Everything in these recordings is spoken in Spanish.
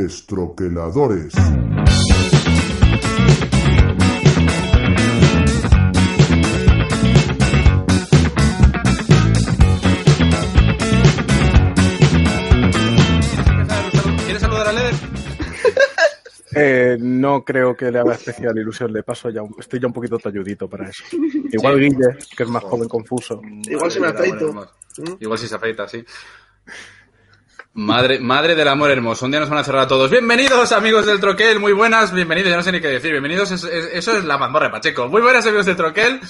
Destroqueladores. ¿Quieres saludar a Leder? Eh, no creo que le haga especial ilusión. De paso, ya, un- estoy ya un poquito talludito para eso. Igual Guille, que es más joven, confuso. Igual se me afeito. hermoso. Igual si se afeita, sí. Madre, madre del amor hermoso. Un día nos van a cerrar a todos. Bienvenidos, amigos del Troquel. Muy buenas. Bienvenidos. Ya no sé ni qué decir. Bienvenidos. es- es- eso es la mazmorra Pacheco. Muy buenas, amigos del Troquel.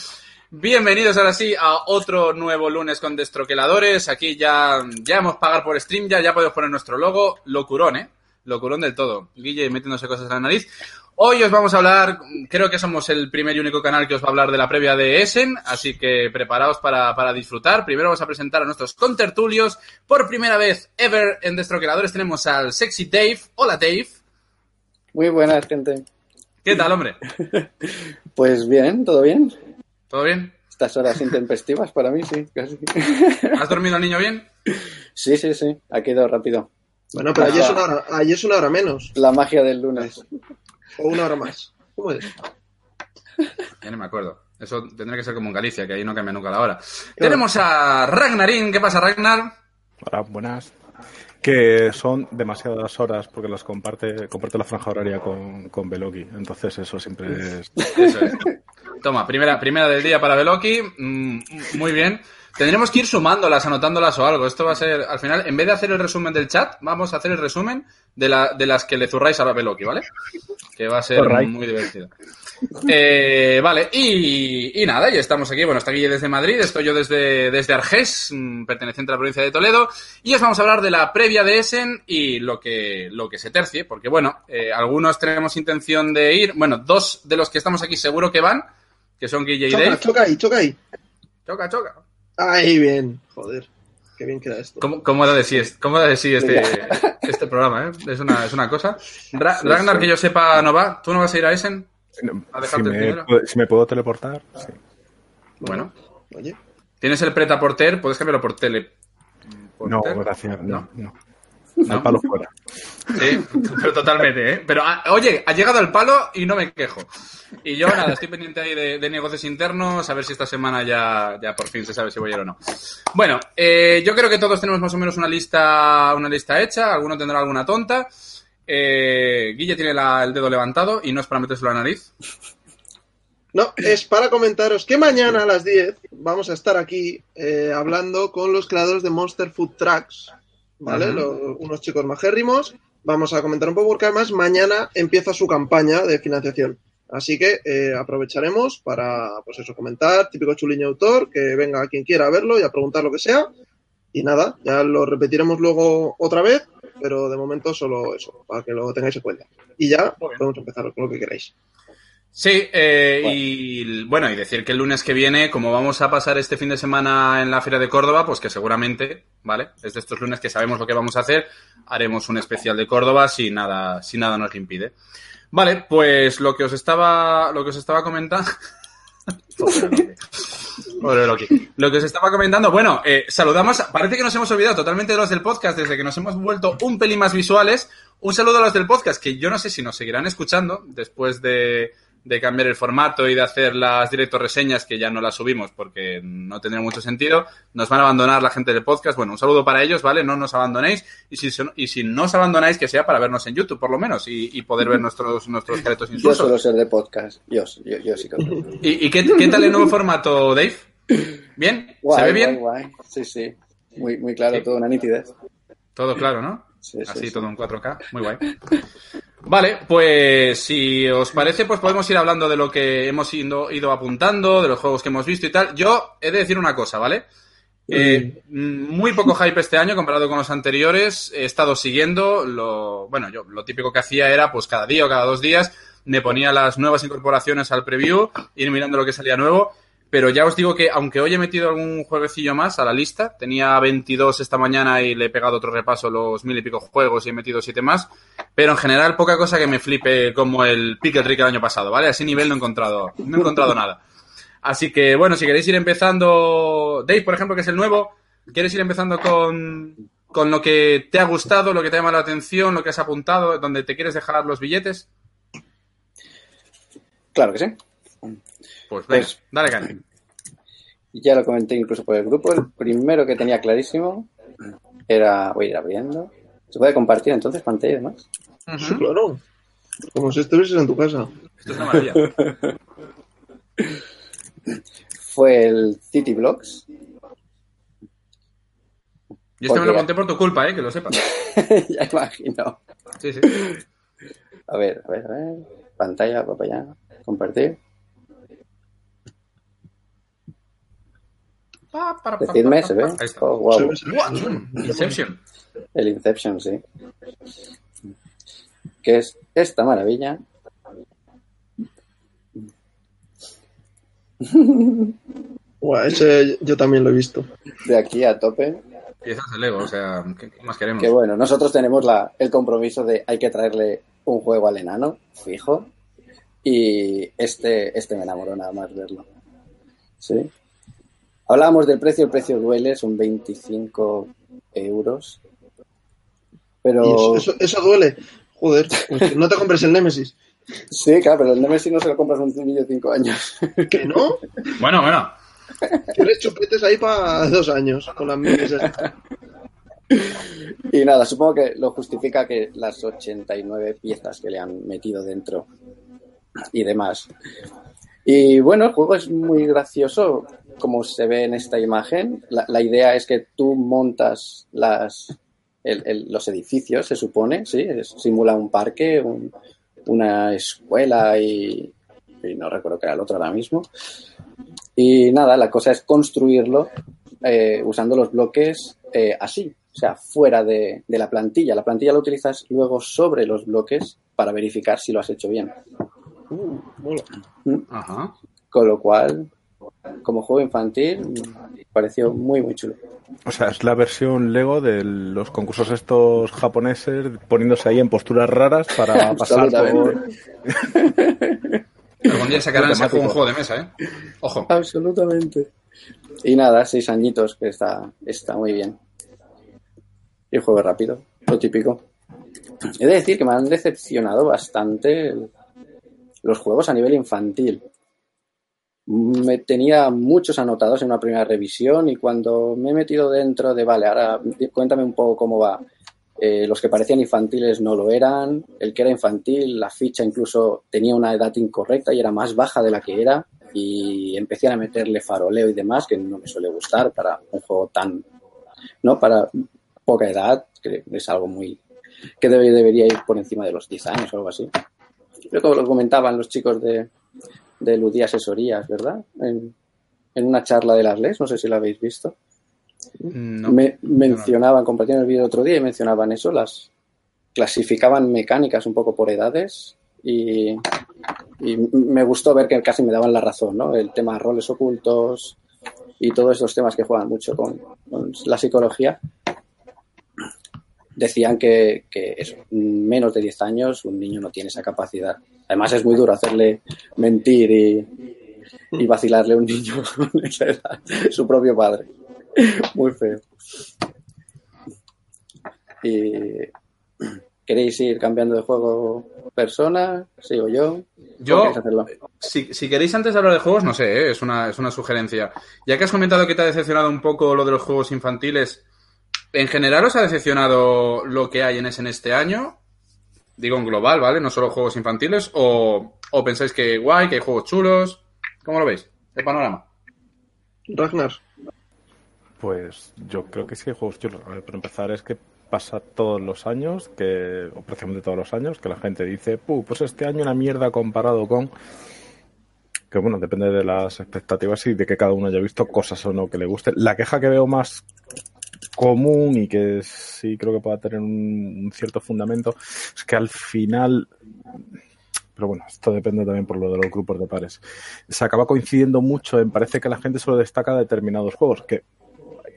Bienvenidos ahora sí a otro nuevo lunes con Destroqueladores. Aquí ya, ya hemos pagado por stream, ya, ya podemos poner nuestro logo. Locurón, ¿eh? Locurón del todo. Guille metiéndose cosas en la nariz. Hoy os vamos a hablar, creo que somos el primer y único canal que os va a hablar de la previa de Essen, así que preparaos para, para disfrutar. Primero vamos a presentar a nuestros contertulios. Por primera vez ever en Destroqueladores tenemos al sexy Dave. Hola Dave. Muy buenas, gente. ¿Qué tal, hombre? Pues bien, ¿todo bien? ¿Todo bien? Estas horas intempestivas para mí, sí, casi. ¿Has dormido el niño bien? Sí, sí, sí, ha quedado rápido. Bueno, pero allí es, una hora, allí es una hora menos. La magia del lunes. O una hora más. ¿Cómo es? Ya no me acuerdo. Eso tendría que ser como en Galicia, que ahí no cambia nunca la hora. Tenemos a Ragnarín. ¿Qué pasa, Ragnar? Hola, buenas. Que son demasiadas horas porque las comparte, comparte la franja horaria con, con Beloki. Entonces, eso siempre es. Eso es. Toma, primera, primera del día para Beloki. Mm, muy bien. Tendremos que ir sumándolas, anotándolas o algo. Esto va a ser, al final, en vez de hacer el resumen del chat, vamos a hacer el resumen de, la, de las que le zurráis a la Beloki, ¿vale? Que va a ser muy divertido. Eh, vale, y, y nada, ya estamos aquí. Bueno, está Guille desde Madrid, estoy yo desde, desde Argés, mm, perteneciente a la provincia de Toledo, y os vamos a hablar de la previa de Essen y lo que, lo que se tercie, porque bueno, eh, algunos tenemos intención de ir, bueno, dos de los que estamos aquí seguro que van, que son Guille y Choca, Dave. choca ahí, choca ahí. Choca, choca. Ahí, bien. Joder. Qué bien queda esto. ¿Cómo, cómo da de sí, cómo da de sí este, este programa? ¿eh? Es, una, es una cosa. Ra- Sí, Ragnar, sí. que yo sepa, no va. ¿Tú no vas a ir a Essen? ¿A Si me, puedo- si me puedo teleportar, sí. Bueno. Oye. Tienes el preta porter, puedes cambiarlo por tele. No, gracias. No, no. ¿No? Al palo fuera. Sí, pero totalmente, ¿eh? Pero, ah, oye, ha llegado al palo y no me quejo. Y yo, nada, estoy pendiente ahí de, de negocios internos, a ver si esta semana ya, ya por fin se sabe si voy a ir o no. Bueno, eh, yo creo que todos tenemos más o menos una lista, una lista hecha, alguno tendrá alguna tonta. Eh, Guille tiene la- el dedo levantado y no es para metérselo a la nariz. No, es para comentaros que mañana a las 10 vamos a estar aquí eh, hablando con los creadores de Monster Food Trucks, ¿vale? Unos chicos majérrimos. Vamos a comentar un poco porque además mañana empieza su campaña de financiación. Así que eh, aprovecharemos para, pues eso, comentar, típico chuliño autor, que venga quien quiera a verlo y a preguntar lo que sea. Y nada, ya lo repetiremos luego otra vez, pero de momento solo eso, para que lo tengáis en cuenta. Y ya podemos empezar con lo que queráis. Sí, eh, y bueno, y decir que el lunes que viene, como vamos a pasar este fin de semana en la Feria de Córdoba, pues que seguramente, ¿vale? Es de estos lunes que sabemos lo que vamos a hacer, haremos un especial de Córdoba si nada, si nada nos lo impide. Vale, pues lo que os estaba, lo que os estaba comentando. Lo que os estaba comentando, bueno, eh, saludamos, parece que nos hemos olvidado totalmente de los del podcast desde que nos hemos vuelto un pelín más visuales. Un saludo a los del podcast, que yo no sé si nos seguirán escuchando después de, de cambiar el formato y de hacer las directo reseñas que ya no las subimos porque no tendría mucho sentido. Nos van a abandonar la gente del podcast. Bueno, un saludo para ellos, ¿vale? No nos abandonéis. Y si, son- y si no os abandonáis, que sea para vernos en YouTube, por lo menos, y, y poder ver nuestros, nuestros caretos Yo insulsos. suelo ser de podcast. Yo, yo, yo sí que. ¿Y, y qué, qué tal el nuevo formato, Dave? ¿Bien? ¿Se Guay, ve bien? guay, guay. Sí, sí. Muy, muy claro, Sí. todo una nitidez. Todo claro, ¿no? Sí, sí, Así sí. todo en 4K, muy guay. Vale, pues si os parece, pues podemos ir hablando de lo que hemos ido, ido apuntando, de los juegos que hemos visto y tal. Yo he de decir una cosa, ¿vale? Eh, muy poco hype este año comparado con los anteriores. He estado siguiendo lo, bueno, yo lo típico que hacía era, pues cada día o cada dos días me ponía las nuevas incorporaciones al preview, ir mirando lo que salía nuevo. Pero ya os digo que, aunque hoy he metido algún jueguecillo más a la lista, tenía 22 esta mañana y le he pegado otro repaso los mil y pico juegos y he metido siete más. Pero en general, poca cosa que me flipe como el Pickle Rick el año pasado, ¿vale? A ese nivel no he encontrado, no he encontrado nada. Así que, bueno, si queréis ir empezando, Dave, por ejemplo, que es el nuevo, ¿quieres ir empezando con, con lo que te ha gustado, lo que te ha llamado la atención, lo que has apuntado, donde te quieres dejar los billetes? Claro que sí. Pues venga, Pues- dale caña. Ya lo comenté incluso por el grupo. El primero que tenía clarísimo era. Voy a ir abriendo. ¿Se puede compartir entonces pantalla y demás? Sí, claro. Como si estuvieses en tu casa. Esto es una maravilla. Fue el City Blocks. Yo este me lo conté por tu culpa, ¿eh? Que lo sepas. ya imagino. Sí, sí. A ver, a ver, a ver. Pantalla, para allá. Compartir. Pa, para, está. Oh, wow. Inception. El Inception, sí. Que es esta maravilla. Buah, ese yo también lo he visto. De aquí a tope. Piezas de Lego, o sea, ¿qué, qué más queremos? Que bueno, nosotros tenemos la, el compromiso de hay que traerle un juego al enano, fijo. Y este, este me enamoró nada más verlo. Sí. Hablábamos del precio, el precio duele, son 25 euros. Pero eso, eso, eso duele. Joder, pues no te compres el Nemesis. sí, claro, pero el Nemesis no se lo compras un niño de 5 años. ¿Que no? Bueno, bueno. Tienes chupetes ahí para dos años con las minis. Y nada, supongo que lo justifica que las 89 piezas que le han metido dentro y demás. Y bueno, el juego es muy gracioso, como se ve en esta imagen. La, la idea es que tú montas las, el- el- los edificios, se supone, ¿sí? Es- simula un parque, un- una escuela y, y no recuerdo qué era el otro ahora mismo. Y nada, la cosa es construirlo eh, usando los bloques eh, así, o sea, fuera de, de la plantilla. La plantilla la utilizas luego sobre los bloques para verificar si lo has hecho bien. Uh. Ajá. Con lo cual, como juego infantil, me pareció muy, muy chulo. O sea, es la versión Lego de los concursos estos japoneses poniéndose ahí en posturas raras para pasar por... Algún día sacarán ese juego un juego de mesa, ¿eh? Ojo. Absolutamente. Y nada, seis añitos, que está, está muy bien. Y juego rápido, lo típico. He de decir que me han decepcionado bastante el- los juegos a nivel infantil. Me tenía muchos anotados en una primera revisión y cuando me he metido dentro de, vale, ahora cuéntame un poco cómo va. Eh, los que parecían infantiles no lo eran. El que era infantil, la ficha incluso tenía una edad incorrecta y era más baja de la que era. Y empecé a meterle faroleo y demás, que no me suele gustar para un juego tan. ¿No? Para poca edad, que es algo muy. que debe- debería ir por encima de los 10 años o algo así. Creo que lo comentaban los chicos de, de Ludía Asesorías, ¿verdad? En, en una charla de las LES, no sé si la habéis visto. No. Me- mencionaban, compartieron el vídeo otro día y mencionaban eso, las clasificaban mecánicas un poco por edades y, y me gustó ver que casi me daban la razón, ¿no? El tema roles ocultos y todos estos temas que juegan mucho con, con la psicología. Decían que, que eso, menos de 10 años un niño no tiene esa capacidad. Además es muy duro hacerle mentir y, y vacilarle a un niño con esa edad, su propio padre. Muy feo. Y ¿Queréis ir cambiando de juego persona? ¿Sigo yo? Yo-. Si, si queréis antes de hablar de juegos, no sé, ¿eh? es, una, es una sugerencia. Ya que has comentado que te ha decepcionado un poco lo de los juegos infantiles, ¿en general os ha decepcionado lo que hay en ese en este año? Digo en global, ¿vale? No solo juegos infantiles. ¿O, o pensáis que guay, que hay juegos chulos? ¿Cómo lo veis? El panorama. Ragnar. Pues yo creo que sí hay juegos chulos. A ver, para empezar es que pasa todos los años, que, o prácticamente todos los años, que la gente dice, Puh, pues este año una mierda comparado con... Que bueno, depende de las expectativas y de que cada uno haya visto cosas o no que le guste. La queja que veo más común y que sí creo que pueda tener un, cierto fundamento es que al final pero bueno, esto depende también por lo de los grupos de pares. Se acaba coincidiendo mucho en parece que la gente solo destaca determinados juegos, que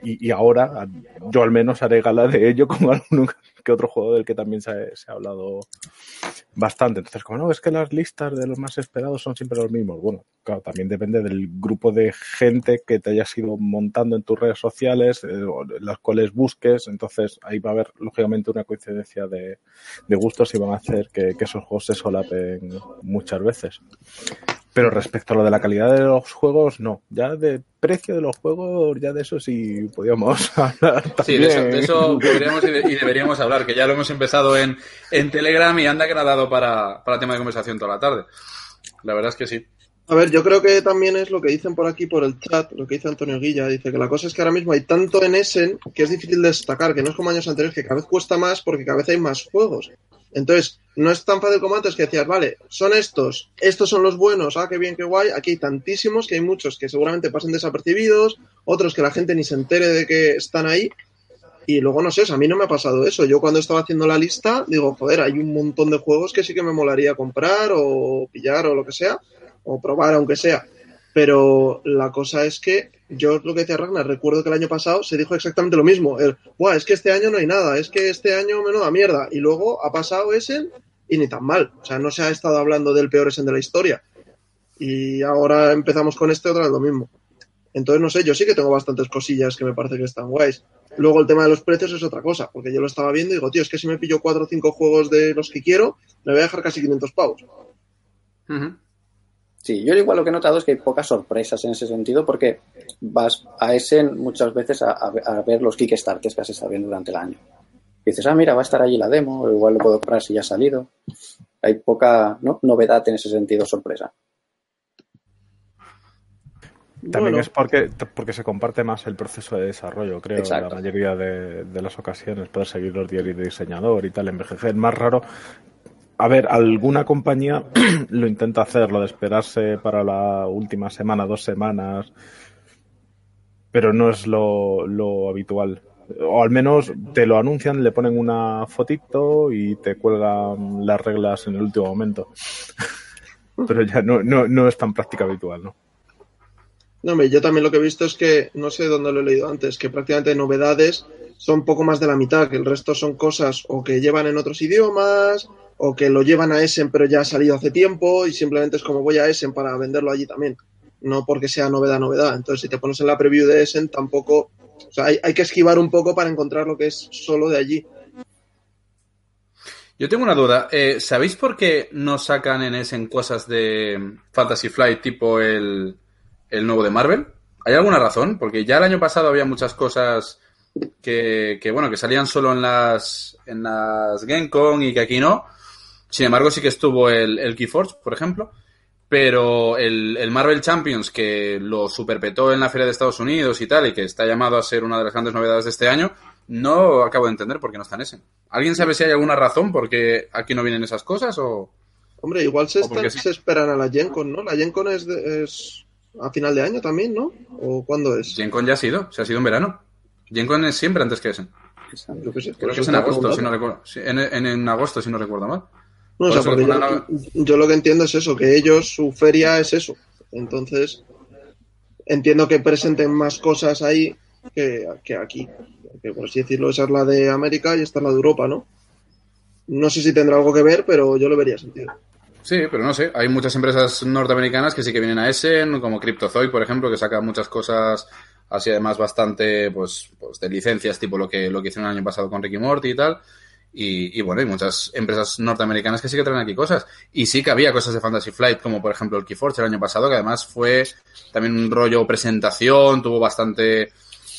y, ahora yo al menos haré gala de ello como algún que otro juego del que también se ha, hablado bastante. Entonces, como no, es que las listas de los más esperados son siempre los mismos. Bueno, claro, también depende del grupo de gente que te hayas ido montando en tus redes sociales, eh, las cuales busques. Entonces, ahí va a haber, lógicamente, una coincidencia de, gustos y van a hacer que esos juegos se solapen muchas veces. Pero respecto a lo de la calidad de los juegos, no. Ya de precio de los juegos, ya de eso sí podríamos hablar. Sí, de eso, podríamos y, deberíamos hablar, que ya lo hemos empezado en, en Telegram y anda que ha dado para, para tema de conversación toda la tarde. La verdad es que sí. A ver, yo creo que también es lo que dicen por aquí por el chat, lo que dice Antonio Guilla, dice que la cosa es que ahora mismo hay tanto en Essen que es difícil destacar, que no es como años anteriores, que cada vez cuesta más porque cada vez hay más juegos. Entonces, no es tan fácil como antes que decías, vale, son estos, estos son los buenos, ah, qué bien, qué guay. Aquí hay tantísimos que hay muchos que seguramente pasen desapercibidos, otros que la gente ni se entere de que están ahí. Y luego, no sé, a mí no me ha pasado eso. Yo cuando estaba haciendo la lista, digo, joder, hay un montón de juegos que sí que me molaría comprar o pillar o lo que sea, o probar aunque sea. Pero la cosa es que yo lo que decía Ragnar, recuerdo que el año pasado se dijo exactamente lo mismo. El, Buah, es que este año no hay nada, es que este año menuda mierda. Y luego ha pasado ese y ni tan mal. O sea, no se ha estado hablando del peor Essen de la historia. Y ahora empezamos con este otra vez lo mismo. Entonces, no sé, yo sí que tengo bastantes cosillas que me parece que están guays. Luego el tema de los precios es otra cosa, porque yo lo estaba viendo y digo, tío, es que si me pillo cuatro o cinco juegos de los que quiero, me voy a dejar casi 500 pavos. Sí, yo igual lo que he notado es que hay pocas sorpresas en ese sentido porque vas a ese muchas veces a, ver los Kickstarters que has estado viendo durante el año. Y dices, ah, mira, va a estar allí la demo, o igual lo puedo comprar si ya ha salido. Hay poca novedad en ese sentido, sorpresa. También es porque, porque se comparte más el proceso de desarrollo, creo, en la mayoría de, de, las ocasiones. Poder seguir los diarios de diseñador y tal, envejecer. Más raro a ver, alguna compañía lo intenta hacer, lo de esperarse para la última semana, dos semanas, pero no es lo, habitual. O al menos te lo anuncian, le ponen una fotito y te cuelgan las reglas en el último momento. pero ya no, no, no es tan práctica habitual, ¿no? No, hombre, yo también lo que he visto es que, no sé dónde lo he leído antes, que prácticamente novedades son poco más de la mitad, que el resto son cosas o que llevan en otros idiomas o que lo llevan a Essen pero ya ha salido hace tiempo y simplemente es como voy a Essen para venderlo allí también, no porque sea novedad, novedad. Entonces, si te pones en la preview de Essen, tampoco, o sea, hay, que esquivar un poco para encontrar lo que es solo de allí. Yo tengo una duda. Eh, ¿Sabéis por qué no sacan en Essen cosas de Fantasy Flight tipo el, el nuevo de Marvel? ¿Hay alguna razón? Porque ya el año pasado había muchas cosas que, que bueno, que salían solo en las, en las GameCon y que aquí no. Sin embargo, sí que estuvo el, el Keyforge, por ejemplo. Pero el, el, Marvel Champions, que lo superpetó en la Feria de Estados Unidos y tal, y que está llamado a ser una de las grandes novedades de este año, no acabo de entender por qué no está en ese. ¿Alguien sabe si hay alguna razón por qué aquí no vienen esas cosas o...? Hombre, igual se, se esperan a la GenCon, ¿no? La GenCon es, es a final de año también, ¿no? ¿O cuándo es? GenCon ya ha sido, se ha sido en verano. GenCon es siempre antes que ese. Creo que es en agosto, si no recuerdo. en, en agosto, si no recuerdo mal yo, lo que entiendo es eso, que ellos, su feria es eso. Entonces, entiendo que presenten más cosas ahí que, aquí. Que por así decirlo, esa es la de América y esta es la de Europa, ¿no? No sé si tendrá algo que ver, pero yo lo vería sentido. Sí, pero no sé. Hay muchas empresas norteamericanas que sí que vienen a Essen, como CryptoZoid, por ejemplo, que saca muchas cosas así además bastante pues, pues de licencias, tipo lo que, lo que hicieron el año pasado con Ricky Morty y tal. Y, bueno, hay muchas empresas norteamericanas que sí que traen aquí cosas. Y sí que había cosas de Fantasy Flight, como por ejemplo el Keyforge el año pasado, que además fue también un rollo presentación, tuvo bastante,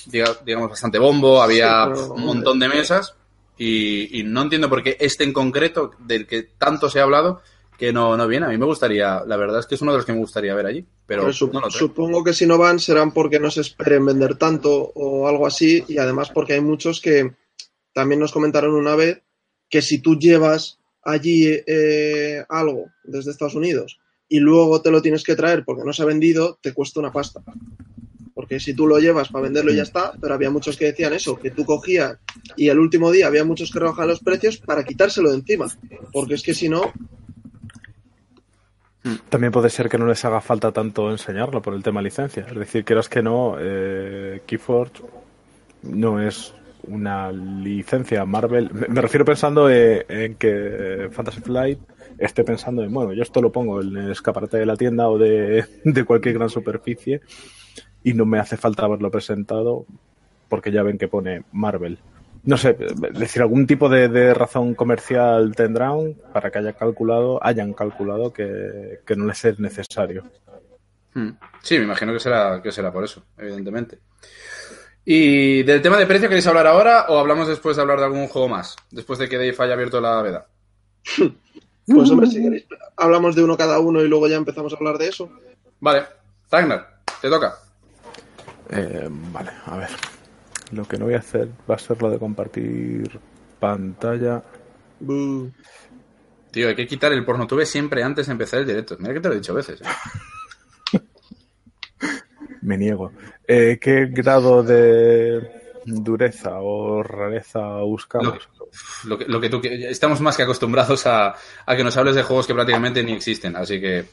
digamos, bastante bombo, había un montón de mesas. Y, no entiendo por qué este en concreto, del que tanto se ha hablado, que no, no viene. A mí me gustaría, la verdad es que es uno de los que me gustaría ver allí. Pero, supongo que si no van serán porque no se esperen vender tanto o algo así. Y además porque hay muchos que también nos comentaron una vez que si tú llevas allí eh, algo desde Estados Unidos y luego te lo tienes que traer porque no se ha vendido, te cuesta una pasta. Porque si tú lo llevas para venderlo ya está, pero había muchos que decían eso, que tú cogías y el último día había muchos que rebajaban los precios para quitárselo de encima. Porque es que si no, también puede ser que no les haga falta tanto enseñarlo por el tema licencia. Es decir, quieras que no, eh, Keyforge no es una licencia Marvel. Me refiero pensando en, en que Fantasy Flight esté pensando en, bueno, yo esto lo pongo en el escaparate de la tienda o de, de cualquier gran superficie y no me hace falta haberlo presentado porque ya ven que pone Marvel. No sé, decir, algún tipo de, de razón comercial tendrán para que haya calculado, hayan calculado que, que no les es necesario. Hmm. Sí, me imagino que será, que será por eso, evidentemente. ¿Y del tema de precio queréis hablar ahora o hablamos después de hablar de algún juego más? Después de que Dave haya abierto la veda. Pues hombre, si queréis, hablamos de uno cada uno y luego ya empezamos a hablar de eso. Vale, Ragnar, te toca. Eh, vale, a ver. Lo que no voy a hacer va a ser lo de compartir pantalla. Buh. Tío, hay que quitar el pornotube siempre antes de empezar el directo. Mira que te lo he dicho veces. ¿eh? Me niego. Eh, ¿Qué grado de dureza o rareza buscamos? Lo que, lo que tú que- Estamos más que acostumbrados a, a que nos hables de juegos que prácticamente ni existen, así que.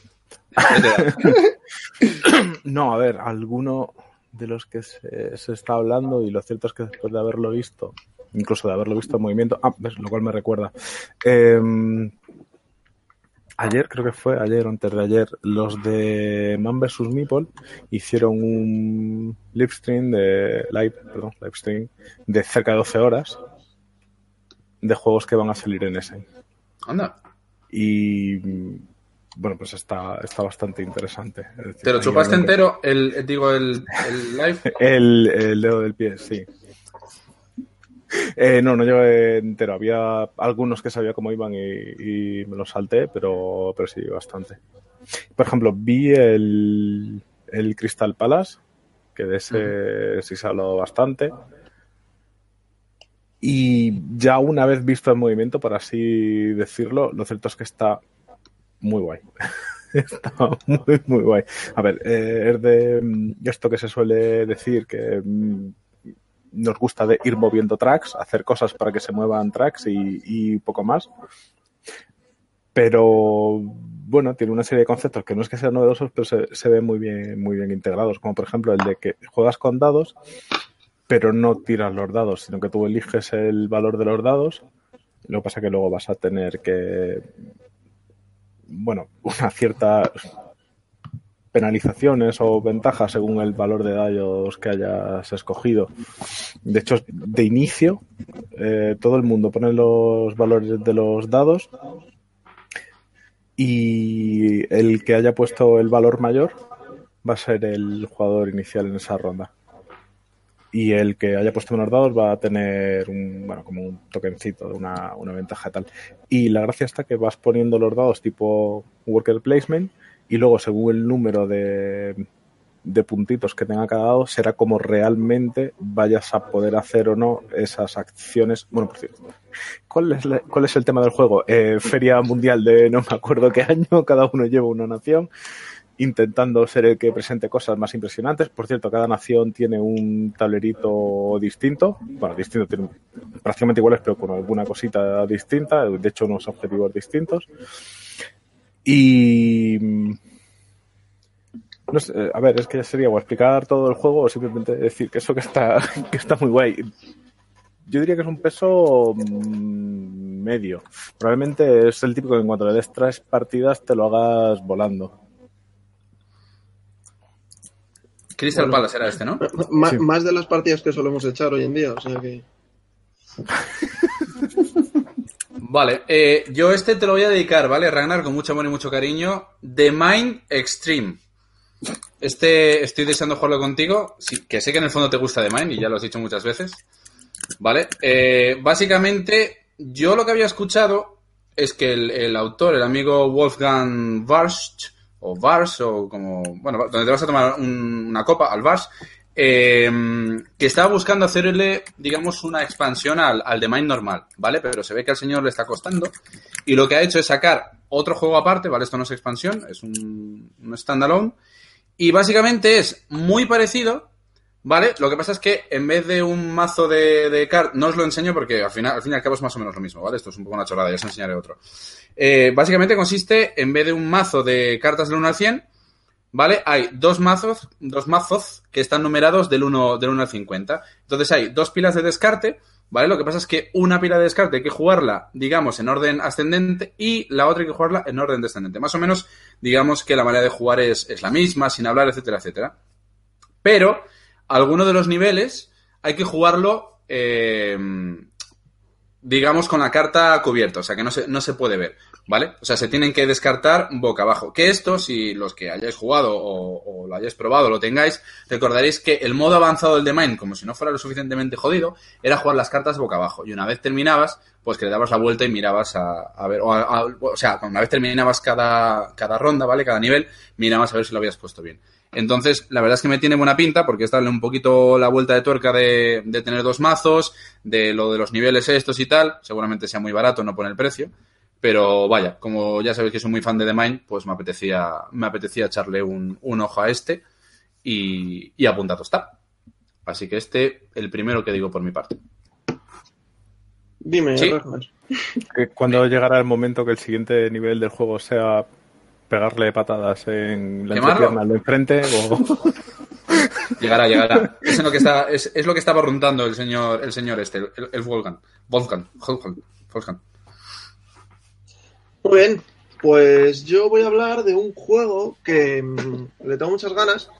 No, a ver, alguno de los que se, se está hablando y lo cierto es que después de haberlo visto, incluso de haberlo visto en movimiento, ah, ves, lo cual me recuerda. eh, ayer, creo que fue ayer o antes de ayer, los de Man vs. Meeple hicieron un live stream de live, perdón, live stream de cerca de 12 horas de juegos que van a salir en ese. Anda. Y bueno, pues está, está bastante interesante. Es decir, ¿Te lo chupaste entero? El, el- digo, el, el live. El, el dedo del pie, sí. Eh, no, no llevé entero. Había algunos que sabía cómo iban y, y me los salté, pero, pero sí, bastante. Por ejemplo, vi el, el Crystal Palace, que de ese sí se ha hablado bastante. Y ya una vez visto en movimiento, por así decirlo, lo cierto es que está muy guay. está muy, muy guay. A ver, eh, es de mm, esto que se suele decir que mm, nos gusta de ir moviendo tracks, hacer cosas para que se muevan tracks y, y poco más. Pero bueno, tiene una serie de conceptos que no es que sean novedosos, pero se, se ven muy bien, muy bien integrados. Como por ejemplo el de que juegas con dados, pero no tiras los dados, sino que tú eliges el valor de los dados. Lo que pasa es que luego vas a tener que, bueno, una cierta penalizaciones o ventajas según el valor de dados que hayas escogido. De hecho, de inicio, eh, todo el mundo pone los valores de los dados y el que haya puesto el valor mayor va a ser el jugador inicial en esa ronda. Y el que haya puesto menos dados va a tener un, bueno, como un tokencito, una, una ventaja tal. Y la gracia está que vas poniendo los dados tipo worker placement y luego según el número de, de puntitos que tenga cada dado será como realmente vayas a poder hacer o no esas acciones. Bueno, por cierto, ¿cuál es, la- cuál es el tema del juego? Eh, Feria Mundial de no me acuerdo qué año, cada uno lleva una nación intentando ser el que presente cosas más impresionantes. Por cierto, cada nación tiene un tablerito distinto. Bueno, distinto, tiene prácticamente iguales, pero con alguna cosita distinta. De hecho, unos objetivos distintos. Y. mm, No sé, eh, a ver, es que ya sería o explicar todo el juego o simplemente decir que eso que está, que está muy guay. Yo diría que es un peso mm, medio. Probablemente es el típico que en cuanto le des tres partidas te lo hagas volando. Crystal Palace era este, ¿no? Sí. Más de las partidas que solemos echar hoy en día, o sea que. Vale, eh, yo este te lo voy a dedicar, ¿vale, Ragnar? Con mucho amor y mucho cariño. The Mind Extreme. Este estoy deseando jugarlo contigo, que sé que en el fondo te gusta The Mind y ya lo has dicho muchas veces. Vale, eh, básicamente yo lo que había escuchado es que el, el autor, el amigo Wolfgang Warsch, o Vars, o como, bueno, donde te vas a tomar un- una copa, al Vars, eh, que estaba buscando hacerle, digamos, una expansión al, al The Mind normal, ¿vale? Pero se ve que al señor le está costando. Y lo que ha hecho es sacar otro juego aparte, ¿vale? Esto no es expansión, es un, un standalone. Y básicamente es muy parecido, ¿vale? Lo que pasa es que en vez de un mazo de, de cartas, no os lo enseño porque al final, al fin y al cabo es más o menos lo mismo, ¿vale? Esto es un poco una chorrada, ya os enseñaré otro. Eh, básicamente consiste, en vez de un mazo de cartas del 1 al 100, ¿vale? Hay dos mazos, dos mazos que están numerados del 1, del 1 al 50. Entonces hay dos pilas de descarte, ¿vale? Lo que pasa es que una pila de descarte hay que jugarla, digamos, en orden ascendente y la otra hay que jugarla en orden descendente. Más o menos, digamos que la manera de jugar es, es la misma, sin hablar, etcétera, etcétera. Pero, alguno de los niveles hay que jugarlo, eh, digamos, con la carta cubierta, o sea que no se, no se puede ver, ¿vale? O sea, se tienen que descartar boca abajo. Que esto, si los que hayáis jugado o, o lo hayáis probado, lo tengáis, recordaréis que el modo avanzado del Mind, como si no fuera lo suficientemente jodido, era jugar las cartas boca abajo. Y una vez terminabas, pues que le dabas la vuelta y mirabas a, a ver, o, a- a- o sea, una vez terminabas cada, cada ronda, ¿vale? Cada nivel, mirabas a ver si lo habías puesto bien. Entonces, la verdad es que me tiene buena pinta porque es darle un poquito la vuelta de tuerca de, de tener dos mazos, de lo de los niveles estos y tal. Seguramente sea muy barato, no pone el precio. Pero vaya, como ya sabéis que soy muy fan de The Mind, pues me apetecía, me apetecía echarle un, un ojo a este y, y apuntado está. Así que este, el primero que digo por mi parte. Dime, Sí. Que cuando llegará el momento que el siguiente nivel del juego sea pegarle patadas en la entrepierna de enfrente o Llegará, llegará. Es, lo que está, es, es lo que estaba preguntando el señor, el señor este, el, el Wolfgang. Wolfgang, Wolfgang, Wolfgang. Muy bien, pues yo voy a hablar de un juego que mm, le tengo muchas ganas,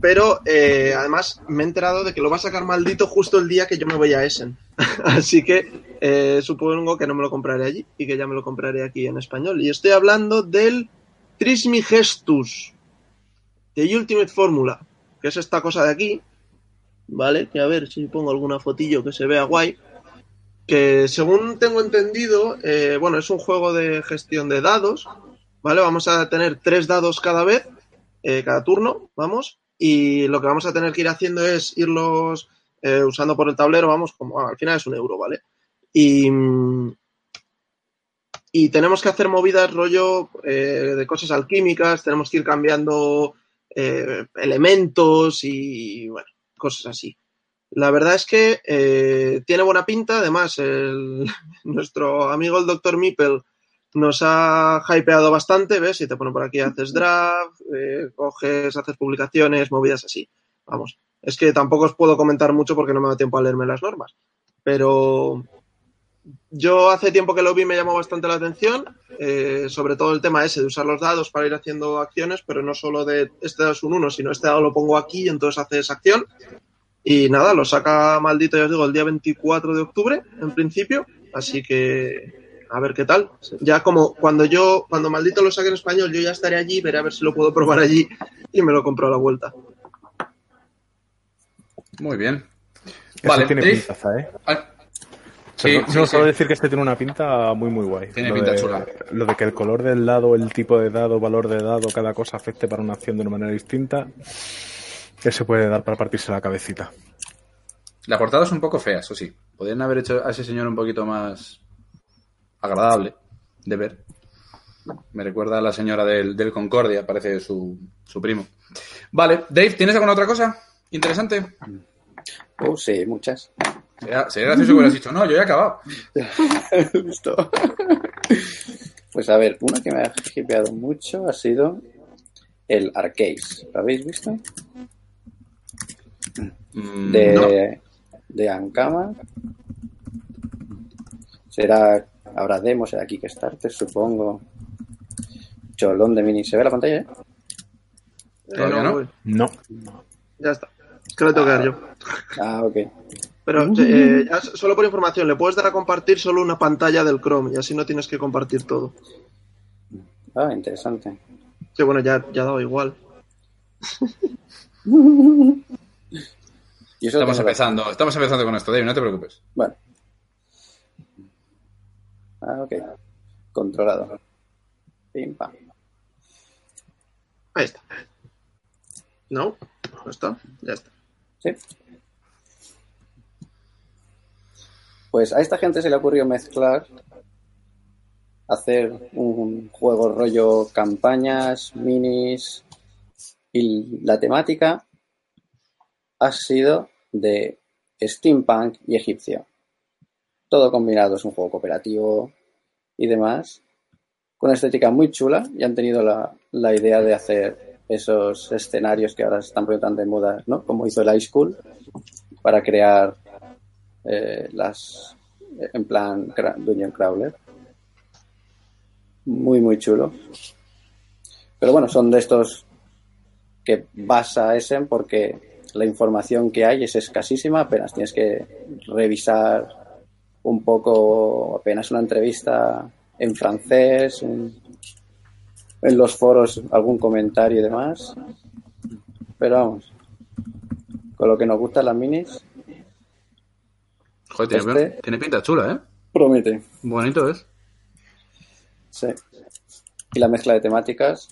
pero eh, además me he enterado de que lo va a sacar maldito justo el día que yo me voy a Essen. Así que eh, supongo que no me lo compraré allí y que ya me lo compraré aquí en español. Y estoy hablando del Trismegistus de Ultimate Formula, que es esta cosa de aquí, ¿vale? Que a ver si pongo alguna fotillo que se vea guay que según tengo entendido, eh, bueno, es un juego de gestión de dados, ¿vale? Vamos a tener tres dados cada vez, eh, cada turno, vamos, y lo que vamos a tener que ir haciendo es irlos eh, usando por el tablero, vamos, como al final es un euro, ¿vale? Y, y tenemos que hacer movidas rollo eh, de cosas alquímicas, tenemos que ir cambiando elementos y, bueno, cosas así. La verdad es que eh, tiene buena pinta. Además, el- nuestro amigo el Dr. Mippel nos ha hypeado bastante. ¿Ves? Si te pone por aquí, haces draft, eh, coges, haces publicaciones, movidas así. Vamos. Es que tampoco os puedo comentar mucho porque no me da tiempo a leerme las normas. Pero yo hace tiempo que lo vi, me llamó bastante la atención. eh, sobre todo el tema ese de usar los dados para ir haciendo acciones, pero no solo de este dado es un 1, sino este dado lo pongo aquí y entonces haces acción. Y nada, lo saca maldito, ya os digo, el día 24 de octubre, en principio. Así que a ver qué tal. Ya como cuando yo, cuando maldito lo saque en español, yo ya estaré allí, veré a ver si lo puedo probar allí y me lo compro a la vuelta. Muy bien. Eso Vale, tiene Dave. pintaza, ¿eh? Ah, Sí, no, sí, no sí. solo decir que este tiene una pinta muy muy guay. Tiene lo pinta de, chula. Lo de que el color del dado, el tipo de dado, valor de dado, cada cosa afecte para una acción de una manera distinta, que se puede dar para partirse la cabecita. La portada es un poco fea, eso sí. Podrían haber hecho a ese señor un poquito más agradable de ver. Me recuerda a la señora del, del Concordia, parece su, su primo. Vale, Dave, ¿tienes alguna otra cosa interesante? Oh, sí, muchas. Sería, sería gracioso que hubieras dicho, no, yo ya he acabado. Listo. Pues a ver, uno que me ha hipeado mucho ha sido el Arcade. ¿Lo habéis visto? Mm, De, no. de Ankama. Será, habrá demos, será Kickstarter, supongo. Cholón de mini. ¿Se ve la pantalla? eh? Eh, no. No. Ya está. Es que le tengo que dar yo. Ah, ok. Pero eh, ya s- solo por información, le puedes dar a compartir solo una pantalla del Chrome y así no tienes que compartir todo. Ah, interesante. Sí, bueno, ya, ya ha dado igual. Y eso Estamos empezando, estamos empezando con esto, Dave, no te preocupes. Bueno. Ah, ok. Controlado. Pim, pam. Ahí está. No, no está. Ya está. Sí. Pues a esta gente se le ocurrió mezclar, hacer un juego rollo campañas, minis, y la temática ha sido de steampunk y egipcio. Todo combinado, es un juego cooperativo y demás, con una estética muy chula y han tenido la, la idea de hacer esos escenarios que ahora están poniendo tan de moda, ¿no? Como hizo el High School, para crear eh, las en plan Dungeon Crawler. Muy, muy chulo. Pero bueno, son de estos que vas a Essen porque la información que hay es escasísima, apenas tienes que revisar un poco, apenas una entrevista en francés, en, en los foros algún comentario y demás. Pero vamos, con lo que nos gustan las minis, Joder, tiene, Este- tiene pinta chula, ¿eh? promete. Bonito es. Sí. Y la mezcla de temáticas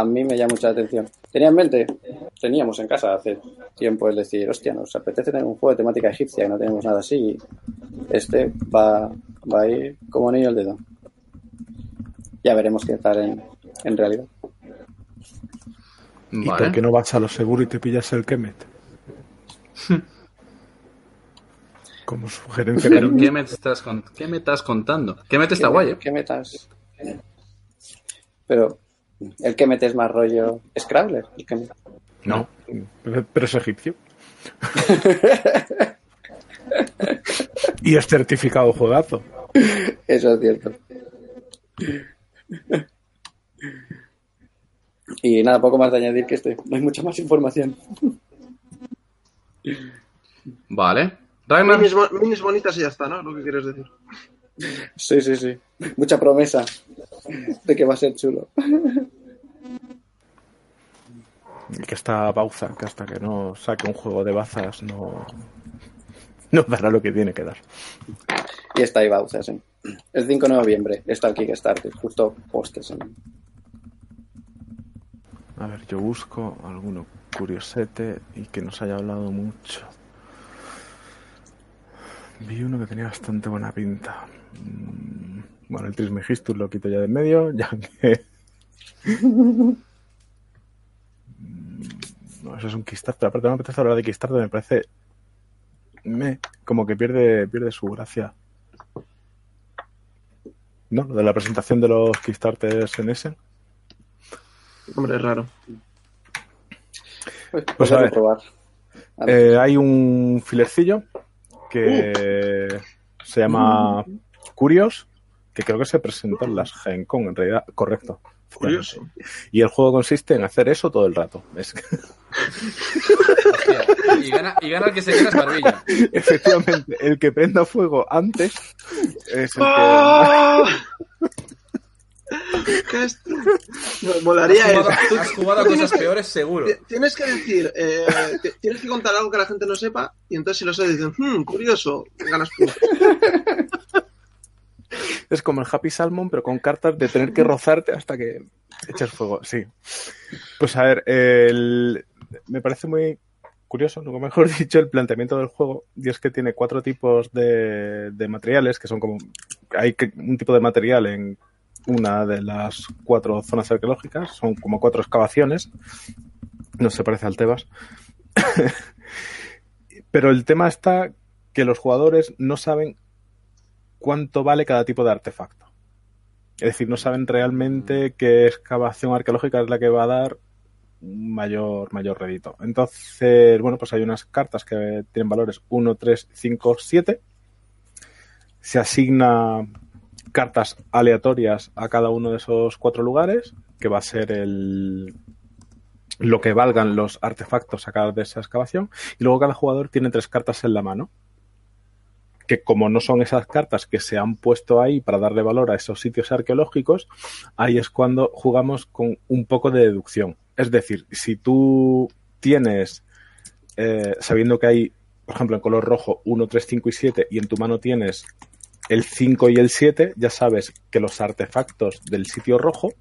a mí me llama mucha atención. Tenía en mente, teníamos en casa hace tiempo el decir, hostia, nos apetece tener un juego de temática egipcia y no tenemos nada así. Este va, va a ir como anillo al dedo. Ya veremos qué tal en, en realidad. ¿Y Vale. por qué no vas a lo seguro y te pillas el Kemet? Como sugerencia. Pero ¿qué me estás, con- qué me estás contando? ¿Qué mete está ¿Qué- guay, eh? ¿Qué metas? Pero el que metes más rollo Scrabbler. El que met- No, pero es egipcio. y es certificado juegazo. Eso es cierto. Y nada, poco más de añadir que este. No hay mucha más información. Vale. Ragnar, Minis, minis bonitas y ya está, ¿no? Lo que quieres decir. Sí, sí, sí. Mucha promesa de que va a ser chulo. Y que está Bauza, que hasta que no saque un juego de bazas no, no dará lo que tiene que dar. Y está ahí Bauza, sí. El 5 de noviembre está el Kickstarter, justo postes. A ver, yo busco alguno curiosete y que nos haya hablado mucho. Vi uno que tenía bastante buena pinta. Mm, Bueno, el Trismegistus lo quito ya de en medio, ya que... Mm, No, eso es un Kickstarter. Aparte no me apetece hablar de Kickstarter, me parece... Me, como que pierde, pierde su gracia. ¿No? Lo de la presentación de los Kickstarters en ese. Hombre, es raro. Pues, Pues a ver. probar. Eh, hay un filercillo que se llama Curios, que creo que se presentó en las Gen Con, en realidad, correcto. Curioso. Y el juego consiste en hacer eso todo el rato. Es hostia, y gana, y gana el que se queda barbilla. efectivamente, el que prenda fuego antes es el que... No, molaría Has eso. jugado, has jugado a cosas peores, seguro. Ti- Tienes que decir, eh, ti- tienes que contar algo que la gente no sepa y entonces si lo sé dicen, hmm, curioso, ganas tú. Es como el Happy Salmon, pero con cartas de tener que rozarte hasta que eches fuego. Sí. Pues a ver, el- me parece muy curioso, nunca mejor dicho, el planteamiento del juego. Y es que tiene cuatro tipos de, de materiales, que son como. Hay un tipo de material en una de las cuatro zonas arqueológicas, son como cuatro excavaciones. No se parece al Tebas. Pero el tema está que los jugadores no saben cuánto vale cada tipo de artefacto. Es decir, no saben realmente qué excavación arqueológica es la que va a dar un mayor, mayor rédito. Entonces, bueno, pues hay unas cartas que tienen valores 1, 3, 5, 7. Se asigna cartas aleatorias a cada uno de esos cuatro lugares, que va a ser el lo que valgan los artefactos sacados de esa excavación. Y luego cada jugador tiene tres cartas en la mano que como no son esas cartas que se han puesto ahí para darle valor a esos sitios arqueológicos, ahí es cuando jugamos con un poco de deducción. Es decir, si tú tienes, eh, sabiendo que hay, por ejemplo, en color rojo 1, 3, 5 y 7, y en tu mano tienes el 5 y el 7, ya sabes que los artefactos del sitio rojo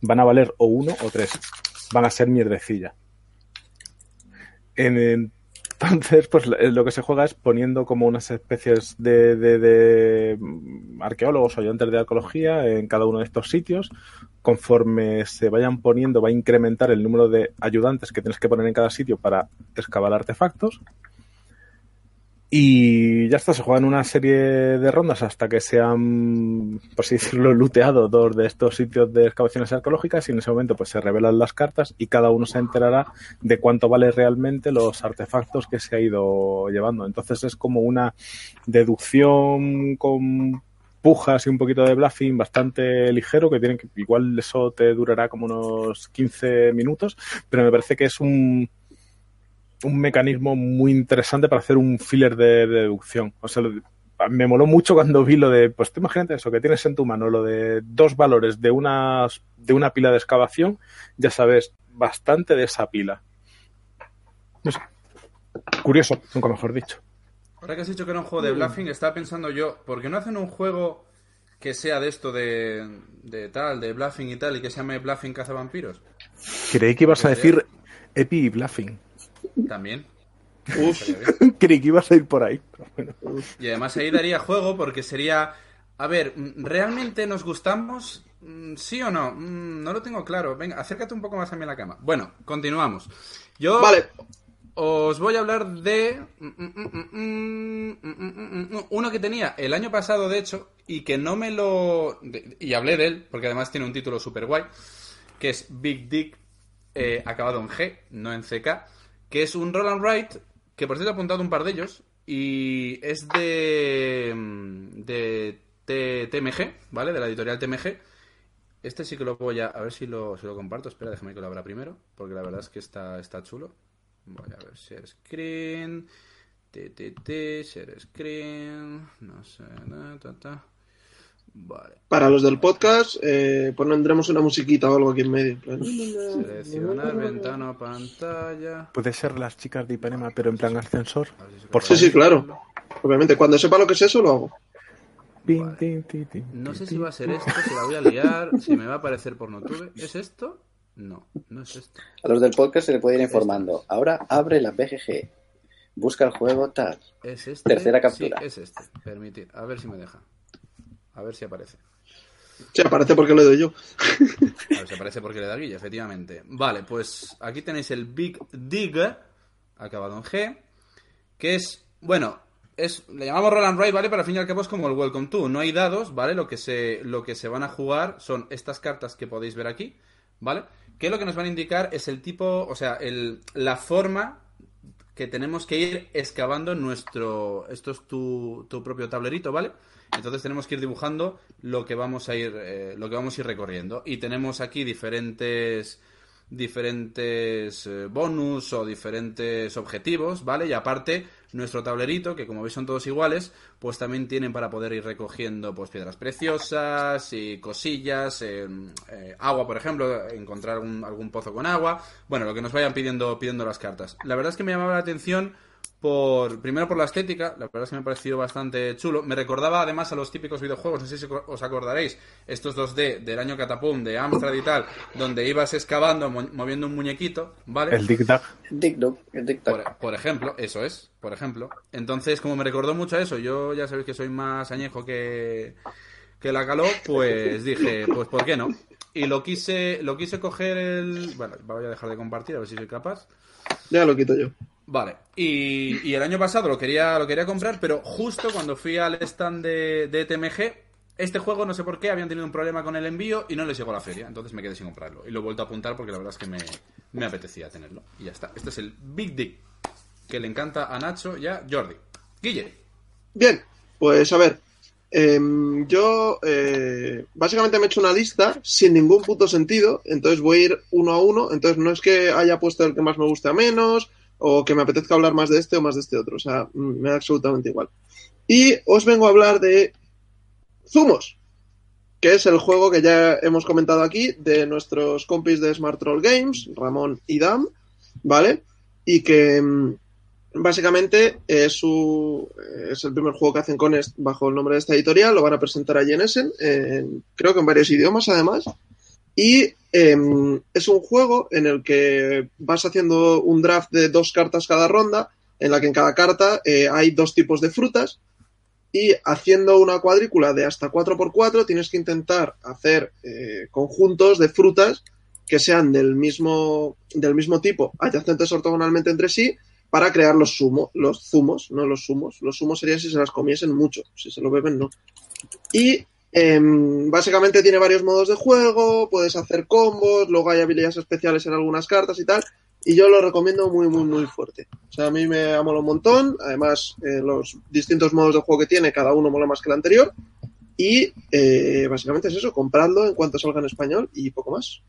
van a valer o 1 o 3. Van a ser mierdecilla. En, entonces, pues lo que se juega es poniendo como unas especies de, de, de arqueólogos o ayudantes de arqueología en cada uno de estos sitios. Conforme se vayan poniendo, va a incrementar el número de ayudantes que tienes que poner en cada sitio para excavar artefactos. Y ya está, se juegan una serie de rondas hasta que se han, por así decirlo, looteado dos de estos sitios de excavaciones arqueológicas y en ese momento pues se revelan las cartas y cada uno se enterará de cuánto vale realmente los artefactos que se ha ido llevando. Entonces es como una deducción con pujas y un poquito de bluffing bastante ligero que tienen que igual eso te durará como unos 15 minutos, pero me parece que es un un mecanismo muy interesante para hacer un filler de, de deducción. O sea, me moló mucho cuando vi lo de, pues tú imagínate eso, que tienes en tu mano lo de dos valores de una, de una pila de excavación, ya sabes bastante de esa pila. No sé. Curioso, nunca mejor dicho. Ahora que has dicho que era un juego de bluffing, estaba pensando yo, ¿por qué no hacen un juego que sea de esto de, de tal, de bluffing y tal, y que se llame Bluffing Cazavampiros? Creí que ibas a decir Epi y Bluffing. También. Creí que ibas a ir por ahí. pero bueno. Y además ahí daría juego porque sería... A ver, mm, ¿realmente nos gustamos? Mm, ¿Sí o no? Mm, No lo tengo claro. Venga, acércate un poco más a mí a la cama. Bueno, continuamos. Yo vale. os voy a hablar de... mm, mm, mm, mm, mm, mm, mm, Uno que tenía el año pasado, de hecho, y que no me lo... Y hablé de él, porque además tiene un título super guay, que es Big Dick, eh, acabado en G, no en CK, que es un roll and write, que por cierto he apuntado un par de ellos, y es de... mm, de TMG, ¿vale? De la editorial TMG. Este sí que lo voy a... A ver si lo, comparto. Espera, déjame que lo abra primero, porque la verdad es que está, está chulo. Voy a ver, share screen. TTT, share screen. No sé, ta, ta, ta. Vale. Para los del podcast, eh, pondremos una musiquita o algo aquí en medio. Seleccionar ventana o pantalla. Puede ser las chicas de Ipanema, pero en plan ascensor. Por Sí, sí, claro. Obviamente, cuando sepa lo que es eso, lo hago. No sé si va a ser esto, si la voy a liar, si me va a aparecer por Notube. ¿Es esto? No, no es esto. A los del podcast se le puede ir informando. Ahora abre la BGG. Busca el juego tal. ¿Es este? Tercera captura. Sí, es este. Permitir. A ver si me deja. A ver si aparece. Sí, aparece porque lo doy yo. A ver si aparece porque le da guilla, efectivamente. Vale, pues aquí tenéis el Big Dig, acabado en G, que es, bueno, es, le llamamos Roll and Write, ¿vale? Pero al fin y al cabo es como el Welcome to. No hay dados, ¿vale? Lo que se, lo que se van a jugar son estas cartas que podéis ver aquí, ¿vale? Que lo que nos van a indicar es el tipo, o sea, el, la forma que tenemos que ir excavando nuestro. Esto es tu, tu propio tablerito, ¿vale? Entonces tenemos que ir dibujando lo que vamos a ir, eh, lo que vamos a ir recorriendo. Y tenemos aquí diferentes diferentes eh, bonus o diferentes objetivos, ¿vale? Y aparte, nuestro tablerito, que como veis son todos iguales, pues también tienen para poder ir recogiendo pues piedras preciosas y cosillas, eh, eh, agua, por ejemplo, encontrar algún, algún pozo con agua, bueno, lo que nos vayan pidiendo, pidiendo las cartas. La verdad es que me llamaba la atención por primero por la estética, la verdad es que me ha parecido bastante chulo. Me recordaba además a los típicos videojuegos, no sé si os acordaréis, estos 2D del año Catapum, de Amstrad y tal, donde ibas excavando, mo- moviendo un muñequito, ¿vale? El Dig Dag. Dick el Dick por ejemplo, eso es, por ejemplo. Entonces, como me recordó mucho a eso, yo ya sabéis que soy más añejo que, que la caló, pues dije, pues ¿por qué no? Y lo quise, lo quise coger el... Bueno, voy a dejar de compartir, a ver si soy capaz. Ya lo quito yo. Vale, y, el año pasado lo quería, lo quería comprar, pero justo cuando fui al stand de, de TMG, este juego, no sé por qué, habían tenido un problema con el envío y no les llegó a la feria, entonces me quedé sin comprarlo. Y lo he vuelto a apuntar porque la verdad es que me, me apetecía tenerlo. Y ya está. Este es el Big Dick, que le encanta a Nacho y a Jordi. Guille, Bien, pues a ver. em, yo eh, básicamente me he hecho una lista sin ningún puto sentido, entonces voy a ir uno a uno. Entonces no es que haya puesto el que más me guste a menos o que me apetezca hablar más de este o más de este otro, o sea, mm, me da absolutamente igual. Y os vengo a hablar de Zumos, que es el juego que ya hemos comentado aquí de nuestros compis de Smart Troll Games, Ramón y Dam, ¿vale? Y que mm, básicamente es, su, es el primer juego que hacen con bajo el nombre de esta editorial, lo van a presentar allí en Essen, en- creo que en varios idiomas además. Y em, es un juego en el que vas haciendo un draft de dos cartas cada ronda, en la que en cada carta eh, hay dos tipos de frutas. Y haciendo una cuadrícula de hasta 4x4 tienes que intentar hacer eh, conjuntos de frutas que sean del mismo, del mismo tipo, adyacentes ortogonalmente entre sí, para crear los, zumo, los zumos, no los zumos. Los zumos serían si se las comiesen mucho, si se lo beben no. Y em, básicamente tiene varios modos de juego, puedes hacer combos, luego hay habilidades especiales en algunas cartas y tal. Y yo lo recomiendo muy, muy, muy fuerte. O sea, a mí me mola un montón. Además, eh, los distintos modos de juego que tiene, cada uno mola más que el anterior. Y eh, básicamente es eso, compradlo en cuanto salga en español y poco más.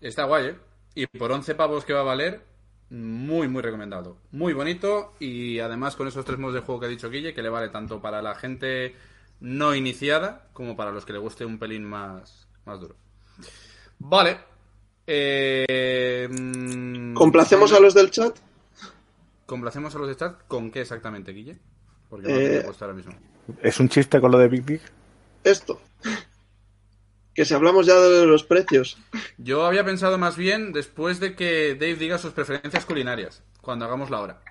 Está guay, ¿eh? Y por 11 pavos que va a valer, muy, muy recomendado. Muy bonito y además con esos tres modos de juego que ha dicho Guille, que le vale tanto para la gente no iniciada como para los que le guste un pelín más, más duro. Vale. Eh, ¿Complacemos a los del chat? ¿Complacemos a los del chat? ¿Con qué exactamente, Guille? Porque no Eh, he puesto ahora mismo. ¿Es un chiste con lo de Big Big? Esto. Que si hablamos ya de los precios. Yo había pensado más bien después de que Dave diga sus preferencias culinarias, cuando hagamos la hora.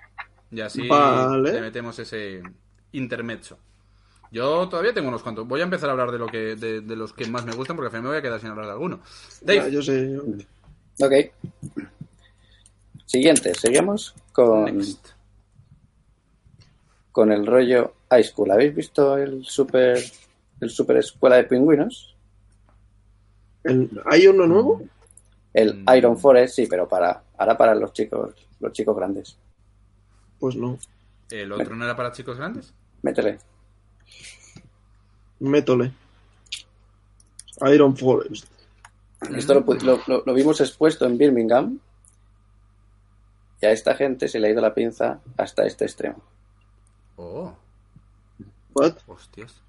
Y así Vale. le metemos ese intermezzo. Yo todavía tengo unos cuantos. Voy a empezar a hablar de lo que de, de los que más me gustan porque al final me voy a quedar sin hablar de alguno. Dave, yo sé. yo- Ok. Siguiente, seguimos con, next. con el rollo High School. ¿Habéis visto el super, el super escuela de pingüinos? El- ¿Hay uno nuevo? El Mm. Iron Forest, sí, pero para ahora para los chicos, los chicos grandes. Pues no. ¿El otro no era para chicos grandes? Métele. Métole. Iron Forest. Esto lo, vimos expuesto en Birmingham. Y a esta gente se le ha ido la pinza hasta este extremo. Oh, What? hostias.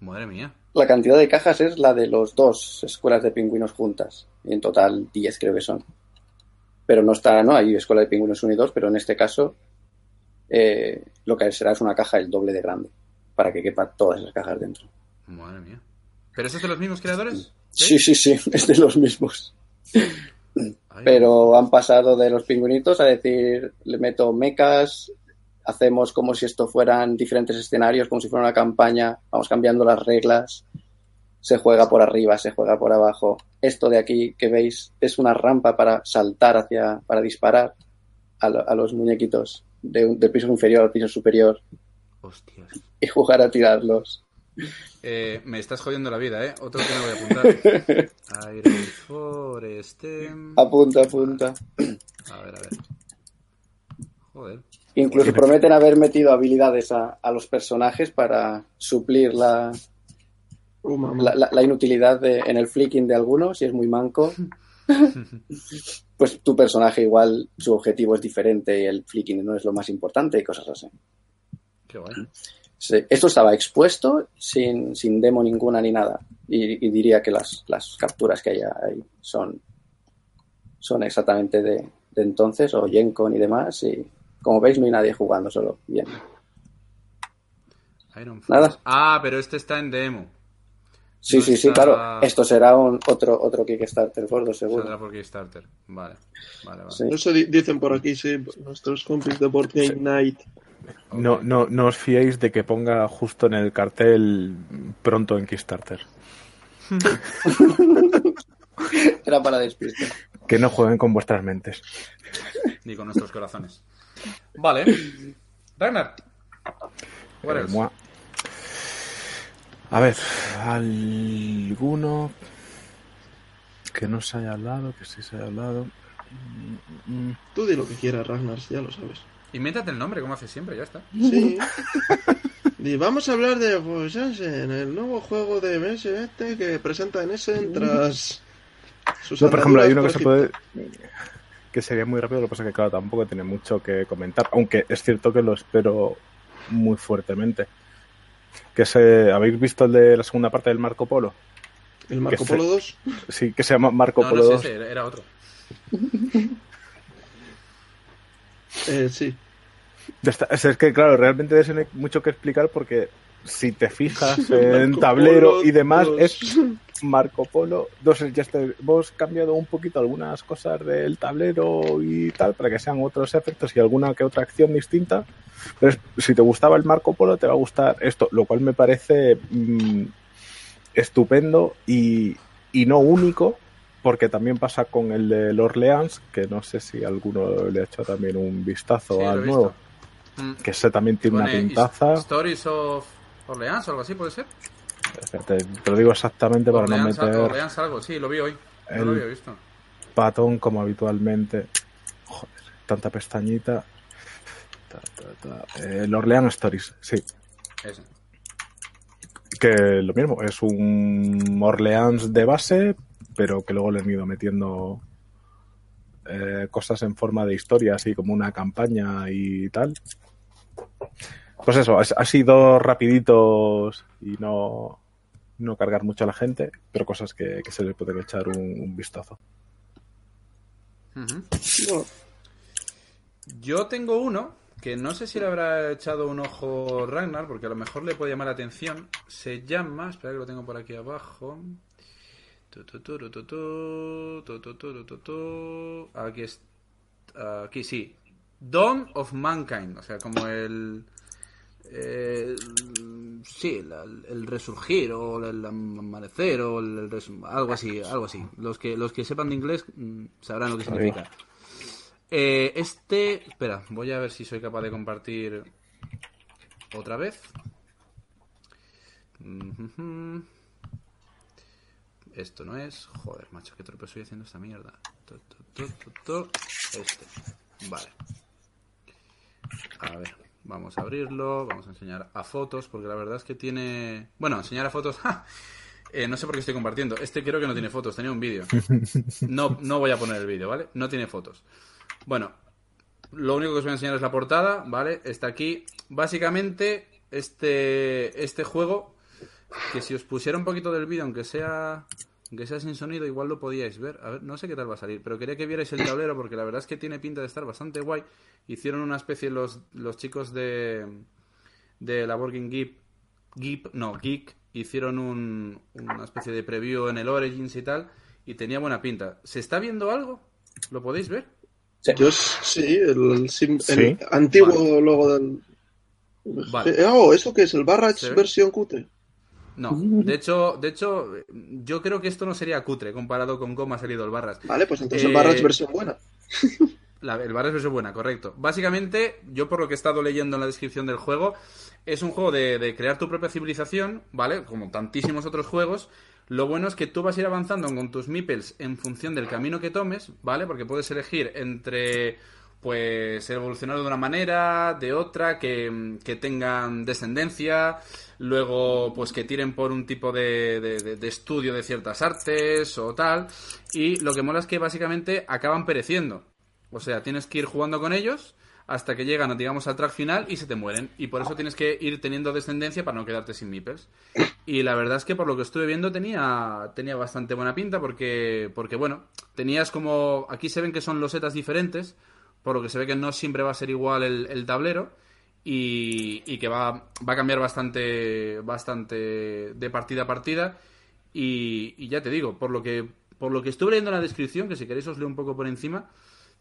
Madre mía. La cantidad de cajas es la de los dos escuelas de pingüinos juntas. Y en total 10 creo que son. Pero no está, no hay escuela de pingüinos unidos, pero en este caso eh, lo que será es una caja el doble de grande. Para que quepa todas esas cajas dentro. Madre mía. ¿Pero eso es de los mismos creadores? Sí, sí, sí, es de los mismos. Ay, Pero han pasado de los pingüinitos a decir, le meto mecas, hacemos como si esto fueran diferentes escenarios, como si fuera una campaña, vamos cambiando las reglas, se juega por arriba, se juega por abajo. Esto de aquí que veis es una rampa para saltar hacia, para disparar a, lo- a los muñequitos de un- del piso inferior al piso superior Hostias. y jugar a tirarlos. Eh, me estás jodiendo la vida, ¿eh? Otro que me voy a apuntar. Iron Forest. Apunta, apunta. A ver, a ver. Joder. Incluso prometen haber metido habilidades a, a los personajes para suplir la, Oh, la, la- la inutilidad de- en el flicking de algunos, si es muy manco, pues tu personaje igual su objetivo es diferente y el flicking no es lo más importante y cosas así. Qué. Sí, Esto estaba expuesto sin, sin demo ninguna ni nada y, y diría que las, las capturas que hay ahí son, son exactamente de, de entonces o Gencon y demás y como veis no hay nadie jugando solo bien. Nada. Ah, pero este está en demo. Sí, No sí, sí, claro. Esto será un otro otro Kickstarter gordo seguro. Saldrá por Kickstarter. Vale. Vale, vale. Sí. Eso di- dicen por aquí, sí, nuestros compis de Board Game Night. No, no, no os fiéis de que ponga justo en el cartel pronto en Kickstarter. Era para despistar. Que no jueguen con vuestras mentes. Ni con nuestros corazones. Vale. Ragnar. What Eh. A ver, alguno que no se haya hablado, que sí se haya hablado. Tú di lo que quieras, Ragnar, si ya lo sabes. Invéntate el nombre, como haces siempre, ya está. Sí. Y vamos a hablar de pues, Essen, el nuevo juego de MS este que presenta en Essen tras sus No, por ejemplo, hay uno que se puede. que sería muy rápido, lo que pasa es que, claro, tampoco tiene mucho que comentar. Aunque es cierto que lo espero muy fuertemente. Que se, ¿Habéis visto el de la segunda parte del Marco Polo? El Marco se- Polo 2. Sí, que se llama Marco No, Polo no es 2. ese, era- era otro. Eh, sí. Es es que, claro, realmente de eso no hay mucho que explicar porque si te fijas en tablero Polo y demás, 2. es Marco Polo 2. Ya está. Hemos cambiado un poquito algunas cosas del tablero y tal para que sean otros efectos y alguna que otra acción distinta. Pero si te gustaba el Marco Polo, te va a gustar esto, lo cual me parece mm, estupendo y, y no único porque también pasa con el de Orleans, que no sé si alguno le ha hecho también un vistazo Sí, al nuevo, Mm. que ese también tiene una pintaza. Stories of Orleans o algo así, ¿puede ser? Te, te lo digo exactamente para no meter Orleans algo, sí, lo vi hoy. No El- lo había visto. patón como habitualmente. Joder, tanta pestañita. Ta, ta, ta. El Orleans Stories, sí. Ese. Que lo mismo, es un Orleans de base, pero que luego le han ido metiendo eh, cosas en forma de historia, así como una campaña y tal pues eso, ha sido rapiditos y no, no cargar mucho a la gente, pero cosas que, se le pueden echar un, vistazo. Yo tengo uno que no sé si le habrá echado un ojo Ragnar, porque a lo mejor le puede llamar la atención. Se llama, espera que lo tengo por aquí abajo. Aquí sí. Dawn of Mankind, o sea, como el eh, sí, la- el resurgir o el amanecer o el res- algo así, algo así. Los que los que sepan de inglés mm, sabrán lo que significa. Eh, este, espera, voy a ver si soy capaz de compartir otra vez. Esto no es. Joder, macho, qué torpe estoy haciendo esta mierda. Este. Vale. A ver, vamos a abrirlo. Vamos a enseñar a fotos, porque la verdad es que tiene. Bueno, enseñar a fotos. Eh, no sé por qué estoy compartiendo. Este creo que no tiene fotos, tenía un vídeo. No, no voy a poner el vídeo, ¿vale? No tiene fotos. Bueno, lo único que os voy a enseñar es la portada, ¿vale? Está aquí. Básicamente, este, este juego, que si os pusiera un poquito del vídeo, aunque sea, aunque sea sin sonido, igual lo podíais ver. A ver, no sé qué tal va a salir, pero quería que vierais el tablero porque la verdad es que tiene pinta de estar bastante guay. Hicieron una especie los, los chicos de, de la Working Geek, Geek, no, Geek, hicieron un, una especie de preview en el Origins y tal, y tenía buena pinta. ¿Se está viendo algo? ¿Lo podéis ver? yo s- sí, el, sim- Sí. el antiguo logo del. Vale. Oh, ¿eso qué es? ¿El ¿Se Barrage ve? versión cutre? No, de hecho, de hecho, yo creo que esto no sería cutre comparado con cómo ha salido el Barras. Vale, pues entonces Eh, el Barrage versión buena. La- el Barras es buena, correcto. Básicamente, yo por lo que he estado leyendo en la descripción del juego, es un juego de, de crear tu propia civilización, ¿vale? Como tantísimos otros juegos. Lo bueno es que tú vas a ir avanzando con tus meeples en función del camino que tomes, ¿vale? Porque puedes elegir entre, pues, evolucionar de una manera, de otra, que, que tengan descendencia, luego, pues, que tiren por un tipo de, de- estudio de ciertas artes o tal. Y lo que mola es que básicamente acaban pereciendo. O sea, tienes que ir jugando con ellos hasta que llegan, digamos, al track final y se te mueren. Y por eso tienes que ir teniendo descendencia para no quedarte sin meeples. Y la verdad es que por lo que estuve viendo tenía, tenía bastante buena pinta porque, porque, bueno, tenías como... Aquí se ven que son losetas diferentes, por lo que se ve que no siempre va a ser igual el, tablero y, que va, va a cambiar bastante, bastante de partida a partida. Y, y ya te digo, por lo que por lo que estuve leyendo en la descripción, que si queréis os leo un poco por encima,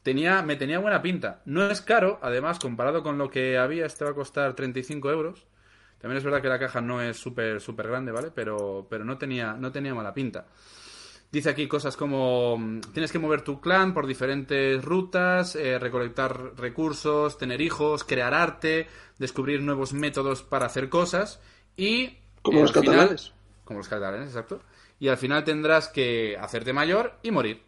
tenía, me tenía buena pinta. No es caro, además, comparado con lo que había, este va a costar 35 euros. También es verdad que la caja no es súper súper grande, ¿vale? Pero, pero no, tenía, no tenía mala pinta. Dice aquí cosas como mm, tienes que mover tu clan por diferentes rutas, eh, recolectar recursos, tener hijos, crear arte, descubrir nuevos métodos para hacer cosas y... Como eh, los final- catalanes. como los catalanes, exacto. Y al final tendrás que hacerte mayor y morir.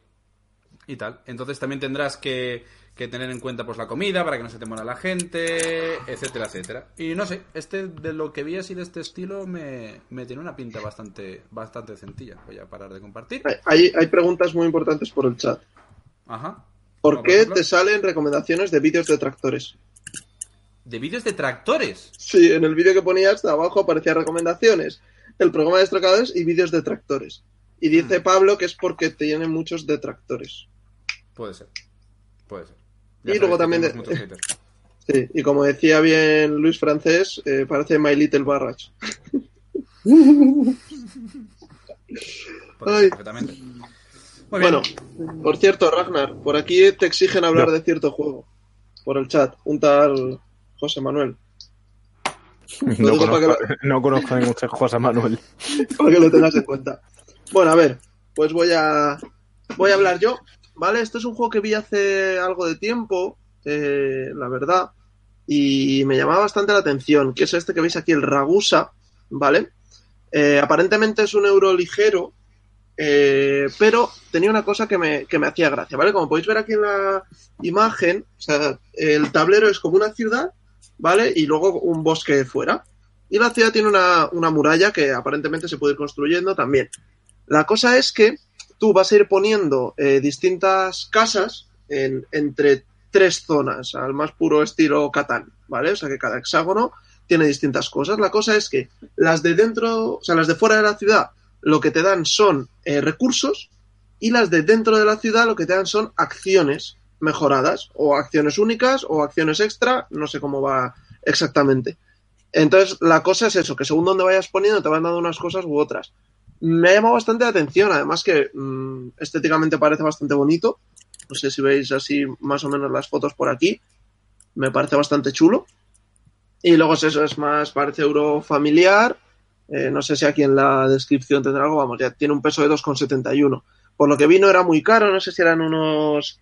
Y tal. Entonces también tendrás que, que tener en cuenta pues la comida para que no se te muera la gente, etcétera, etcétera. Y no sé, este de lo que vi así de este estilo me, me tiene una pinta bastante, bastante sencilla. Voy a parar de compartir. Hay, hay preguntas muy importantes por el chat. Ajá. ¿Por qué te salen recomendaciones de vídeos de tractores? De vídeos de tractores. Sí, en el vídeo que ponías de abajo aparecía recomendaciones, el programa de destracadores y vídeos de tractores. Y dice Mm. Pablo que es porque tiene muchos detractores. Puede ser. Puede ser. Y luego también de-. Sí, y como decía bien Luis Francés, eh, parece My Little Barrage. Puede Ay. ser, perfectamente. Muy bien. Bueno, por cierto, Ragnar, por aquí te exigen hablar No. de cierto juego. Por el chat, un tal José Manuel. No conozco, que no conozco ningún José Manuel. para que lo tengas en cuenta. Bueno, a ver, pues voy a voy a hablar yo, ¿vale? Este es un juego que vi hace algo de tiempo, eh, la verdad, y me llamaba bastante la atención, que es este que veis aquí, el Ragusa, ¿vale? Eh, aparentemente es un euro ligero, eh, pero tenía una cosa que me, que me hacía gracia, ¿vale? Como podéis ver aquí en la imagen, o sea, el tablero es como una ciudad, ¿vale? Y luego un bosque fuera. Y la ciudad tiene una, una muralla que aparentemente se puede ir construyendo también. La cosa es que tú vas a ir poniendo eh, distintas casas en, entre tres zonas, al más puro estilo Catán, ¿vale? O sea que cada hexágono tiene distintas cosas. La cosa es que las de dentro, o sea, las de fuera de la ciudad, lo que te dan son eh, recursos y las de dentro de la ciudad lo que te dan son acciones mejoradas o acciones únicas o acciones extra, no sé cómo va exactamente. Entonces, la cosa es eso, que según donde vayas poniendo te van dando unas cosas u otras. Me ha llamado bastante la atención, además que mmm, estéticamente parece bastante bonito. No sé si veis así más o menos las fotos por aquí. Me parece bastante chulo. Y luego es eso, es más, parece euro familiar. Eh, no sé si aquí en la descripción tendrá algo, vamos, ya tiene un peso de 2,71. Por lo que vino era muy caro, no sé si eran unos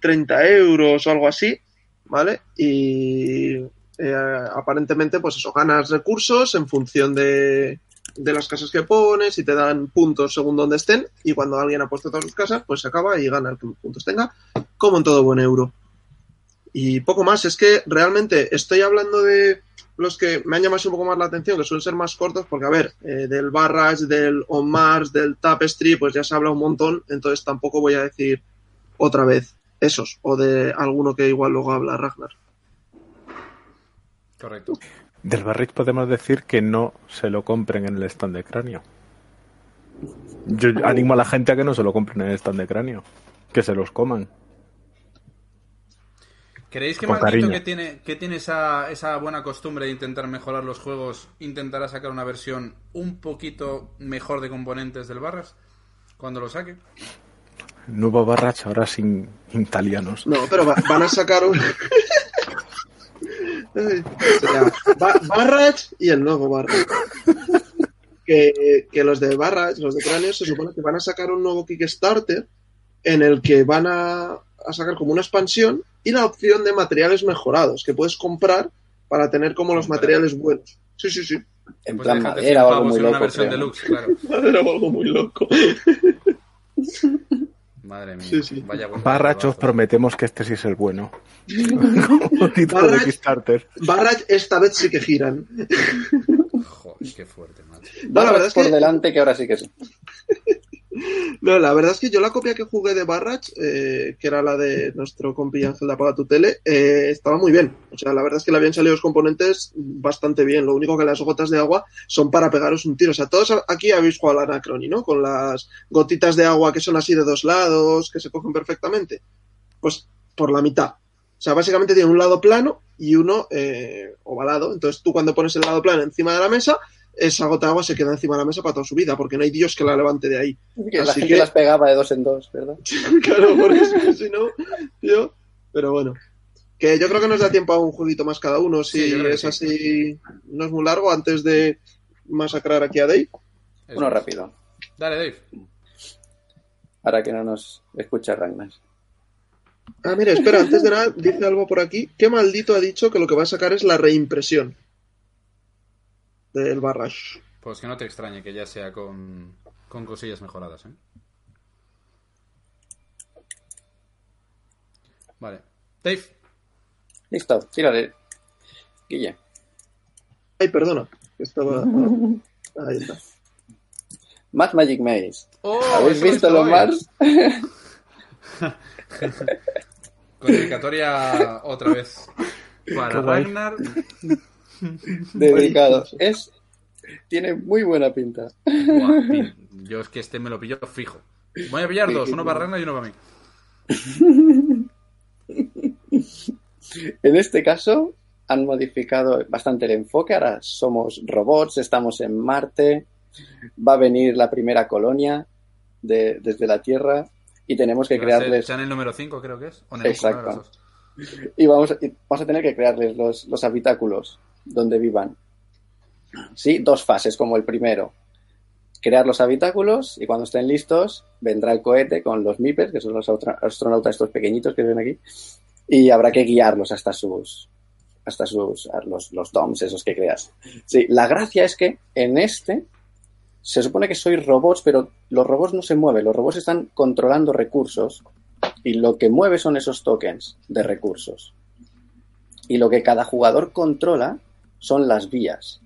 30 euros o algo así, ¿vale? Y eh, aparentemente, pues eso, ganas recursos en función de, de, las casas que pones y te dan puntos según donde estén. Y cuando alguien ha puesto todas sus casas, pues se acaba y gana el que puntos tenga, como en todo buen euro. Y poco más, es que realmente estoy hablando de los que me han llamado un poco más la atención, que suelen ser más cortos, porque a ver, eh, del Barrage, del On Mars, del Tapestry, pues ya se habla un montón, entonces tampoco voy a decir otra vez esos, o de alguno que igual luego habla Ragnar. Correcto. Del Barrage podemos decir que no se lo compren en el stand de cráneo. Yo animo a la gente a que no se lo compren en el stand de cráneo, que se los coman. ¿Creéis que Con Maldito cariño. que tiene, que tiene esa, esa, buena costumbre de intentar mejorar los juegos, intentará sacar una versión un poquito mejor de componentes del Barras cuando lo saque? Nuevo Barrach ahora sin italianos. No, pero va, van a sacar un... Barrach y el nuevo Barrach. Que, que, los de Barrach, los de Cráneos, se supone que van a sacar un nuevo Kickstarter en el que van a, a sacar como una expansión y la opción de materiales mejorados que puedes comprar para tener como los materiales buenos. Sí, sí, sí. En plan madera o algo muy loco. Una versión deluxe, claro. Madera o algo muy loco. Madre mía. Sí, sí. Vaya Barrachos prometemos que este sí es el bueno. Como título de Barrach- Kickstarter. Barrach esta vez sí que giran. Joder, qué fuerte, macho. No, la verdad es por que delante que ahora sí que sí. No, la verdad es que yo la copia que jugué de Barrach, eh, que era la de nuestro compi Ángel de Apaga tu Tele, eh, estaba muy bien. O sea, la verdad es que le habían salido los componentes bastante bien. Lo único que las gotas de agua son para pegaros un tiro. O sea, todos aquí habéis jugado al Anacrony, ¿no? Con las gotitas de agua que son así de dos lados, que se cogen perfectamente. Pues por la mitad. O sea, básicamente tiene un lado plano y uno eh, ovalado. Entonces tú cuando pones el lado plano encima de la mesa, esa gota de agua se queda encima de la mesa para toda su vida, porque no hay Dios que la levante de ahí. Que la Así gente que- las pegaba de dos en dos, ¿verdad? claro, porque es que si no, tío. Pero bueno. Que yo creo que nos da tiempo a un jueguito más cada uno. Si Sí, es sí. así, no es muy largo, antes de masacrar aquí a Dave. Eso Uno rápido. Dale, Dave. Para que no nos escuche Ragnar. Ah, mira, espera, antes de nada, dice algo por aquí. ¿Qué maldito ha dicho que lo que va a sacar es la reimpresión del Barrage? Pues que no te extrañe que ya sea con, con cosillas mejoradas, ¿eh? Vale. Dave. Listo, tírale. Guille. Ay, perdona. Estaba. Ahí está. Mad Magic Maze. Oh, ¿Habéis visto los. Mars? Con dedicatoria otra vez. Para. Ragnar. Dedicados. Es. Tiene muy buena pinta. Buah, yo es que este me lo pillo fijo. Voy a pillar dos, uno para Ragnar y uno para mí. En este caso, han modificado bastante el enfoque. Ahora somos robots, estamos en Marte. Va a venir la primera colonia de- desde la Tierra y tenemos que a crearles. Channel número 5 creo que es. O Exacto. Y vamos, y vamos a tener que crearles los, los habitáculos donde vivan. Sí, dos fases como el primero. crear los habitáculos y cuando estén listos vendrá el cohete con los MIPES, que son los astronautas estos pequeñitos que ven aquí, y habrá que guiarlos hasta sus hasta sus los, los DOMs esos que creas. Sí, la gracia es que en este se supone que sois robots, pero los robots no se mueven, los robots están controlando recursos y lo que mueve son esos tokens de recursos. Y lo que cada jugador controla son las vías.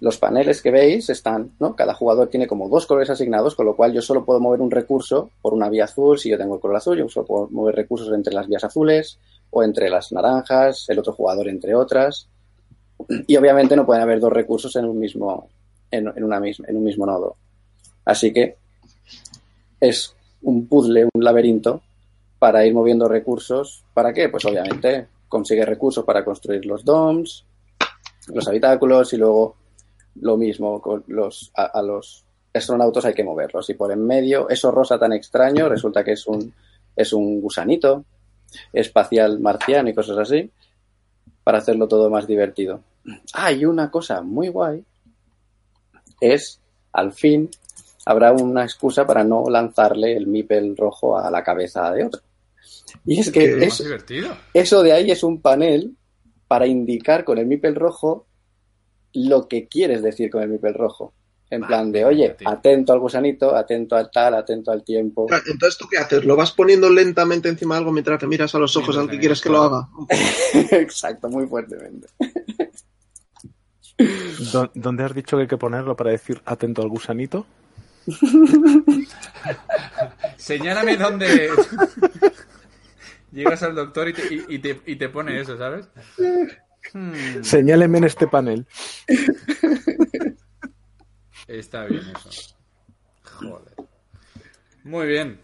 Los paneles que veis están, ¿no? Cada jugador tiene como dos colores asignados, con lo cual yo solo puedo mover un recurso por una vía azul si yo tengo el color azul, yo solo puedo mover recursos entre las vías azules o entre las naranjas, el otro jugador entre otras. Y obviamente no pueden haber dos recursos en un mismo, en, en una misma, en un mismo nodo. Así que es un puzzle, un laberinto para ir moviendo recursos. ¿Para qué? Pues obviamente consigue recursos para construir los DOMs, los habitáculos y luego lo mismo con los a, a los astronautas hay que moverlos y por en medio eso rosa tan extraño resulta que es un es un gusanito espacial marciano y cosas así para hacerlo todo más divertido. Ah, y una cosa muy guay es al fin habrá una excusa para no lanzarle el mipel rojo a la cabeza de otro. Y es que es, divertido. eso de ahí es un panel para indicar con el mipel rojo lo que quieres decir con el mipel rojo. En plan de, oye, tío. atento al gusanito, atento al tal, atento al tiempo. Entonces, ¿tú qué haces? ¿Lo vas poniendo lentamente encima de algo mientras le miras a los ojos Sí, al que quieres que lo haga? Exacto, muy fuertemente. ¿Dó- ¿Dónde has dicho que hay que ponerlo para decir atento al gusanito? Señálame dónde. Llegas al doctor y te, y- y te, y te pone eso, ¿sabes? Hmm, Señáleme en este panel. está bien eso. Joder. Muy bien.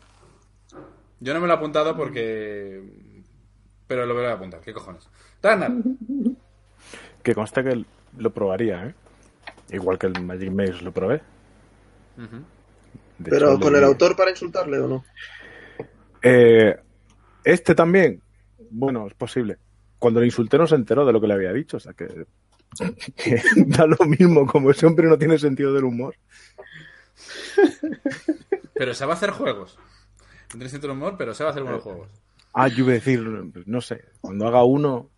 Yo no me lo he apuntado porque. Pero lo voy a apuntar. ¿Qué cojones? Turner. Que conste que lo probaría, ¿eh? Igual que el Magic Maze lo probé. Pero hecho, con le- el autor para insultarle o no. Eh, este también. Bueno, es posible. Cuando le insulté no se enteró de lo que le había dicho. O sea que, que da lo mismo. Como ese hombre no tiene sentido del humor. Pero se va a hacer juegos. No tiene sentido del humor, pero se va a hacer buenos juegos. Ah, yo iba a decir, no sé, cuando haga uno.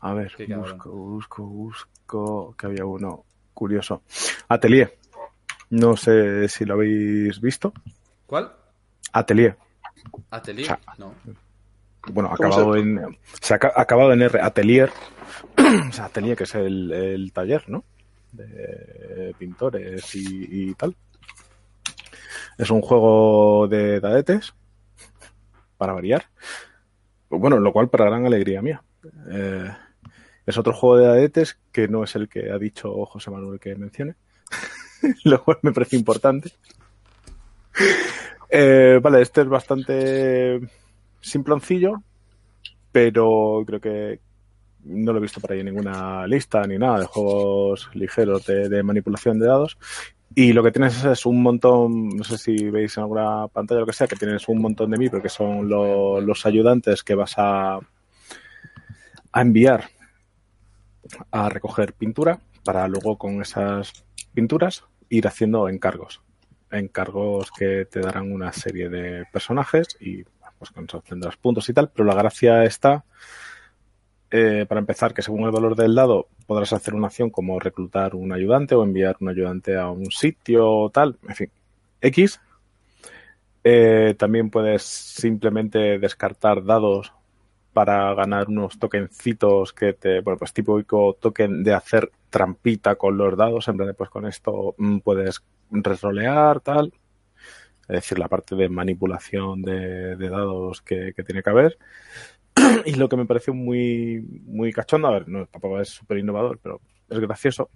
A ver, busco, busco, busco. Que había uno curioso. Atelier. No sé si lo habéis visto. ¿Cuál? Atelier. Atelier. No. Bueno, ¿Cómo acabado se- en. Se ha aca- acabado en R. Atelier. o sea, Atelier, que es el, el taller, ¿no? De pintores y, y tal. Es un juego de dadetes. Para variar. Bueno, lo cual para gran alegría mía. Eh, es otro juego de dadetes que no es el que ha dicho José Manuel que mencione. lo cual me parece importante. Eh, vale, este es bastante simploncillo, pero creo que no lo he visto por ahí en ninguna lista ni nada de juegos ligeros de, manipulación de dados. Y lo que tienes es un montón, no sé si veis en alguna pantalla o lo que sea, que tienes un montón de micro que son lo- los ayudantes que vas a, a enviar a recoger pintura para luego con esas pinturas ir haciendo encargos. Encargos que te darán una serie de personajes y pues con eso tendrás puntos y tal, pero la gracia está, eh, para empezar, que según el valor del dado podrás hacer una acción como reclutar un ayudante o enviar un ayudante a un sitio o tal, en fin, X. Eh, también puedes simplemente descartar dados para ganar unos tokencitos que te, bueno, pues típico token de hacer trampita con los dados, en plan de, pues con esto mm, puedes rerolear, tal. Es decir, la parte de manipulación de, dados que, que tiene que haber. Y lo que me pareció muy, muy cachondo, a ver, no, tampoco es súper innovador, pero es gracioso,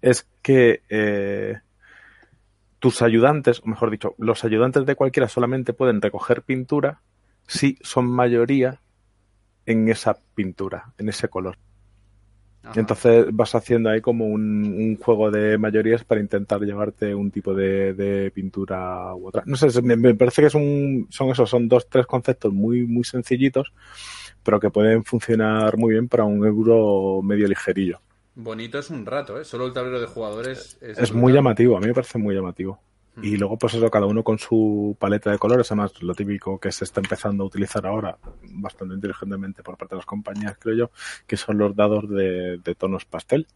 es que eh, tus ayudantes, o mejor dicho, los ayudantes de cualquiera solamente pueden recoger pintura si son mayoría en esa pintura, en ese color. Ajá. Entonces vas haciendo ahí como un, un juego de mayorías para intentar llevarte un tipo de, de pintura u otra. No sé, me, me parece que es un, son esos, son dos, tres conceptos muy, muy sencillitos, pero que pueden funcionar muy bien para un euro medio ligerillo. Bonito es un rato, ¿eh? Solo el tablero de jugadores es... Es muy llamativo, a mí me parece muy llamativo. Y luego, pues eso, cada uno con su paleta de colores, además lo típico que se está empezando a utilizar ahora bastante inteligentemente por parte de las compañías, creo yo, que son los dados de, de tonos pastel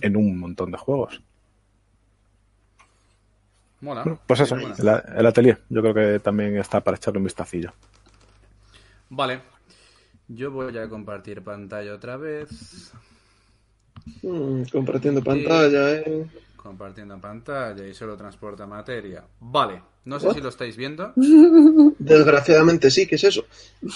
en un montón de juegos. Mola. Bueno, pues eso, el atelier, yo creo que también está para echarle un vistacillo. Vale. Yo voy a compartir pantalla otra vez. Mm, compartiendo pantalla, ¿eh? Compartiendo pantalla y solo transporta materia. Vale. No sé What? si lo estáis viendo. Desgraciadamente sí, ¿qué es eso?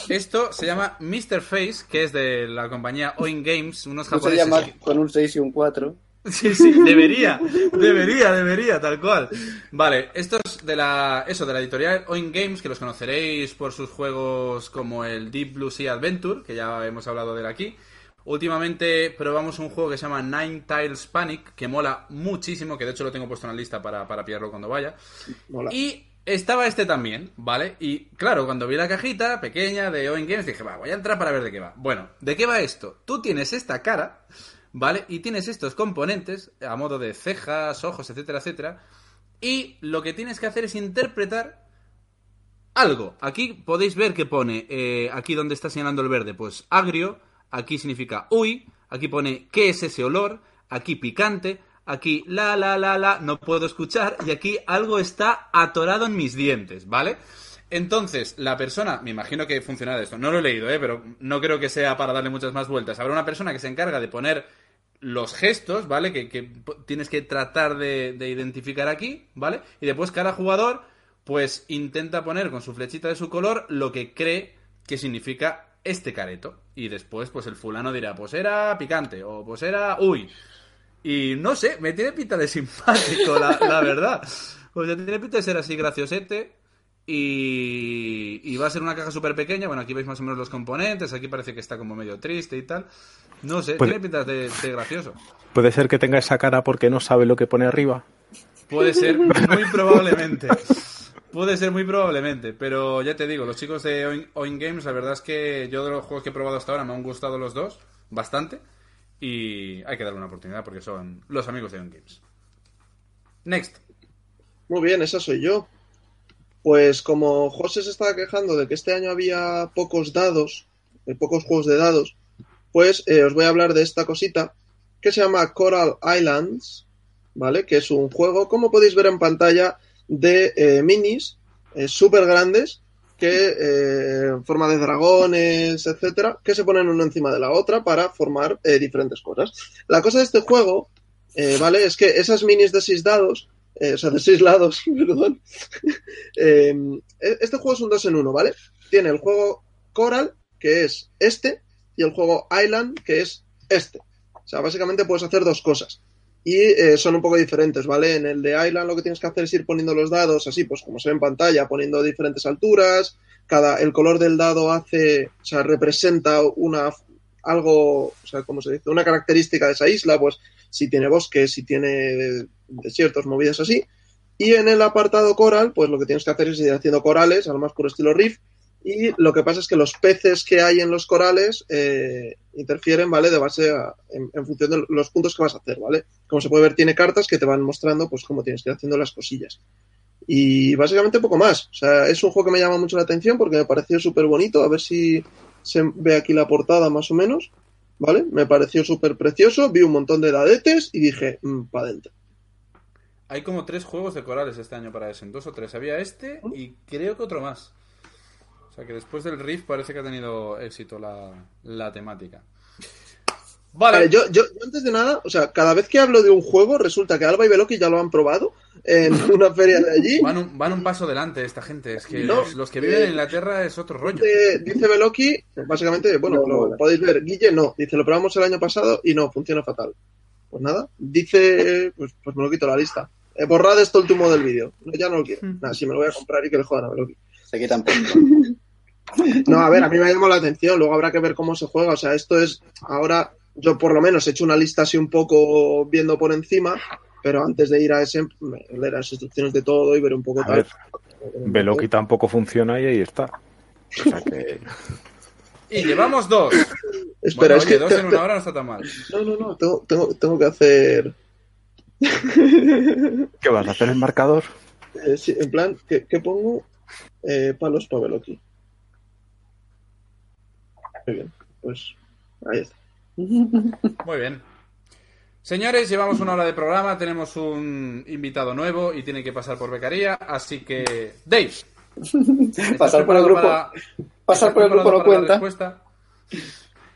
Esto se llama Mr. Face, que es de la compañía Oin Games, unos No se japoneses. llama con un 6 y un 4. Sí, sí, debería, debería, debería, tal cual. Vale, esto es de la, eso, de la editorial Oin Games, que los conoceréis por sus juegos como el Deep Blue Sea Adventure, que ya hemos hablado de él aquí. Últimamente probamos un juego que se llama Nine Tiles Panic, que mola muchísimo, que de hecho lo tengo puesto en la lista para, para pillarlo cuando vaya. Mola. Y estaba este también, ¿vale? Y claro, cuando vi la cajita pequeña de Owen Games dije, va, voy a entrar para ver de qué va. Bueno, ¿de qué va esto? Tú tienes esta cara, ¿vale? Y tienes estos componentes a modo de cejas, ojos, etcétera, etcétera. Y lo que tienes que hacer es interpretar algo. Aquí podéis ver que pone, eh, aquí donde está señalando el verde, pues agrio, aquí significa uy, aquí pone qué es ese olor, aquí picante, aquí la la la la, no puedo escuchar, y aquí algo está atorado en mis dientes, ¿vale? Entonces, la persona, me imagino que funcionará esto, no lo he leído, ¿eh? pero no creo que sea para darle muchas más vueltas. Habrá una persona que se encarga de poner los gestos, ¿vale? Que, tienes que tratar de, de identificar aquí, ¿vale? Y después cada jugador, pues intenta poner con su flechita de su color lo que cree que significa este careto. Y después, pues el fulano dirá, pues era picante, o pues era, uy. Y no sé, me tiene pinta de simpático, la, la verdad. O sea, tiene pinta de ser así graciosete. Y, y va a ser una caja súper pequeña. Bueno, aquí veis más o menos los componentes. Aquí parece que está como medio triste y tal. No sé, Puede- tiene pinta de, de gracioso. Puede ser que tenga esa cara porque no sabe lo que pone arriba. Puede ser, muy probablemente. Puede ser muy probablemente. Pero ya te digo, los chicos de Oin, Games, la verdad es que yo de los juegos que he probado hasta ahora me han gustado los dos. Bastante. Y hay que darle una oportunidad porque son los amigos de Oin Games. Next. Muy bien, esa soy yo. Pues como José se estaba quejando de que este año había pocos dados, eh, pocos juegos de dados, pues eh, os voy a hablar de esta cosita que se llama Coral Islands, ¿vale? Que es un juego, como podéis ver en pantalla, de eh, minis súper grandes que eh, en forma de dragones, etcétera, que se ponen una encima de la otra para formar eh, diferentes cosas. La cosa de este juego, eh, ¿vale? Es que esas minis de seis dados eh, o sea, de seis lados, perdón. Eh, este juego es un 2 en 1, ¿vale? Tiene el juego Coral, que es este, y el juego Island, que es este. O sea, básicamente puedes hacer dos cosas. Y eh, son un poco diferentes, ¿vale? En el de Island lo que tienes que hacer es ir poniendo los dados así, pues como se ve en pantalla, poniendo diferentes alturas. Cada, el color del dado hace, o sea, representa una algo, o sea, como se dice, una característica de esa isla, pues si tiene bosques, si tiene desiertos, movidas así. Y en el apartado coral, pues lo que tienes que hacer es ir haciendo corales, al más puro estilo riff. Y lo que pasa es que los peces que hay en los corales eh, interfieren, ¿vale? De base a, en, función de los puntos que vas a hacer, ¿vale? Como se puede ver, tiene cartas que te van mostrando, pues, cómo tienes que ir haciendo las cosillas. Y básicamente poco más. O sea, es un juego que me llama mucho la atención porque me pareció súper bonito. A ver si se ve aquí la portada más o menos. ¿Vale? Me pareció súper precioso. Vi un montón de dadetes y dije, mmm, para adentro. Hay como tres juegos de corales este año para eso. En dos o tres. Había este y creo que otro más. O sea que después del Rift parece que ha tenido éxito la, la temática. Vale. vale yo, yo, antes de nada, o sea, cada vez que hablo de un juego, resulta que Alba y Veloki ya lo han probado en una feria de allí. Van un, van un paso delante esta gente. Es que no, los, los, que viven eh, en Inglaterra es otro rollo. Dice, dice Veloki, básicamente, bueno, no, lo podéis ver. Guille no, dice, lo probamos el año pasado y no, funciona fatal. Pues nada, dice, pues, pues me lo quito la lista. Eh, borrad esto último del vídeo. No, ya no lo quiero. Hmm. Nada, sí me lo voy a comprar y que le jodan a Veloki. Se quitan. No, a ver, a mí me ha llamado la atención. Luego habrá que ver cómo se juega. O sea, esto es ahora yo por lo menos he hecho una lista así un poco viendo por encima, pero antes de ir a ese, leer las instrucciones de todo y ver un poco a tal. Veloki tampoco funciona y ahí está. O sea que... Y llevamos dos. Espera, Bueno, es oye, que. dos te- en una hora no está tan mal. No, no, no, tengo, tengo, tengo que hacer. ¿Qué vas a hacer el marcador? eh, sí, en plan, ¿qué, qué pongo? Eh, palos Paveloki. Muy bien, pues ahí está. Muy bien. Señores, llevamos una hora de programa, tenemos un invitado nuevo y tiene que pasar por becaría, así que... Dave. ¿estás Pasar por el grupo, para- pasar ¿estás por el grupo preparado no para la cuenta. respuesta?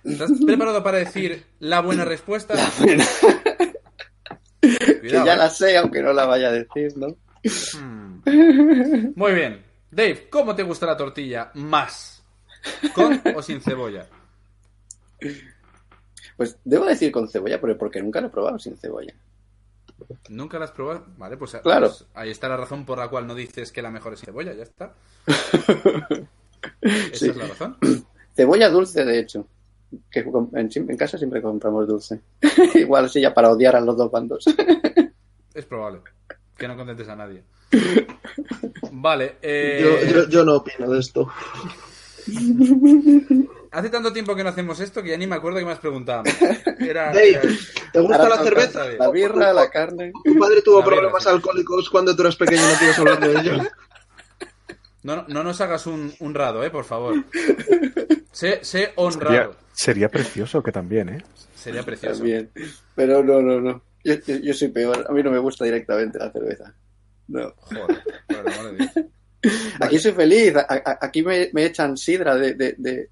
¿Estás preparado para decir la buena respuesta? que Cuidado, ya eh. la sé, aunque no la vaya a decir, ¿no? Muy bien. Dave, ¿cómo te gusta la tortilla más? ¿Con o sin cebolla? Pues debo decir con cebolla, pero porque nunca lo he probado sin cebolla. ¿Nunca la has probado? Vale, pues, Claro. pues ahí está la razón por la cual no dices que la mejor es cebolla, ya está. Esa Sí. es la razón. Cebolla dulce, de hecho. Que en, en casa siempre compramos dulce. Igual así ya para odiar a los dos bandos. Es probable. Que no contentes a nadie. Vale. eh, Yo, yo, yo no opino de esto. Hace tanto tiempo que no hacemos esto que ya ni me acuerdo que me has preguntado. Era, Dave, era- ¿te gusta Ahora la cerveza? La birra, la carne. Tu padre tuvo La birra, problemas sí. alcohólicos cuando tú eras pequeño y no quieres hablar de ello. No, no, no nos hagas un, un rado, eh, por favor. Sé, sé Sería, honrado. sería precioso que también, ¿eh? Sería precioso. También. Pero no, no, no. Yo, yo, yo soy peor. A mí no me gusta directamente la cerveza. No. Joder, por el amor de Dios. Aquí soy feliz. A- a- aquí me, me echan sidra de, de, de,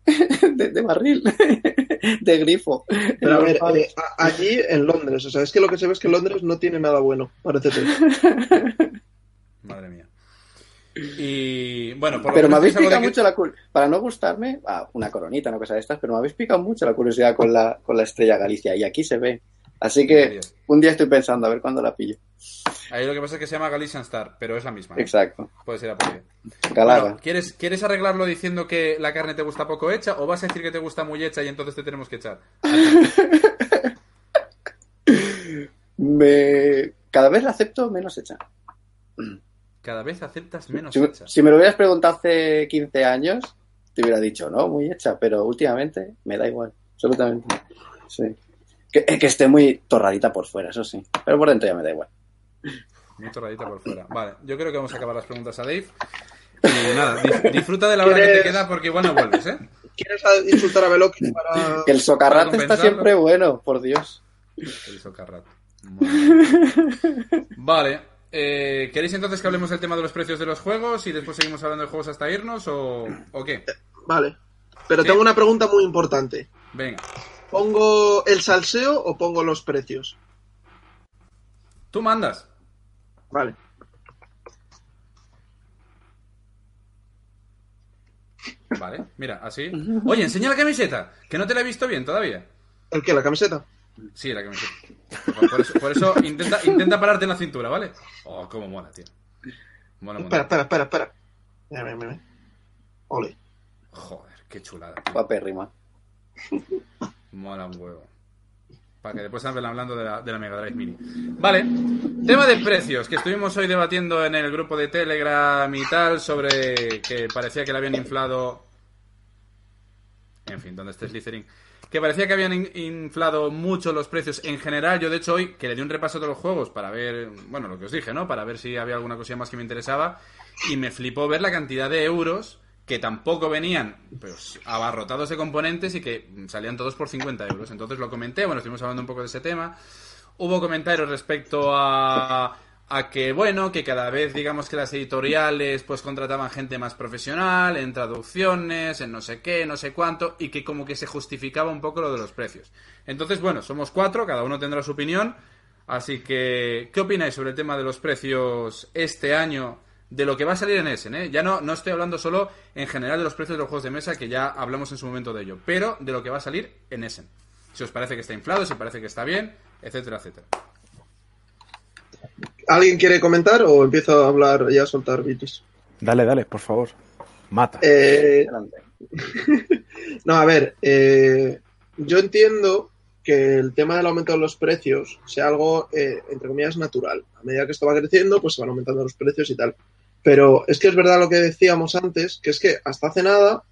de- de barril. De grifo. Pero a ver, eh, a- allí en Londres, o sea, es que lo que se ve es que Londres no tiene nada bueno, parece ser. Madre mía. Y bueno, por Pero me habéis picado que- mucho la cur- Para no gustarme, ah, una coronita, no cosa de estas, pero me habéis picado mucho la curiosidad con la, con la estrella Galicia. Y aquí se ve. Así que un día estoy pensando a ver cuándo la pillo. Ahí lo que pasa es que se llama Galician Star, pero es la misma. Exacto. Puede ser. Galaga. Bueno, ¿quieres, ¿Quieres arreglarlo diciendo que la carne te gusta poco hecha o vas a decir que te gusta muy hecha y entonces te tenemos que echar? Me... Cada vez la acepto menos hecha. Cada vez aceptas menos Si, hecha. si me lo hubieras preguntado hace 15 años, te hubiera dicho, no, muy hecha, pero últimamente me da igual, absolutamente. Sí. Que, eh, que esté muy torradita por fuera, eso sí. Pero por dentro ya me da igual. Muy torradita por fuera. Vale, yo creo que vamos a acabar las preguntas a Dave. Y nada, disfruta de la hora que te ¿Quieres- queda porque igual no vuelves, ¿eh? ¿Quieres insultar a Veloki para...? Que el socarrate Para está siempre bueno, por Dios. El socarrato. Madre. Vale. eh, ¿Queréis entonces que hablemos del tema de los precios de los juegos y después seguimos hablando de juegos hasta irnos o, o qué? Vale. Pero ¿Qué? tengo una pregunta muy importante. Venga. ¿Pongo el salseo o pongo los precios? Tú mandas. Vale. Vale, mira, así. Oye, enseña la camiseta, que no te la he visto bien todavía. ¿El qué? ¿La camiseta? Sí, la camiseta. Por, eso, por eso intenta, intenta pararte en la cintura, ¿vale? Oh, cómo mola, tío. Mola Espera, espera, espera, espera. Mira, mira, mira. Ole. Joder, qué chulada. tío. Papérrima. Mola un huevo. Para que después hablen hablando de la, de la Mega Drive Mini. Vale, tema de precios, que estuvimos hoy debatiendo en el grupo de Telegram y tal, sobre que parecía que le habían inflado. En fin, donde esté Slytherin. Que parecía que habían in- inflado mucho los precios en general. Yo, de hecho, hoy que le di un repaso a todos los juegos para ver, bueno, lo que os dije, ¿no? Para ver si había alguna cosilla más que me interesaba. Y me flipó ver la cantidad de euros que tampoco venían pues abarrotados de componentes y que salían todos por 50 euros. Entonces lo comenté, bueno, estuvimos hablando un poco de ese tema. Hubo comentarios respecto a, a que, bueno, que cada vez digamos que las editoriales pues contrataban gente más profesional en traducciones, en no sé qué, no sé cuánto, y que como que se justificaba un poco lo de los precios. Entonces, bueno, somos cuatro, cada uno tendrá su opinión. Así que, ¿qué opináis sobre el tema de los precios este año? De lo que va a salir en Essen, ¿eh? Ya no, no estoy hablando solo en general de los precios de los juegos de mesa, que ya hablamos en su momento de ello, pero de lo que va a salir en Essen. Si os parece que está inflado, si parece que está bien, etcétera, etcétera. ¿Alguien quiere comentar o empiezo a hablar y a soltar bichos? Dale, dale, por favor. Mata. Eh, no, a ver, eh, yo entiendo que el tema del aumento de los precios sea algo, eh, entre comillas, natural. A medida que esto va creciendo, pues se van aumentando los precios y tal. Pero es que es verdad lo que decíamos antes, que es que hasta hace nada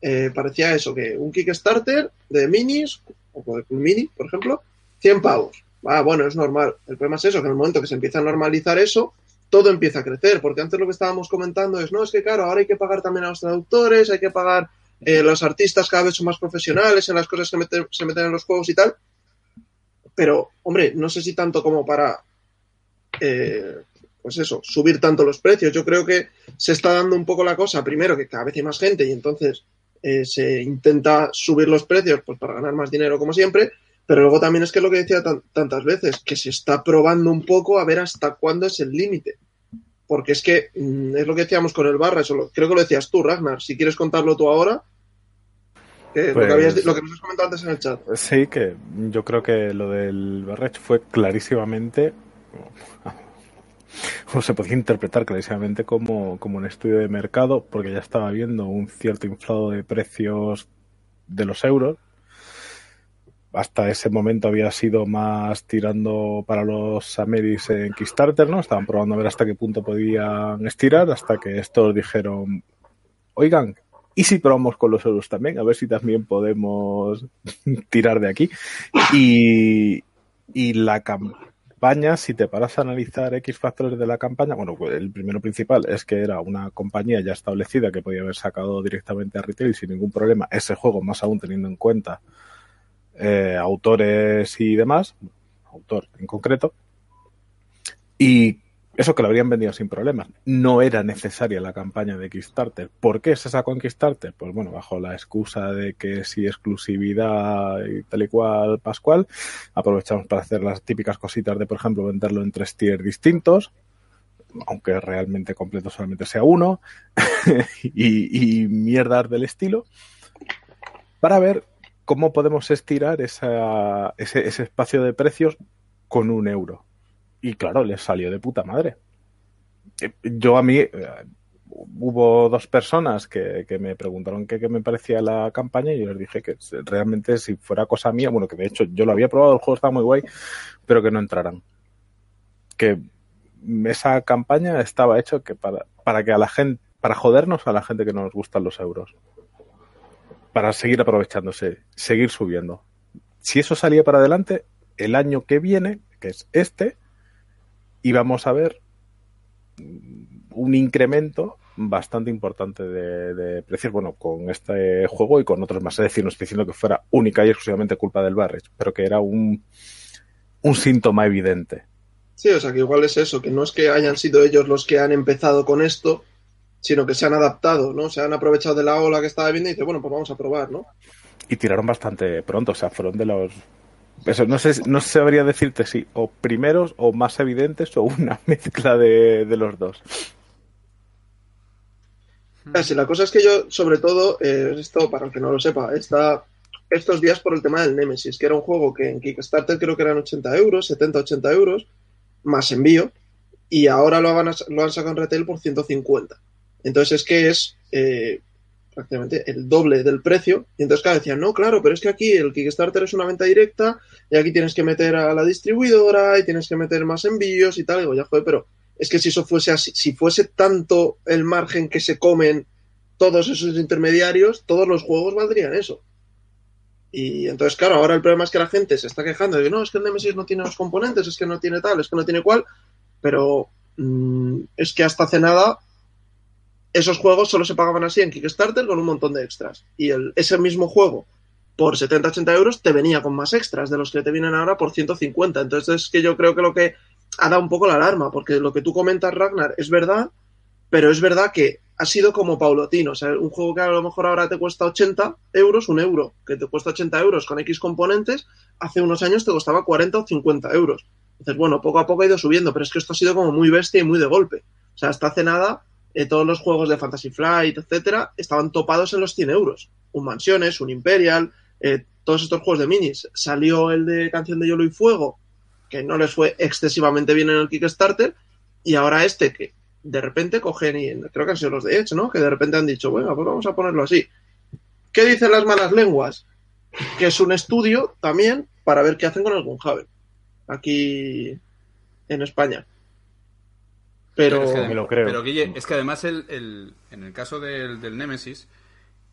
eh, parecía eso, que un Kickstarter de minis, o de mini, por ejemplo, 100 pavos. Ah, bueno, es normal. El problema es eso, que en el momento que se empieza a normalizar eso, todo empieza a crecer, porque antes lo que estábamos comentando es, no, es que claro, ahora hay que pagar también a los traductores, hay que pagar eh, los artistas cada vez son más profesionales en las cosas que se meten en los juegos y tal. Pero, hombre, no sé si tanto como para, eh, pues eso, subir tanto los precios. Yo creo que se está dando un poco la cosa, primero, que cada vez hay más gente y entonces eh, se intenta subir los precios pues, para ganar más dinero, como siempre. Pero luego también es que lo que decía tantas veces, que se está probando un poco a ver hasta cuándo es el límite. Porque es que mm, es lo que decíamos con el barra, eso creo que lo decías tú, Ragnar. Si quieres contarlo tú ahora, lo, que habías, lo, que nos has comentado antes en el chat. Sí, que yo creo que lo del Barrech fue clarísimamente, o se podía interpretar clarísimamente como, como un estudio de mercado, porque ya estaba viendo un cierto inflado de precios de los euros. Hasta ese momento había sido más tirando para los Ameris en Kickstarter, ¿no? Estaban probando a ver hasta qué punto podían estirar, hasta que estos dijeron, oigan, ¿Y si probamos con los euros también? A ver si también podemos tirar de aquí. Y, y la campaña, si te paras a analizar X factores de la campaña, bueno, pues el primero principal es que era una compañía ya establecida que podía haber sacado directamente a retail sin ningún problema ese juego, más aún teniendo en cuenta eh, autores y demás, autor en concreto. Y eso que lo habrían vendido sin problemas. No era necesaria la campaña de Kickstarter. ¿Por qué se sacó en Kickstarter? Pues bueno, bajo la excusa de que si exclusividad y tal y cual Pascual, aprovechamos para hacer las típicas cositas de, por ejemplo, venderlo en tres tiers distintos, aunque realmente completo solamente sea uno, y, mierdas del estilo, para ver cómo podemos estirar esa, ese espacio de precios con un euro y claro, les salió de puta madre. Eh, yo a mí, eh, hubo dos personas que, me preguntaron qué, me parecía la campaña y yo les dije que realmente si fuera cosa mía, bueno, que de hecho yo lo había probado, el juego estaba muy guay, pero que no entraran. Que esa campaña estaba hecho que para, para que a la gente, para jodernos a la gente que no nos gustan los euros. Para seguir aprovechándose, seguir subiendo. Si eso salía para adelante, el año que viene, que es este, y vamos a ver un incremento bastante importante de, precios, bueno, con este juego y con otros más. Es decir, no estoy diciendo que fuera única y exclusivamente culpa del Barrage, pero que era un, un síntoma evidente. Sí, o sea, que igual es eso, que no es que hayan sido ellos los que han empezado con esto, sino que se han adaptado, ¿no? Se han aprovechado de la ola que estaba viendo y dice, bueno, pues vamos a probar, ¿no? Y tiraron bastante pronto, o sea, fueron de los eso, no sé, no sabría decirte si o primeros o más evidentes o una mezcla de, los dos. Casi, la cosa es que yo, sobre todo, eh, esto, para el que no lo sepa, está estos días por el tema del Nemesis, que era un juego que en Kickstarter creo que eran 80 euros, 70, 80 euros, más envío, y ahora lo, van lo han sacado en retail por 150. Entonces es que es eh, prácticamente el doble del precio. Y entonces cada decían, no, claro, pero es que aquí el Kickstarter es una venta directa y aquí tienes que meter a la distribuidora y tienes que meter más envíos y tal. Y digo, ya joder, pero es que si eso fuese así, si fuese tanto el margen que se comen todos esos intermediarios, todos los juegos valdrían eso. Y entonces, claro, ahora el problema es que la gente se está quejando de que no, es que el Nemesis no tiene los componentes, es que no tiene tal, es que no tiene cual, pero mm, es que hasta hace nada esos juegos solo se pagaban así en Kickstarter con un montón de extras. Y ese mismo juego, por 70-80 euros, te venía con más extras de los que te vienen ahora por 150. Entonces es que yo creo que lo que ha dado un poco la alarma, porque lo que tú comentas, Ragnar, es verdad, pero es verdad que ha sido como paulatino. O sea, un juego que a lo mejor ahora te cuesta 80 euros, un euro, que te cuesta 80 euros con X componentes, hace unos años te costaba 40 o 50 euros. Entonces, bueno, poco a poco ha ido subiendo, pero es que esto ha sido como muy bestia y muy de golpe. O sea, hasta hace nada eh, todos los juegos de Fantasy Flight, etcétera, estaban topados en los 100 euros. Un Mansiones, un Imperial, eh, todos estos juegos de minis. Salió el de Canción de Hielo y Fuego, que no les fue excesivamente bien en el Kickstarter, y ahora este que de repente cogen, y creo que han sido los de Edge, ¿no? Que de repente han dicho, bueno, pues vamos a ponerlo así. ¿Qué dicen las malas lenguas? Que es un estudio también para ver qué hacen con el Gunhaven aquí en España. Pero, es que, Guille, es que además el, en el caso del, del Nemesis,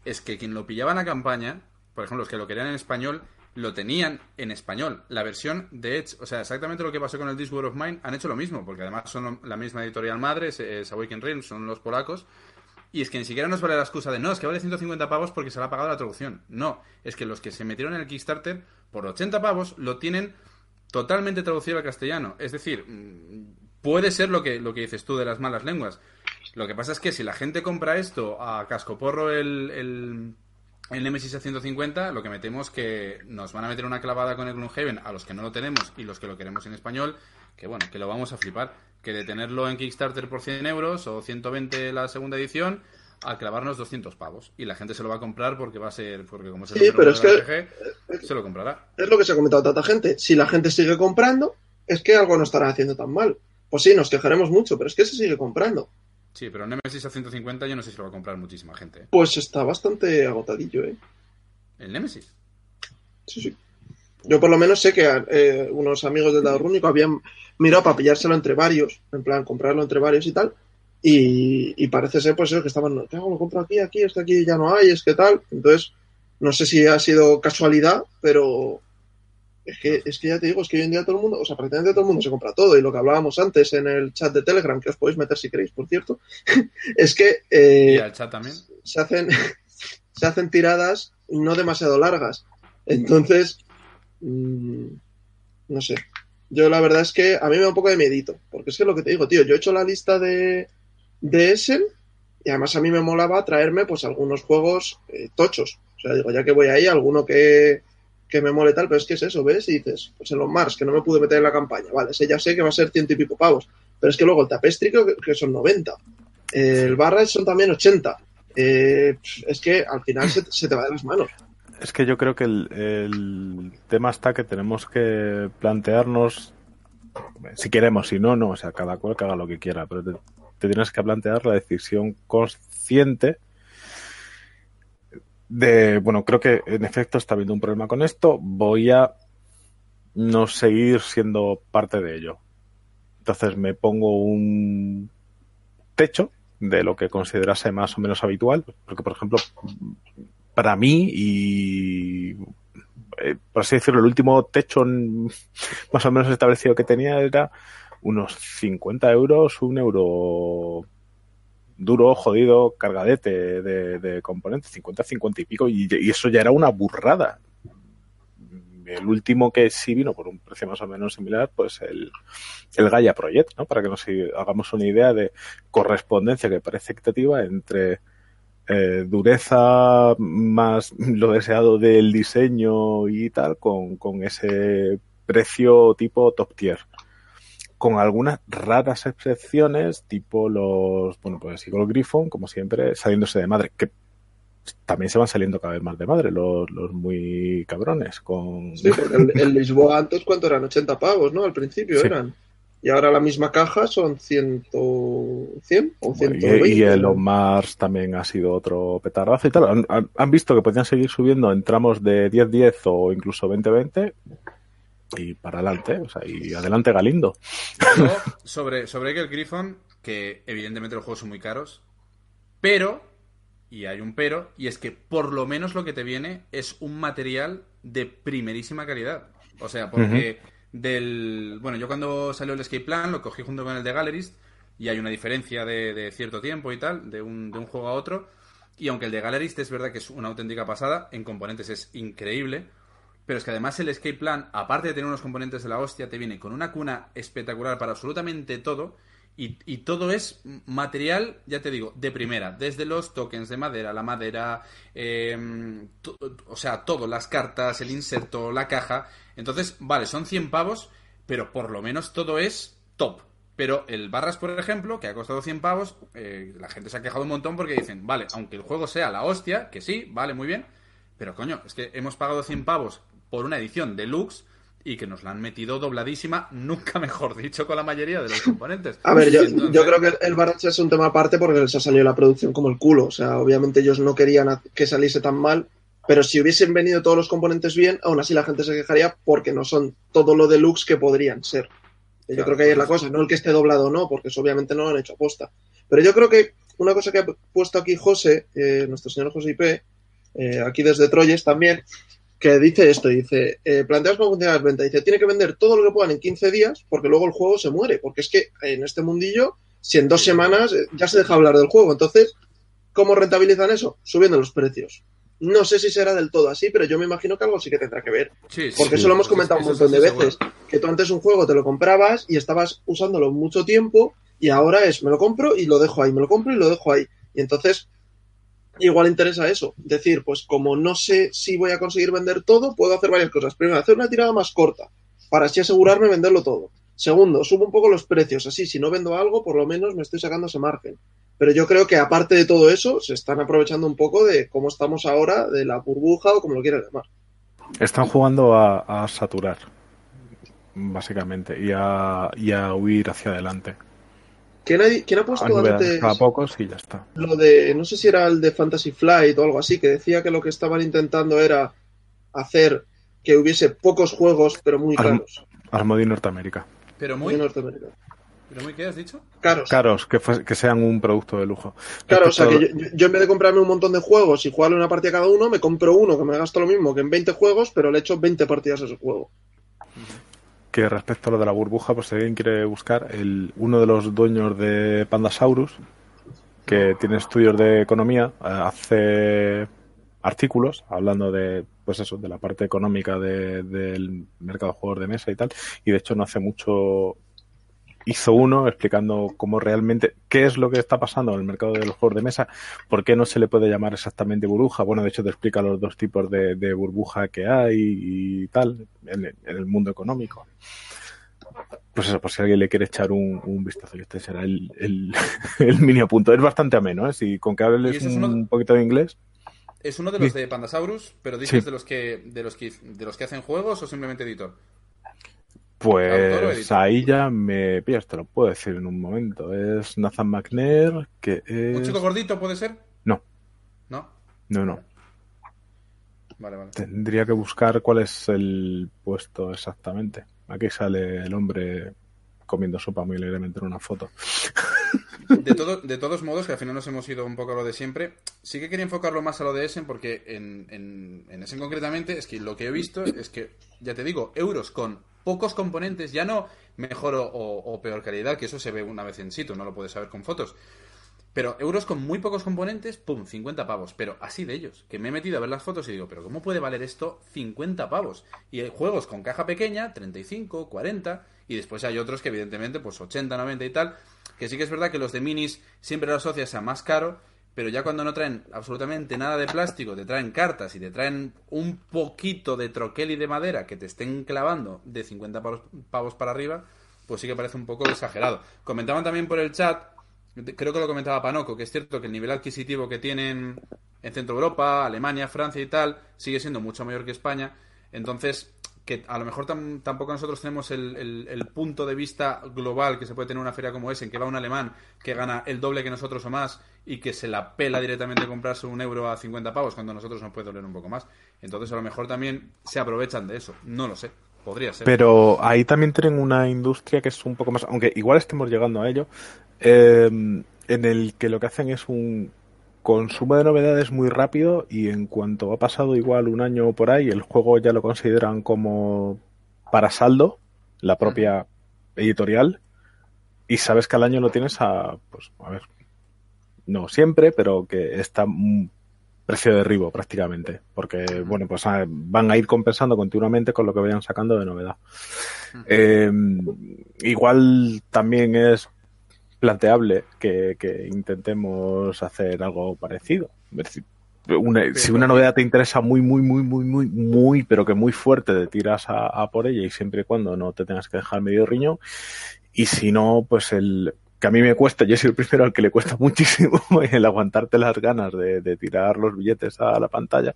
es que quien lo pillaba en la campaña, por ejemplo, los que lo querían en español, lo tenían en español, la versión de Edge. O sea, exactamente lo que pasó con el This War of Mine, han hecho lo mismo, porque además son la misma editorial madre, es, es Awaken Realms, son los polacos. Y es que ni siquiera nos vale la excusa de no, es que vale 150 pavos porque se le ha pagado la traducción. No, es que los que se metieron en el Kickstarter por 80 pavos lo tienen totalmente traducido al castellano. Es decir, mm, puede ser lo que, lo que dices tú de las malas lenguas. Lo que pasa es que si la gente compra esto a cascoporro el, el, el Nemesis a 150, lo que metemos que nos van a meter una clavada con el Gloomhaven a los que no lo tenemos y los que lo queremos en español, que bueno, que lo vamos a flipar. Que de tenerlo en Kickstarter por 100 euros o 120 la segunda edición, a clavarnos 200 pavos. Y la gente se lo va a comprar porque va a ser, porque como es el Sí, pero es que- se lo comprará. Es lo que se ha comentado tanta gente. Si la gente sigue comprando, es que algo no estará haciendo tan mal. Pues sí, nos quejaremos mucho, pero es que se sigue comprando. Sí, pero Nemesis a 150 yo no sé si lo va a comprar muchísima gente. ¿eh? Pues está bastante agotadillo, ¿eh? ¿El Nemesis? Sí, sí. Yo por lo menos sé que eh, unos amigos del dado rúnico habían mirado para pillárselo entre varios, en plan comprarlo entre varios y tal, y, y parece ser pues eso que estaban, ¿qué hago? Lo compro aquí, aquí, es que aquí ya no hay, es que tal. Entonces, no sé si ha sido casualidad, pero es que, es que ya te digo, es que hoy en día todo el mundo, o sea, prácticamente todo el mundo se compra todo, y lo que hablábamos antes en el chat de Telegram, que os podéis meter si queréis, por cierto, es que eh, y al chat también. se hacen se hacen tiradas no demasiado largas. Entonces, mm, no sé. Yo la verdad es que a mí me da un poco de miedito, porque es que lo que te digo, tío, yo he hecho la lista de, de Essen y además a mí me molaba traerme pues algunos juegos eh, tochos. O sea, digo, ya que voy ahí, alguno que, que me mole tal, pero es que es eso, ¿ves? Y dices, pues en los Mars, que no me pude meter en la campaña, vale, ese ya sé que va a ser ciento y pico pavos, pero es que luego el Tapestry creo que, son 90. Eh, el Barra son también 80. Eh, es que al final se, te va de las manos. Es que yo creo que el, tema está que tenemos que plantearnos, si queremos, si no, no, o sea, cada cual que haga lo que quiera, pero te tienes que plantear la decisión consciente de, bueno, creo que en efecto está habiendo un problema con esto, voy a no seguir siendo parte de ello. Entonces me pongo un techo de lo que considerase más o menos habitual, porque por ejemplo, para mí y eh, por así decirlo, el último techo más o menos establecido que tenía era unos 50 euros, un euro duro, jodido, cargadete de, componentes, 50, 50 y pico, y, y eso ya era una burrada. El último que sí vino por un precio más o menos similar, pues el, el Gaia Project, ¿no? Para que nos hagamos una idea de correspondencia que parece equitativa entre eh, dureza más lo deseado del diseño y tal, con, con ese precio tipo top tier. Con algunas raras excepciones, tipo los, bueno, pues Eagle Griffon, como siempre, saliéndose de madre, que también se van saliendo cada vez más de madre los, los muy cabrones. Con... Sí, el, Lisboa antes, ¿cuánto eran? 80 pavos, ¿no? Al principio Sí. eran. Y ahora la misma caja son 100, 100 o 120. Y, y el On Mars también ha sido otro petardazo y tal. Han, han- han visto que podían seguir subiendo en tramos de 10-10 o incluso 20-20 y para adelante, o sea, y adelante Galindo. Yo, sobre, sobre el Griffon, que evidentemente los juegos son muy caros, pero, y hay un pero, y es que por lo menos lo que te viene es un material de primerísima calidad. O sea, porque del. Bueno, yo cuando salió el Escape Plan lo cogí junto con el de Gallerist, y hay una diferencia de, de cierto tiempo y tal, de un, de un juego a otro. Y aunque el de Gallerist es verdad que es una auténtica pasada, en componentes es increíble. Pero es que además el Escape Plan, aparte de tener unos componentes de la hostia, te viene con una cuna espectacular para absolutamente todo. Y, todo es material, ya te digo, de primera. Desde los tokens de madera, la madera, to- o sea, todo, las cartas, el inserto, la caja. Entonces, vale, son 100 pavos, pero por lo menos todo es top. Pero el Barras, por ejemplo, que ha costado 100 pavos, eh, la gente se ha quejado un montón porque dicen, vale, aunque el juego sea la hostia, que sí, vale, muy bien, pero coño, es que hemos pagado 100 pavos por una edición deluxe y que nos la han metido dobladísima, nunca mejor dicho, con la mayoría de los componentes. A ver, yo, Entonces, yo creo que el Barrach es un tema aparte porque les ha salido la producción como el culo. O sea, obviamente ellos no querían que saliese tan mal, pero si hubiesen venido todos los componentes bien, aún así la gente se quejaría porque no son todo lo deluxe que podrían ser. Yo Claro, creo que ahí es la cosa, no el que esté doblado o no, porque eso obviamente no lo han hecho aposta. Pero yo creo que una cosa que ha puesto aquí José, eh, nuestro señor José IP, eh, aquí desde Troyes también, que dice esto, dice, eh, planteas cómo funciona las ventas, dice, tiene que vender todo lo que puedan en 15 días porque luego el juego se muere, porque es que en este mundillo, si en dos semanas eh, ya se deja hablar del juego, entonces, ¿cómo rentabilizan eso? Subiendo los precios. No sé si será del todo así, pero yo me imagino que algo sí que tendrá que ver. Sí, Porque sí. eso lo hemos comentado un montón de veces. seguro. Que tú antes un juego te lo comprabas y estabas usándolo mucho tiempo y ahora es me lo compro y lo dejo ahí, me lo compro y lo dejo ahí. Y entonces igual interesa eso. Decir, pues como no sé si voy a conseguir vender todo, puedo hacer varias cosas. Primero, hacer una tirada más corta para así asegurarme de venderlo todo. Segundo, subo un poco los precios. Así, si no vendo algo, por lo menos me estoy sacando ese margen. Pero yo creo que aparte de todo eso, se están aprovechando un poco de cómo estamos ahora, de la burbuja o como lo quieras llamar. Están jugando a, saturar, básicamente, y a huir hacia adelante. ¿Quién ha, quién ha A puesto antes cada pocos y ya está. lo de, no sé si era el de Fantasy Flight o algo así, que decía que lo que estaban intentando era hacer que hubiese pocos juegos, pero muy Arm- caros. Armody Norteamérica. Pero Muy Norteamérica. pero muy, ¿qué has dicho? Caros. Caros, que, fue- que sean un producto de lujo. Claro, o sea que Respecto- yo, yo- yo en vez de comprarme un montón de juegos y jugarle una partida a cada uno, me compro uno que me gasto lo mismo que en 20 juegos, pero le echo 20 partidas a ese juego. Que respecto a lo de la burbuja, pues si alguien quiere buscar, el, uno de los dueños de Pandasaurus, que tiene estudios de economía, eh, hace artículos hablando de, pues eso, de la parte económica de- del mercado de juegos de mesa y tal, y de hecho no hace mucho hizo uno explicando cómo realmente, qué es lo que está pasando en el mercado de los juegos de mesa, por qué no se le puede llamar exactamente burbuja. Bueno, de hecho te explica los dos tipos de, de burbuja que hay y tal en, el- en el mundo económico. Pues eso, por si alguien le quiere echar un, un vistazo, y este será el, el, el mini apunto. Es bastante ameno, ¿eh? Si con que hables un poquito de inglés. ¿Es uno de los de Pandasaurus, pero dices Sí. de los que de los que de los que hacen juegos o simplemente editor? Pues ahí ya me pillas, te lo puedo decir en un momento. Es Nathan McNair, que ¿Un es... chico gordito puede ser? No, No. no, no. Vale, vale. Tendría que buscar cuál es el puesto exactamente. Aquí sale el hombre comiendo sopa muy alegremente en una foto. De, todo, de todos modos, que al final nos hemos ido un poco a lo de siempre, sí que quería enfocarlo más a lo de Essen, porque en, en, en Essen concretamente, es que lo que he visto es que, ya te digo, euros con pocos componentes, ya no mejor o, peor calidad, que eso se ve una vez en sitio, no lo puedes saber con fotos. Pero euros con muy pocos componentes, pum, 50 pavos. Pero así de ellos. Que me he metido a ver las fotos y digo, pero ¿cómo puede valer esto 50 pavos? Y hay juegos con caja pequeña, 35, 40. Y después hay otros que evidentemente, pues 80, 90 y tal. Que sí que es verdad que los de minis siempre lo asocias a más caro. Pero ya cuando no traen absolutamente nada de plástico, te traen cartas y te traen un poquito de troquel y de madera que te estén clavando de 50 pavos, pavos para arriba, pues sí que parece un poco exagerado. Comentaban también por el chat creo que lo comentaba Panoco, que es cierto que el nivel adquisitivo que tienen en Centro Europa, Alemania, Francia y tal, sigue siendo mucho mayor que España. Entonces, que a lo mejor tam- tampoco nosotros tenemos el, punto de vista global que se puede tener en una feria como esa, en que va un alemán que gana el doble que nosotros o más y que se la pela directamente comprarse un euro a 50 pavos cuando a nosotros nos puede doler un poco más. Entonces, a lo mejor también se aprovechan de eso. No lo sé. Podría ser. Pero ahí también tienen una industria que es un poco más, aunque igual estemos llegando a ello, eh, en el que lo que hacen es un consumo de novedades muy rápido y en cuanto ha pasado igual un año por ahí, el juego ya lo consideran como para saldo, la propia editorial, y sabes que al año lo tienes a, pues, a ver, no siempre, pero que está un precio de derribo prácticamente, porque bueno, pues ah, van a ir compensando continuamente con lo que vayan sacando de novedad. Eh, igual también es planteable que, que intentemos hacer algo parecido. Una- si una novedad te interesa muy, muy, muy, muy, muy, muy, pero que muy fuerte, te tiras a, a por ella y siempre y cuando no te tengas que dejar medio riñón. Y si no, pues el que a mí me cuesta, yo soy el primero al que le cuesta muchísimo el aguantarte las ganas de, de tirar los billetes a la pantalla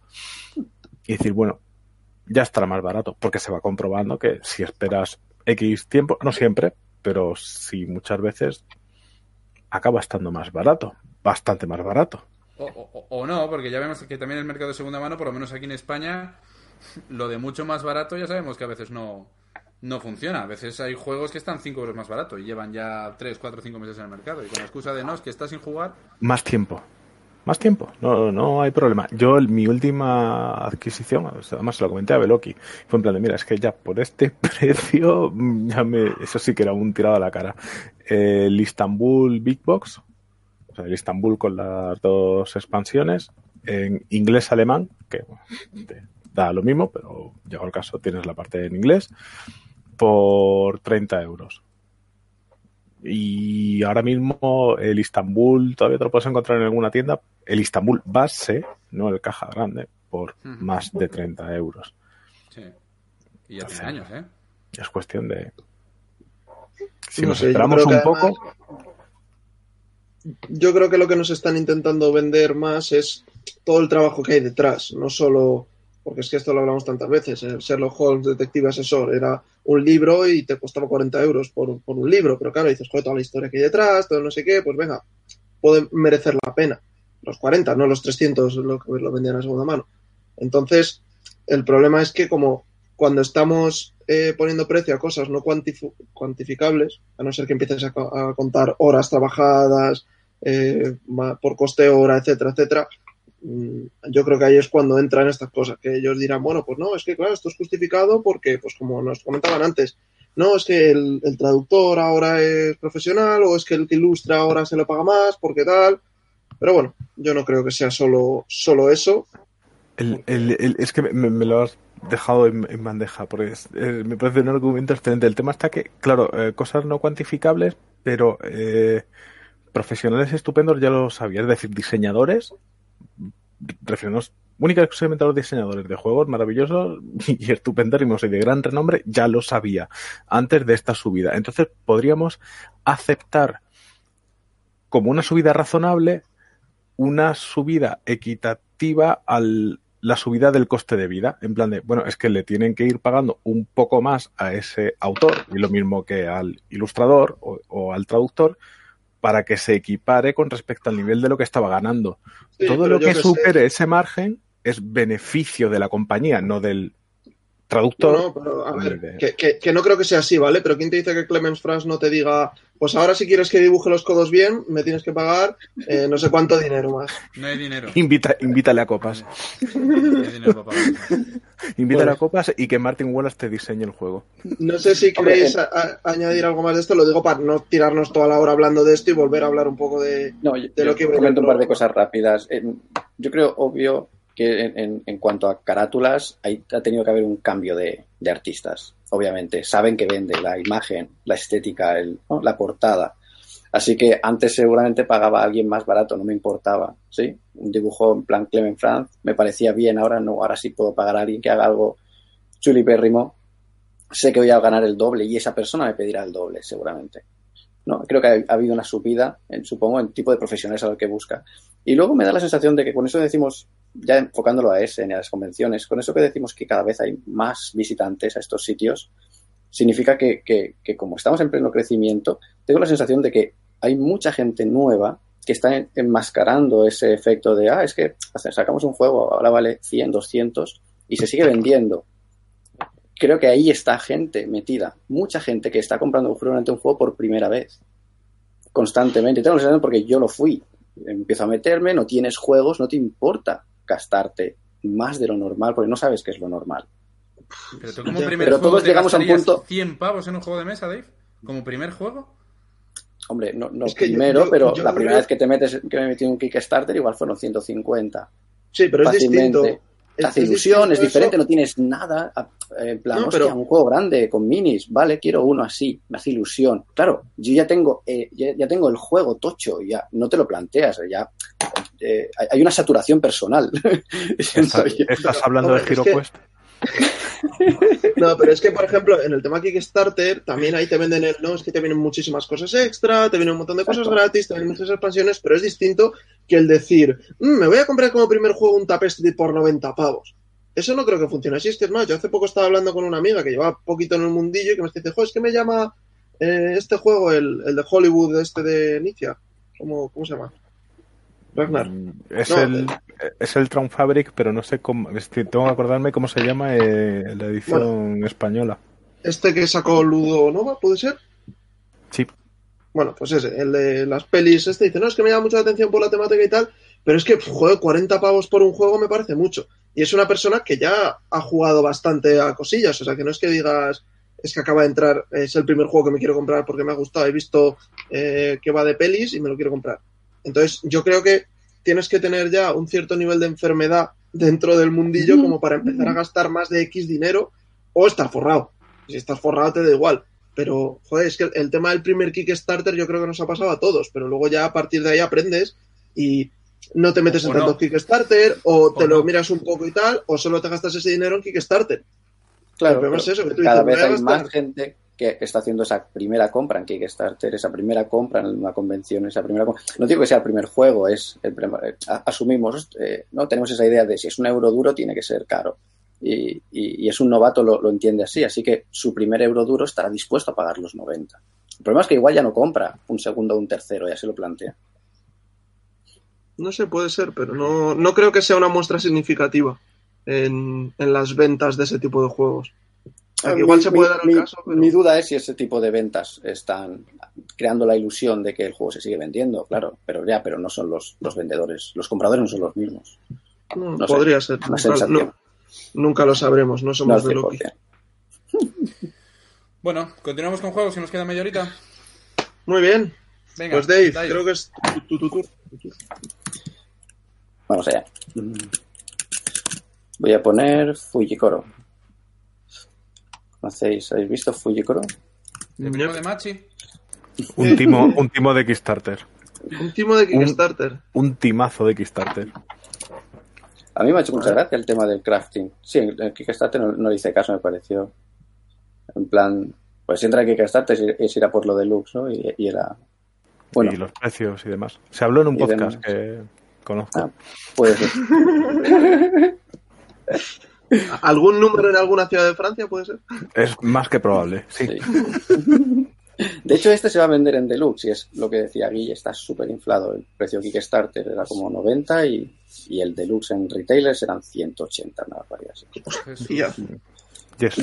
y decir, bueno, ya estará más barato, porque se va comprobando que si esperas X tiempo, no siempre, pero sí muchas veces acaba estando más barato, bastante más barato. O, o- o no, porque ya vemos que también el mercado de segunda mano, por lo menos aquí en España, lo de mucho más barato ya sabemos que a veces no, no funciona. A veces hay juegos que están 5 euros más barato y llevan ya 3, 4, 5 meses en el mercado. Y con la excusa de no, es que está sin jugar, Más tiempo. más tiempo, no, no hay problema. Yo, mi última adquisición, además se lo comenté a Beloki, fue en plan de, mira, es que ya por este precio, mm, ya me, eso sí que era un tirado a la cara. El Istanbul Big Box, o sea, el Istanbul con las dos expansiones, en inglés-alemán, que da lo mismo, pero llegado el caso tienes la parte en inglés, por 30 euros. Y ahora mismo el Istanbul todavía te lo puedes encontrar en alguna tienda. El Istanbul base, no el caja grande, por más de 30 euros. Sí. Y ya tiene años, ¿eh? Es cuestión de. Si nos esperamos un poco. yo creo que lo que nos están intentando vender más es todo el trabajo que hay detrás, no solo porque es que esto lo hablamos tantas veces. El Sherlock Holmes, detective asesor, era un libro y te costaba 40 euros por, un libro. Pero claro, dices, joder, toda la historia que hay detrás, todo no sé qué, pues venga, puede merecer la pena. Los 40, no los 300, lo que lo vendían a segunda mano. Entonces, el problema es que como cuando estamos eh, poniendo precio a cosas no cuantificables, a no ser que empieces a, contar horas trabajadas eh, por coste hora, etcétera, etcétera, Mm, yo creo que ahí es cuando entran estas cosas, que ellos dirán, bueno, pues no, es que claro, esto es justificado porque, pues como nos comentaban antes, no, es que el, traductor ahora es profesional o es que el que ilustra ahora se le paga más porque tal. Pero bueno, yo no creo que sea solo, solo eso. es que me, lo has dejado en, bandeja, porque me parece un argumento excelente. El tema está que, claro, eh, cosas no cuantificables, pero eh, profesionales estupendos ya lo sabía, es decir, diseñadores refiriéndonos única y exclusivamente a los diseñadores de juegos maravillosos y estupendísimos y de gran renombre, ya lo sabía antes de esta subida. Entonces podríamos aceptar como una subida razonable una subida equitativa a la subida del coste de vida. En plan de, bueno, es que le tienen que ir pagando un poco más a ese autor, y lo mismo que al ilustrador o al traductor, para que se equipare con respecto al nivel de lo que estaba ganando. Todo lo que, supere ese margen es beneficio de la compañía, no del traductor. No, pero a ver, que, no creo que sea así, ¿vale? Pero ¿quién te dice que Clemens Franz no te diga, pues ahora si quieres que dibuje los codos bien, me tienes que pagar eh, no sé cuánto dinero más? No hay dinero. Invita, invítale a copas. no hay dinero para Invítale a copas y que Martin Wallace te diseñe el juego. No sé si queréis añadir algo más de esto, lo digo para no tirarnos toda la hora hablando de esto y volver a hablar un poco de, lo que... Comento un par de cosas rápidas. Yo creo, obvio, que en, cuanto a carátulas ha tenido que haber un cambio de, artistas, obviamente. Saben que vende la imagen, la estética, el, la portada. Así que antes seguramente pagaba a alguien más barato, no me importaba, ¿sí? Un dibujo en plan Clement Franz me parecía bien, ahora no, ahora sí puedo pagar a alguien que haga algo chulipérrimo. Sé que voy a ganar el doble y esa persona me pedirá el doble, seguramente. No, creo que ha, habido una subida, en, supongo, en tipo de profesionales a lo que busca. Y luego me da la sensación de que con eso decimos, ya enfocándolo a ese, a las convenciones, con eso que decimos que cada vez hay más visitantes a estos sitios, significa que, que, que como estamos en pleno crecimiento, tengo la sensación de que hay mucha gente nueva que está enmascarando ese efecto de, ah, es que sacamos un juego, ahora vale 100, 200 y se sigue vendiendo. Creo que ahí está gente metida, mucha gente que está comprando un juego por primera vez, constantemente. Tengo la sensación porque yo lo fui. Empiezo a meterme, no tienes juegos, no te importa gastarte más de lo normal porque no sabes qué es lo normal. Pero, tú como primer todos llegamos a un punto. ¿100 pavos en un juego de mesa, Dave? ¿Como primer juego? Hombre, no, no primero, pero la primera vez que te metes, que me metí en un Kickstarter, igual fueron 150. Sí, pero es distinto. Te hace ilusión, es diferente, no tienes nada. En plan, hostia, un juego grande con minis, vale, quiero uno así, me hace ilusión. Claro, yo ya tengo, eh, ya, tengo el juego tocho, ya no te lo planteas, ya eh, hay una saturación personal. ¿Estás, hablando de HeroQuest? No, pero es que, por ejemplo, en el tema Kickstarter, también ahí te venden el, no, es que te vienen muchísimas cosas extra, te vienen un montón de cosas gratis, te vienen muchas expansiones, pero es distinto que el decir, mm, me voy a comprar como primer juego un Tapestry por 90 pavos. Eso no creo que funcione así, es que es más, yo hace poco estaba hablando con una amiga que lleva poquito en el mundillo y que me dice, joder, es que me llama eh, este juego, el, el, de Hollywood, este de Nicia, ¿cómo, cómo se llama? Ragnar. Mm, es, el, es el Tron Fabric, pero no sé cómo. tengo que acordarme cómo se llama eh, la edición española. Este que sacó Ludo Nova, ¿puede ser? Sí. Bueno, pues ese, el de las pelis, este dice, no, es que me llama mucha atención por la temática y tal, pero es que, joder, 40 pavos por un juego me parece mucho. Y es una persona que ya ha jugado bastante a cosillas, o sea, que no es que digas, es que acaba de entrar, es el primer juego que me quiero comprar porque me ha gustado, he visto eh, que va de pelis y me lo quiero comprar. Entonces, yo creo que tienes que tener ya un cierto nivel de enfermedad dentro del mundillo como para empezar a gastar más de X dinero o estar forrado. Si estás forrado te da igual. Pero, joder, es que el tema del primer Kickstarter yo creo que nos ha pasado a todos, pero luego ya a partir de ahí aprendes y no te metes O en no. tantos Kickstarter o te O lo no. miras un poco y tal, o solo te gastas ese dinero en Kickstarter. Claro, El problema pero es eso, que tú cada dices, vez hay gastar- más gente que está haciendo esa primera compra en Kickstarter, esa primera compra en una convención, esa primera No digo que sea el primer juego, es el primer- eh, asumimos, eh, no tenemos esa idea de si es un euro duro tiene que ser caro. Y, es un novato lo, lo entiende así, así que su primer euro duro estará dispuesto a pagar los 90. El problema es que igual ya no compra un segundo o un tercero, ya se lo plantea. No sé, puede ser, pero no, no creo que sea una muestra significativa en, en las ventas de ese tipo de juegos. Que igual Mi- se puede mi- dar el mi- caso, pero... Mi duda es si ese tipo de ventas están creando la ilusión de que el juego se sigue vendiendo, claro, pero ya, pero no son los, los vendedores, los compradores no son los mismos. No, no sé, podría ser. una Nunca, sensación. no- nunca lo sabremos, no No somos al de Loki. 100%. Bueno, continuamos con juegos, que nos queda media horita. Muy bien. Venga, pues Dave, Dave. creo que es tu, tu, tu, tu. Vamos allá. Voy a poner Fujikoro. ¿Conocéis? ¿Habéis visto Fujikoro? ¿El primo de Machi? Un timo, un timo de Kickstarter. Un timo de Kickstarter. Un timazo de Kickstarter. A mí me ha hecho mucha gracia el tema del crafting. Sí, en Kickstarter no, no le hice caso, me pareció. En plan, pues si entra en Kickstarter es, es ir a por lo deluxe, ¿no? Y, y era. Bueno, Y los precios y demás. Se habló en un podcast demás. que conozco. Ah. puede ser. ¿Algún número en alguna ciudad de Francia puede ser? Es más que probable. Sí. Sí. De hecho, este se va a vender en deluxe y es lo que decía Guille, está súper inflado. El precio Kickstarter era como 90 y, y el deluxe en retailers eran 180, una barbaridad así. Jesús. Y ya. Yes.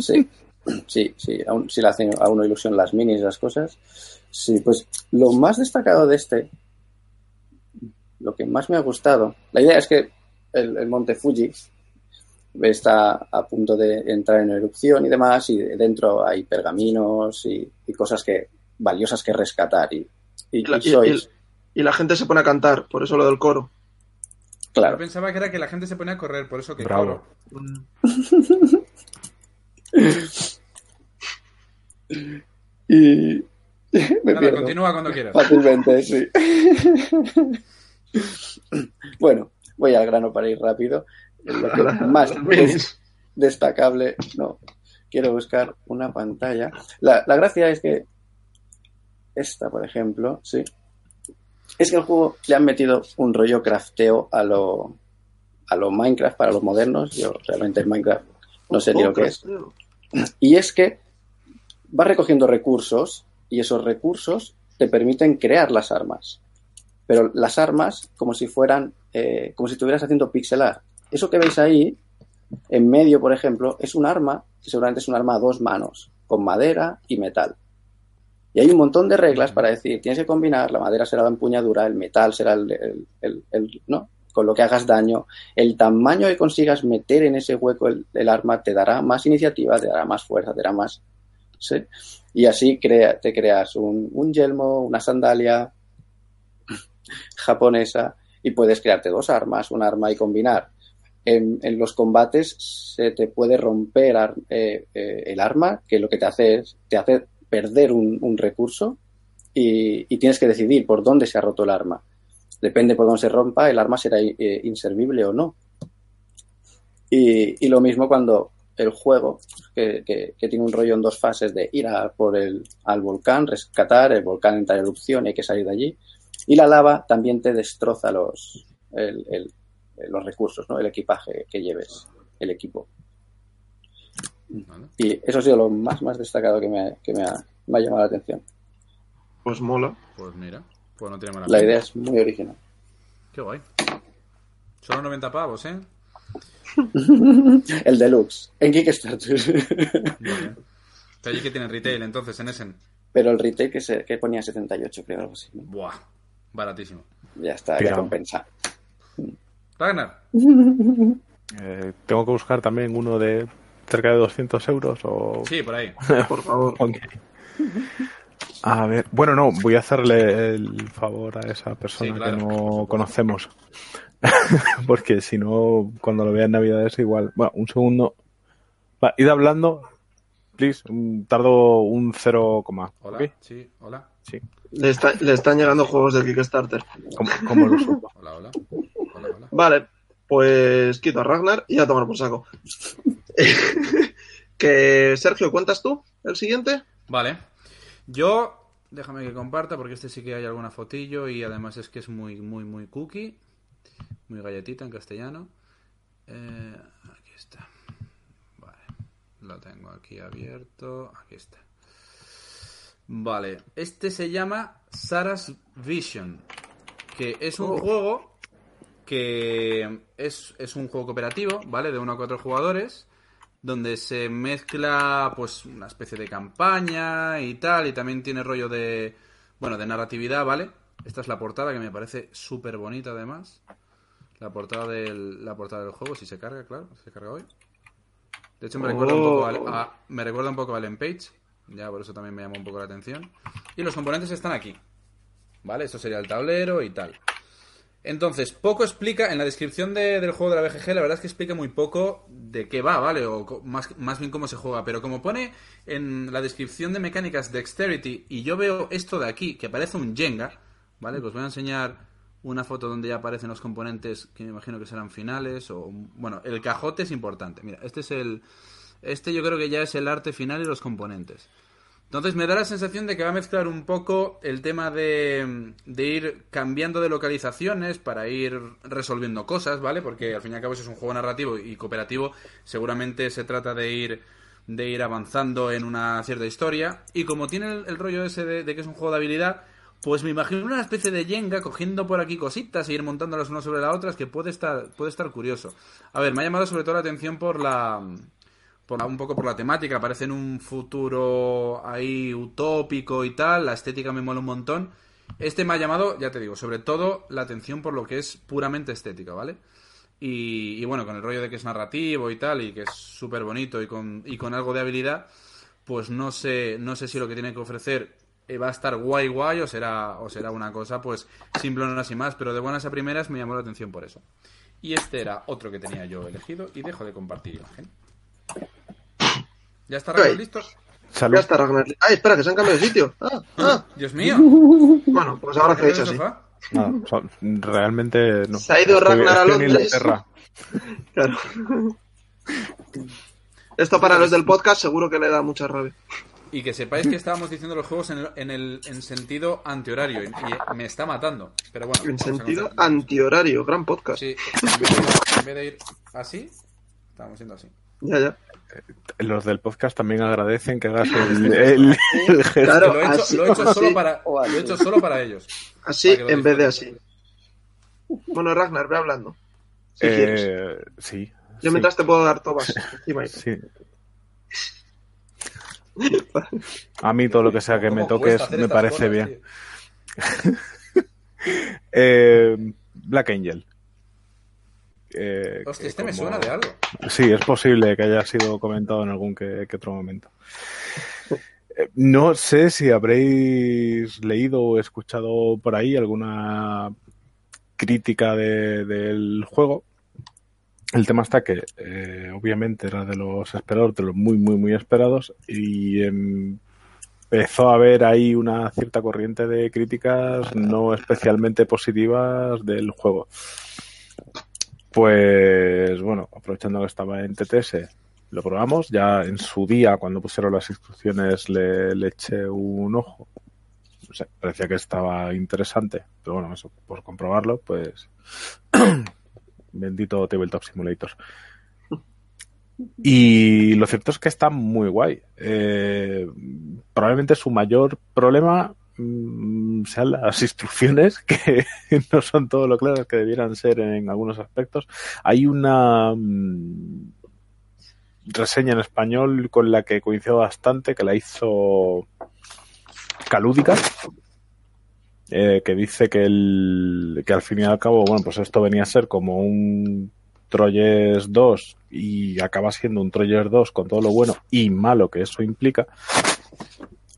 Sí, sí, sí, aún, sí le hacen a uno ilusión las minis y las cosas. Sí, pues lo más destacado de este, lo que más me ha gustado, la idea es que el, el monte Fuji está a punto de entrar en erupción y demás, y dentro hay pergaminos y, y cosas que valiosas que rescatar. Y, y, Y la, y y- sois, y- y la gente se pone a cantar, por eso lo del coro. Yo claro, pensaba que era que la gente se ponía a correr, por eso que Bravo. y me Nada, pierdo. continúa cuando quieras. Fácilmente, sí. bueno, voy al grano para ir rápido. Más destacable, no, quiero buscar una pantalla. La, la gracia es que esta, por ejemplo, sí, es que el juego le han metido un rollo crafteo a lo, a lo Minecraft para los modernos. Yo realmente el Minecraft no sé ni lo que es. Y es que va recogiendo recursos y esos recursos te permiten crear las armas. Pero las armas como si fueran, eh, como si estuvieras haciendo pixel art. Eso que veis ahí, en medio, por ejemplo, es un arma, seguramente es un arma a dos manos, con madera y metal. Y hay un montón de reglas para decir, tienes que combinar, la madera será la empuñadura, el metal será el, el- el- ¿no? con lo que hagas daño, el tamaño que consigas meter en ese hueco el, arma te dará más iniciativa, te dará más fuerza, te dará más... ¿sí? Y así te creas un, un yelmo, una sandalia japonesa y puedes crearte dos armas, un arma y combinar. En, los combates se te puede romper eh, eh, el arma, que lo que te hace es te hace perder un, recurso y, tienes que decidir por dónde se ha roto el arma. Depende por dónde se rompa, el arma será eh, inservible o no. Y, lo mismo cuando el juego, que, tiene un rollo en dos fases de ir por el, al volcán, rescatar, el volcán entra en erupción y hay que salir de allí. Y la lava también te destroza los, el- los recursos, ¿no? el equipaje que lleves, el equipo. Vale. Y eso ha sido lo más, más destacado que, me, que me, ha, me ha llamado la atención. Pues mola. Pues mira, pues no tiene mala La idea es muy original. Qué guay. Solo 90 pavos, ¿eh? El deluxe, en Kickstarter. Muy bien. Que allí que tienen retail, entonces, en Essen. Pero el retail que, se, que ponía 78, creo, algo así. ¿no? Buah, baratísimo. Ya está, Tira. recompensa. Ragnar. Eh, tengo que buscar también uno de cerca de 200 euros o... Sí, por ahí. Por favor. A ver, bueno, no, voy a hacerle el favor a esa persona Sí, claro. que no conocemos. Porque si no, cuando lo vea en Navidades, igual. Bueno, un segundo. Va, id hablando, please. Un- Tardo un 0, Hola. Sí, hola. Sí. Le, está- le están llegando juegos del Kickstarter. ¿Cómo, cómo lo supo? Hola, hola. Vale, pues quito a Ragnar y a tomar por saco. que Sergio, ¿cuentas tú el siguiente? Vale. Yo, déjame que comparta porque este sí que hay alguna fotillo y además es que es muy, muy, muy cookie. Muy galletita en castellano. Eh, aquí está. Vale. Lo tengo aquí abierto. Aquí está. Vale. Este se llama Sarah's Vision. Que es un Oh. juego que es, es un juego cooperativo, ¿vale? De uno a cuatro jugadores donde se mezcla pues una especie de campaña y tal, y también tiene rollo de, bueno, de narratividad, ¿vale? Esta es la portada que me parece súper bonita además. La portada del la portada del juego, si se carga, claro, se carga hoy. De hecho me recuerda un poco a, a Page, ya por eso también me llama un poco la atención. Y los componentes están aquí. ¿Vale? Esto sería el tablero y tal. Entonces, poco explica, en la descripción de- del juego de la BGG, la verdad es que explica muy poco de qué va, ¿vale? O más, más bien cómo se juega. Pero como pone en la descripción de mecánicas Dexterity, y yo veo esto de aquí, que parece un Jenga, ¿vale? Que os voy a enseñar una foto donde ya aparecen los componentes, que me imagino que serán finales, o... Bueno, el cajote es importante. Mira, este es el... Este yo creo que ya es el arte final y los componentes. Entonces me da la sensación de que va a mezclar un poco el tema de, de ir cambiando de localizaciones para ir resolviendo cosas, ¿vale? Porque al fin y al cabo eso es un juego narrativo y cooperativo. Seguramente se trata de ir de ir avanzando en una cierta historia. Y como tiene el, rollo ese de, que es un juego de habilidad, pues me imagino una especie de Jenga cogiendo por aquí cositas e ir montándolas una sobre la otra, que puede estar, puede estar curioso. A ver, me ha llamado sobre todo la atención por la, por la- un poco por la temática, parece en un futuro ahí utópico y tal, la estética me mola un montón. Este me ha llamado, ya te digo, sobre todo la atención por lo que es puramente estética, ¿vale? Y, y bueno, con el rollo de que es narrativo y tal, y que es súper bonito y con, y con algo de habilidad, pues no sé, no sé si lo que tiene que ofrecer eh, va a estar guay guay o será, o será una cosa pues simple no así más, pero de buenas a primeras me llamó la atención por eso. Y este era otro que tenía yo elegido y dejo de compartir imagen. ¿Ya está Ok. listo? Salud. Ya está Ragnar. Ay, espera, que se han cambiado de sitio. Ah, ah. Dios mío. Bueno, pues ahora que he ¿En dicho el así. realmente no. Se ha ido Estoy- Ragnar a Londres. Claro. Esto para los del podcast seguro que le da mucha rabia. Y que sepáis que estábamos diciendo los juegos en, el, en, el, en sentido antihorario y, y me está matando. Pero bueno, En sentido antihorario, gran podcast. Sí, en vez, de ir, en vez de ir así, estamos yendo así. Ya, ya. Los del podcast también agradecen que hagas el, el- el gesto. Claro, lo he hecho, así- lo he hecho solo así. para, O así. lo he hecho solo para ellos. Así Para en vez de así. Bueno, Ragnar, ve hablando. Si quieres. Eh, sí. Yo sí, mientras te puedo dar ahí. sí. A mí todo lo que sea que me ¿Cómo cuesta toques me parece cosas, bien. Eh, Black Angel. Eh, Hostia, este me suena de algo. Sí, es posible que haya sido comentado en algún que, que otro momento. Eh, No sé si habréis leído o escuchado por ahí alguna crítica de- del juego. El tema está que eh, obviamente era de los esperados, de los muy, muy, muy esperados, y empezó a haber ahí una cierta corriente de críticas no especialmente positivas del juego. Pues bueno, aprovechando que estaba en TTS, lo probamos. Ya en su día, cuando pusieron las instrucciones, le, eché un ojo. No sé, parecía que estaba interesante, pero bueno, eso, por comprobarlo, pues. Bendito Tabletop Simulator. Y lo cierto es que está muy guay. Eh, probablemente su mayor problema mm, sean las instrucciones, que no son todo lo claras que debieran ser en algunos aspectos. Hay una mm, reseña en español con la que coincido bastante, que la hizo Calúdica, eh, que dice que, el, que al fin y al cabo, bueno, pues esto venía a ser como un Troyes 2 y acaba siendo un Troyes 2 con todo lo bueno y malo que eso implica.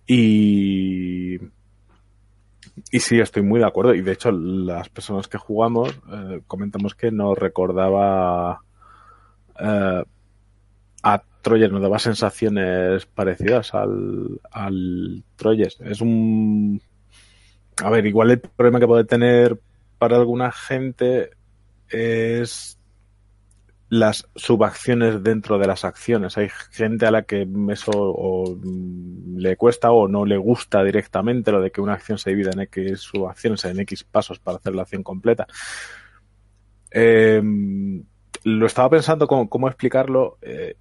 Y, y sí, estoy muy de acuerdo. Y de hecho, las personas que jugamos eh, comentamos que nos recordaba eh, a Troyes, nos daba sensaciones parecidas al, al Troyes. Es un. A ver, igual el problema que puede tener para alguna gente es las subacciones dentro de las acciones. Hay gente a la que eso mm, le cuesta o no le gusta directamente lo de que una acción se divida en X subacciones, en X pasos para hacer la acción completa. Eh, lo estaba pensando cómo, cómo explicarlo. Eh,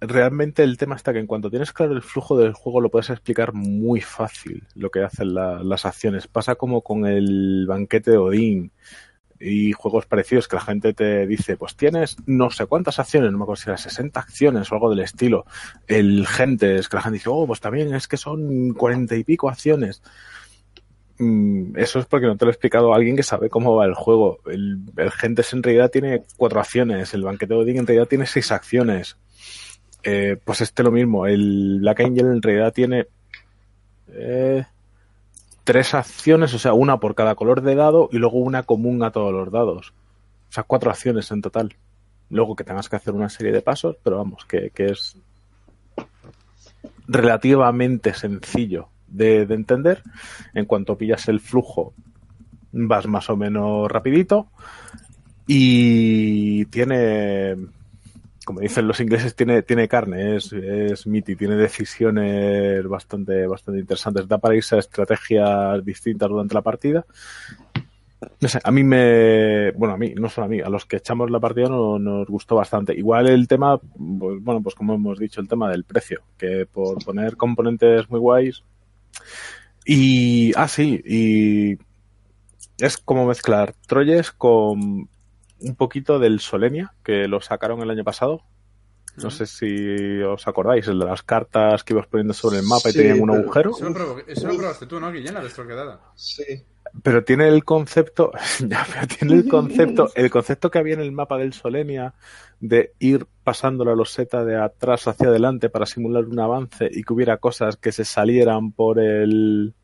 realmente el tema está que en cuanto tienes claro el flujo del juego lo puedes explicar muy fácil lo que hacen la, las acciones. Pasa como con el banquete de Odín y juegos parecidos que la gente te dice, pues tienes no sé cuántas acciones, no me acuerdo si eran 60 acciones o algo del estilo. El gente, es que la gente dice, oh, pues también es que son cuarenta y pico acciones. Mm, eso es porque no te lo he explicado a alguien que sabe cómo va el juego. El, el Gentes en realidad tiene cuatro acciones, el Banquete Odin en realidad tiene seis acciones. Eh, pues este lo mismo, el Black Angel en realidad tiene eh, tres acciones, o sea, una por cada color de dado y luego una común a todos los dados. O sea, cuatro acciones en total. Luego que tengas que hacer una serie de pasos, pero vamos, que, que es relativamente sencillo de, de, entender. En cuanto pillas el flujo, vas más o menos rapidito. Y tiene como dicen los ingleses, tiene, tiene carne, es, es miti, tiene decisiones bastante, bastante interesantes. Da para irse a estrategias distintas durante la partida. No sé, a mí me, bueno, a mí, no solo a mí, a los que echamos la partida no, nos gustó bastante. Igual el tema, pues, bueno, pues como hemos dicho, el tema del precio, que por poner componentes muy guays. Y, ah, sí, y es como mezclar Troyes con un poquito del Solenia, que lo sacaron el año pasado. No sé si os acordáis, el de las cartas que ibas poniendo sobre el mapa y tenían un agujero. Eso lo, probo- eso lo probaste tú, ¿no, Guillena? De Estroquedada. Sí. Pero tiene el concepto, ya, pero tiene el concepto, el concepto que había en el mapa del Solenia de ir pasando la loseta de atrás hacia adelante para simular un avance y que hubiera cosas que se salieran por el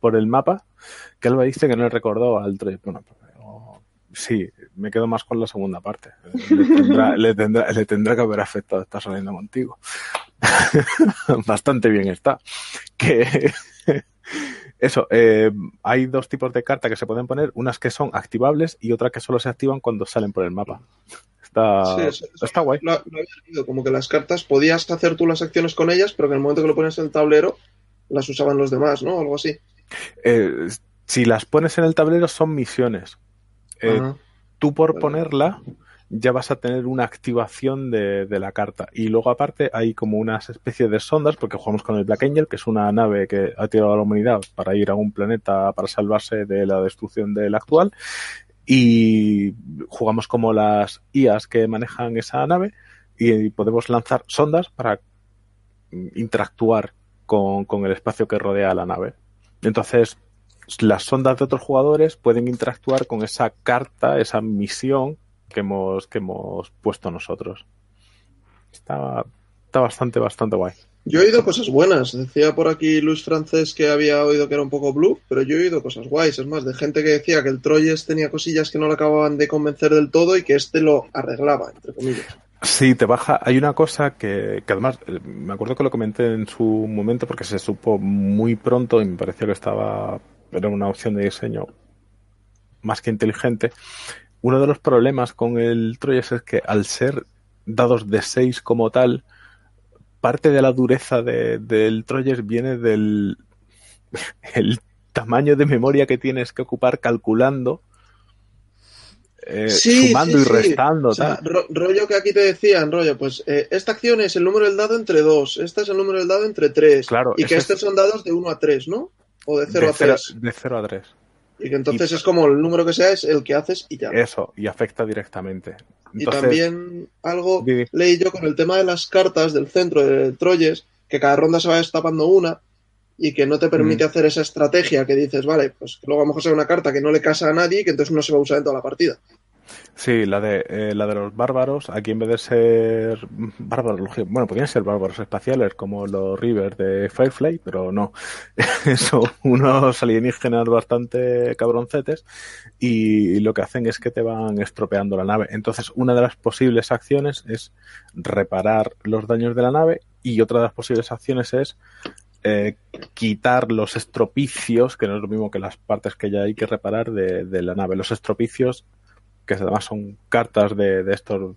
por el mapa, que Alba dice que no le recordó al 3. Bueno, sí, me quedo más con la segunda parte. Le tendrá, le tendrá, le tendrá que haber afectado estar saliendo contigo. Bastante bien está. Que eso, eh, hay dos tipos de carta que se pueden poner, unas que son activables y otras que solo se activan cuando salen por el mapa. Está, Sí, eso- eso está guay. Lo, lo había leído, como que las cartas podías hacer tú las acciones con ellas, pero que en el momento que lo pones en el tablero, las usaban los demás, ¿no? Algo así. Eh, si las pones en el tablero son misiones. Eh, tú por Vale. ponerla ya vas a tener una activación de, de la carta. Y luego aparte hay como unas especies de sondas, porque jugamos con el Black Angel, que es una nave que ha tirado a la humanidad para ir a un planeta para salvarse de la destrucción del actual. Y jugamos como las IAs que manejan esa nave y podemos lanzar sondas para interactuar con, con el espacio que rodea a la nave. Entonces, las sondas de otros jugadores pueden interactuar con esa carta, esa misión que hemos, que hemos puesto nosotros. Está, está bastante, bastante guay. Yo he oído cosas buenas. Decía por aquí Luis Francés que había oído que era un poco blue, pero yo he oído cosas guays. Es más, de gente que decía que el Troyes tenía cosillas que no le acababan de convencer del todo y que este lo arreglaba, entre comillas. Sí, te baja. Hay una cosa que, que además, eh, me acuerdo que lo comenté en su momento porque se supo muy pronto y me pareció que estaba, era una opción de diseño más que inteligente. Uno de los problemas con el Troyes es que al ser dados de 6 como tal, parte de la dureza de- del Troyes viene del el tamaño de memoria que tienes que ocupar calculando, eh, Sí, sumando sí, y sí. restando. O sea, tal. ro- rollo que aquí te decían, rollo, pues eh, esta acción es el número del dado entre 2, esta es el número del dado entre 3. Claro, y que estos son dados de 1 a 3, ¿no? O de 0 de a 3. de cero a 3. Y que entonces y- es como el número que sea es el que haces y ya. Eso, y afecta directamente. y también algo leí yo con el tema de las cartas del centro de Troyes, que cada ronda se va destapando una, y que no te permite hacer esa estrategia que dices, vale, pues luego a lo mejor sea una carta que no le casa a nadie y que entonces no se va a usar en toda la partida. Sí, la de, eh, la de los bárbaros, aquí en vez de ser bárbaros, bueno, podrían ser bárbaros espaciales como los Rivers de Firefly, pero no. Son unos alienígenas bastante cabroncetes y lo que hacen es que te van estropeando la nave. Entonces, una de las posibles acciones es reparar los daños de la nave y otra de las posibles acciones es eh, quitar los estropicios, que no es lo mismo que las partes que ya hay que reparar de, de la nave. Los estropicios que además son cartas de, estos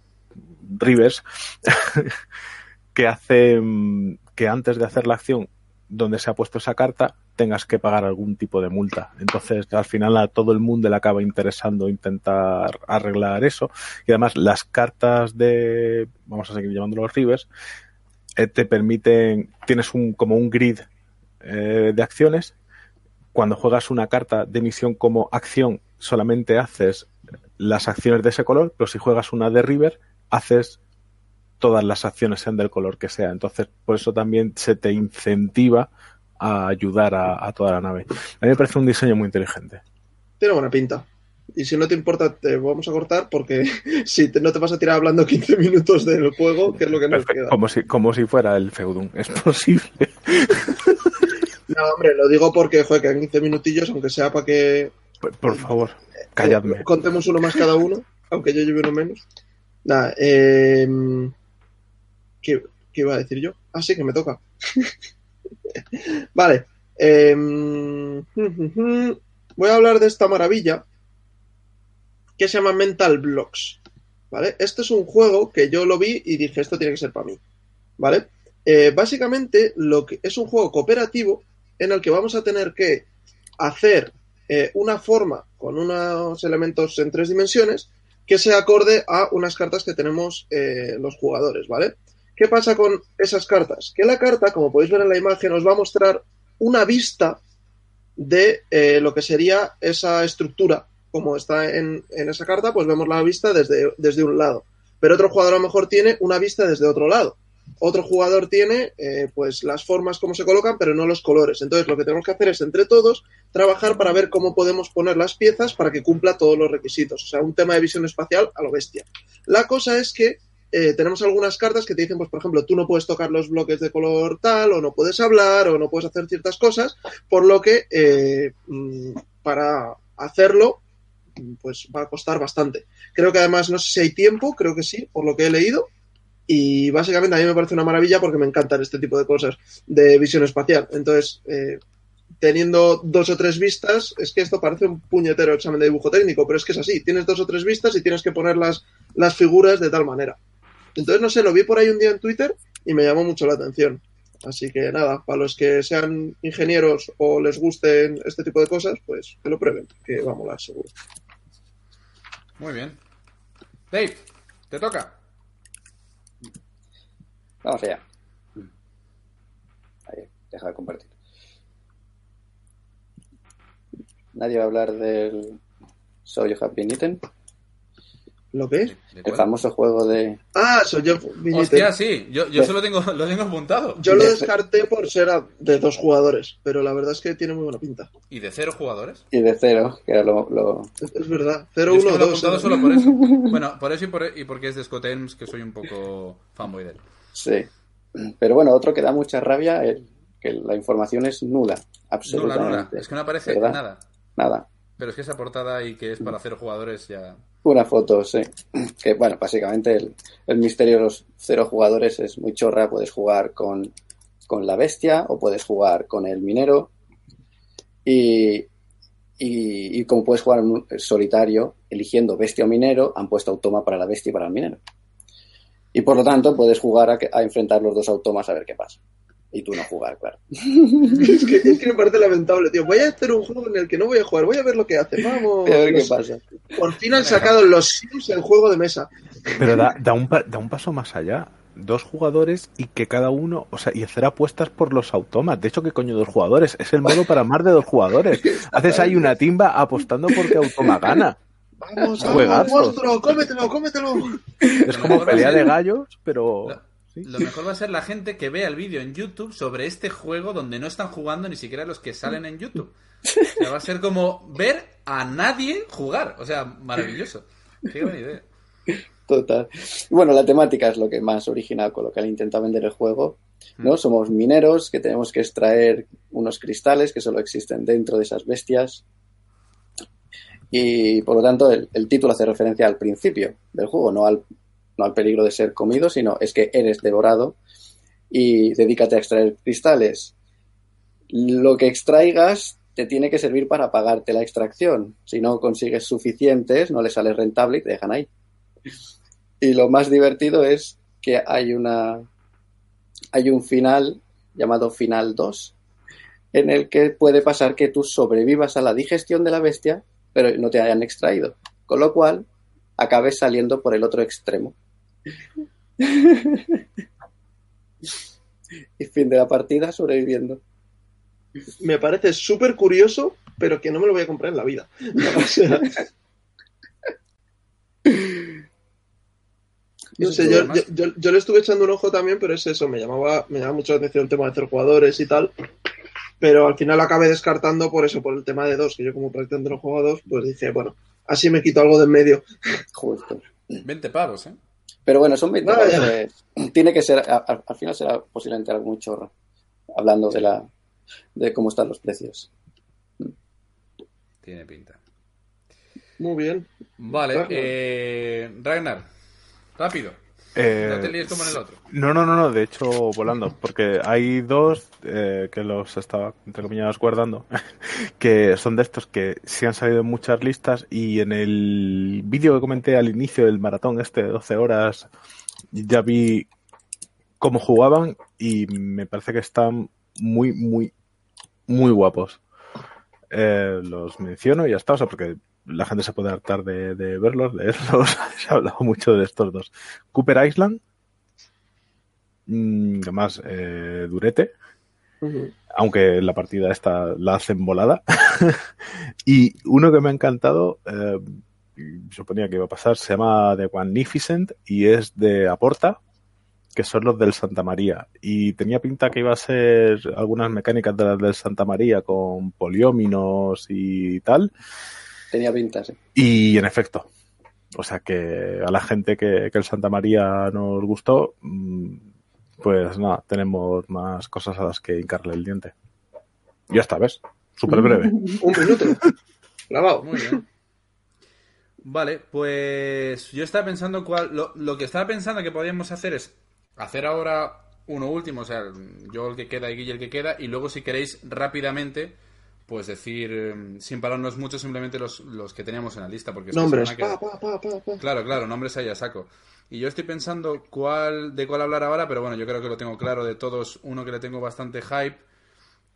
rivers, que hacen que antes de hacer la acción donde se ha puesto esa carta tengas que pagar algún tipo de multa. Entonces, al final a todo el mundo le acaba interesando intentar arreglar eso. Y además, las cartas de, vamos a seguir llamándolo rivers, eh, te permiten, tienes un, como un grid eh, de acciones. Cuando juegas una carta de misión como acción, solamente haces las acciones de ese color, pero si juegas una de River, haces todas las acciones sean del color que sea. Entonces, por eso también se te incentiva a ayudar a, a, toda la nave. A mí me parece un diseño muy inteligente. Tiene buena pinta. Y si no te importa, te vamos a cortar porque si te, no te vas a tirar hablando 15 minutos del juego, que es lo que nos queda. Como si, como si fuera el Feudum. Es posible. No, hombre, lo digo porque, joder, que en 15 minutillos, aunque sea para que... Por, por favor. Calladme. Contemos uno más cada uno, aunque yo lleve uno menos. Nada, eh, ¿qué, ¿qué, iba a decir yo? Ah, sí, que me toca. vale. Eh, voy a hablar de esta maravilla que se llama Mental Blocks. ¿Vale? Este es un juego que yo lo vi y dije, esto tiene que ser para mí. ¿Vale? Eh, básicamente, lo que es un juego cooperativo en el que vamos a tener que hacer eh, una forma con unos elementos en tres dimensiones que se acorde a unas cartas que tenemos eh, los jugadores, ¿vale? ¿Qué pasa con esas cartas? Que la carta, como podéis ver en la imagen, os va a mostrar una vista de eh, lo que sería esa estructura. Como está en, en, esa carta, pues vemos la vista desde, desde un lado. Pero otro jugador a lo mejor tiene una vista desde otro lado otro jugador tiene eh, pues las formas como se colocan, pero no los colores. Entonces lo que tenemos que hacer es entre todos trabajar para ver cómo podemos poner las piezas para que cumpla todos los requisitos. O sea, un tema de visión espacial a lo bestia. La cosa es que eh, tenemos algunas cartas que te dicen, pues por ejemplo, tú no puedes tocar los bloques de color tal, o no puedes hablar, o no puedes hacer ciertas cosas, por lo que eh, para hacerlo pues va a costar bastante. Creo que además no sé si hay tiempo, creo que sí, por lo que he leído, y básicamente a mí me parece una maravilla porque me encantan este tipo de cosas de visión espacial. Entonces, eh, teniendo dos o tres vistas, es que esto parece un puñetero examen de dibujo técnico, pero es que es así. Tienes dos o tres vistas y tienes que poner las, las figuras de tal manera. Entonces, no sé, lo vi por ahí un día en Twitter y me llamó mucho la atención. Así que nada, para los que sean ingenieros o les gusten este tipo de cosas, pues que lo prueben, que va a molar seguro. Muy bien. Dave, te toca. Vamos allá. Ahí, deja de compartir. Nadie va a hablar del So You Have Been Eaten. ¿Lo qué? El famoso juego de. Ah, So You Have Been Eaten. Hostia, sí, yo, yo solo tengo, lo tengo apuntado. Yo lo descarté por ser de dos jugadores, pero la verdad es que tiene muy buena pinta. ¿Y de cero jugadores? Y de cero, que era lo. lo... Es, es, verdad, 0, 1, 2. apuntado ¿eh? solo por eso. Bueno, por eso y, por, y porque es de Scott Elms, que soy un poco fanboy de él. Sí. Pero bueno, otro que da mucha rabia es que la información es nula. Absolutamente. Nula, nula. Es que no aparece ¿verdad? nada. Nada. Pero es que esa portada y que es para cero jugadores ya. Una foto, sí. Que bueno, básicamente el, el misterio de los cero jugadores es muy chorra. Puedes jugar con, con la bestia o puedes jugar con el minero. Y, y, y como puedes jugar en solitario, eligiendo bestia o minero, han puesto automa para la bestia y para el minero. Y por lo tanto puedes jugar a, a, enfrentar los dos automas a ver qué pasa. Y tú no jugar, claro. es, que, es que me parece lamentable, tío. Voy a hacer un juego en el que no voy a jugar, voy a ver lo que hace. Vamos. A ver qué pasa. Por fin han sacado los Sims el juego de mesa. Pero da, da, un, da un paso más allá. Dos jugadores y que cada uno, o sea, y hacer apuestas por los automas. De hecho, ¿qué coño dos jugadores? Es el modo para más de dos jugadores. Haces ahí una timba apostando porque automa gana. Vamos, vamos monstruo, cómetelo, cómetelo. Es como pelea de gallos, pero. Sí. Lo mejor va a ser la gente que vea el vídeo en YouTube sobre este juego donde no están jugando ni siquiera los que salen en YouTube. O sea, va a ser como ver a nadie jugar. O sea, maravilloso. Qué buena idea. Total. Bueno, la temática es lo que más original con lo que le intenta vender el juego. ¿no? Somos mineros que tenemos que extraer unos cristales que solo existen dentro de esas bestias. Y por lo tanto, el, título hace referencia al principio del juego, no al, no al peligro de ser comido, sino es que eres devorado y dedícate a extraer cristales. Lo que extraigas te tiene que servir para pagarte la extracción. Si no consigues suficientes, no le sale rentable y te dejan ahí. Y lo más divertido es que hay una hay un final llamado final 2 en el que puede pasar que tú sobrevivas a la digestión de la bestia, pero no te hayan extraído, con lo cual acabes saliendo por el otro extremo. y fin de la partida sobreviviendo. Me parece súper curioso, pero que no me lo voy a comprar en la vida. O sea, no sé, yo, yo, yo- yo le estuve echando un ojo también, pero es eso, me llamaba, me llama mucho la atención el tema de hacer jugadores y tal. Pero al final acabé descartando por eso, por el tema de dos, que yo como practicante no juego a dos, pues dije, bueno, así me quito algo de en medio. Justo. 20 pavos, ¿eh? Pero bueno, son 20 Vaya. pavos, eh, Tiene que ser, al final será posiblemente algo muy chorro. Hablando de la de cómo están los precios. Tiene pinta. Muy bien. Vale, Ragnar. eh, Ragnar, rápido. Eh, No te líes como en el otro. No, no, no, no, de hecho volando, porque hay dos eh, que los estaba, entre comillas, guardando, que son de estos que sí han salido en muchas listas y en el vídeo que comenté al inicio del maratón este de 12 horas ya vi cómo jugaban y me parece que están muy, muy, muy guapos. Eh, los menciono y ya está, o sea, porque la gente se puede hartar de, de verlos, leerlos, se ha hablado mucho de estos dos. Cooper Island, Mm, además, eh, durete, aunque la partida esta la hacen volada. y uno que me ha encantado, eh, suponía que iba a pasar, se llama The Magnificent y es de Aporta, que son los del Santa María. Y tenía pinta que iba a ser algunas mecánicas de las del Santa María con polióminos y tal. Tenía pintas. ¿eh? Y en efecto, o sea que a la gente que, que el Santa María nos gustó, mm, pues nada, tenemos más cosas a las que hincarle el diente. Ya está, ¿ves? Súper breve. Un minuto. Grabado. Muy bien. Vale, pues yo estaba pensando cuál. Lo, lo que estaba pensando que podríamos hacer es hacer ahora uno último, o sea, yo el que queda y Guille el que queda, y luego si queréis rápidamente, pues decir, eh, sin pararnos mucho, simplemente los, los que teníamos en la lista, porque que Nombres. Pa, pa, pa, pa, pa. Claro, claro, nombres ahí a saco. Y yo estoy pensando cuál de cuál hablar ahora, pero bueno, yo creo que lo tengo claro de todos. Uno que le tengo bastante hype.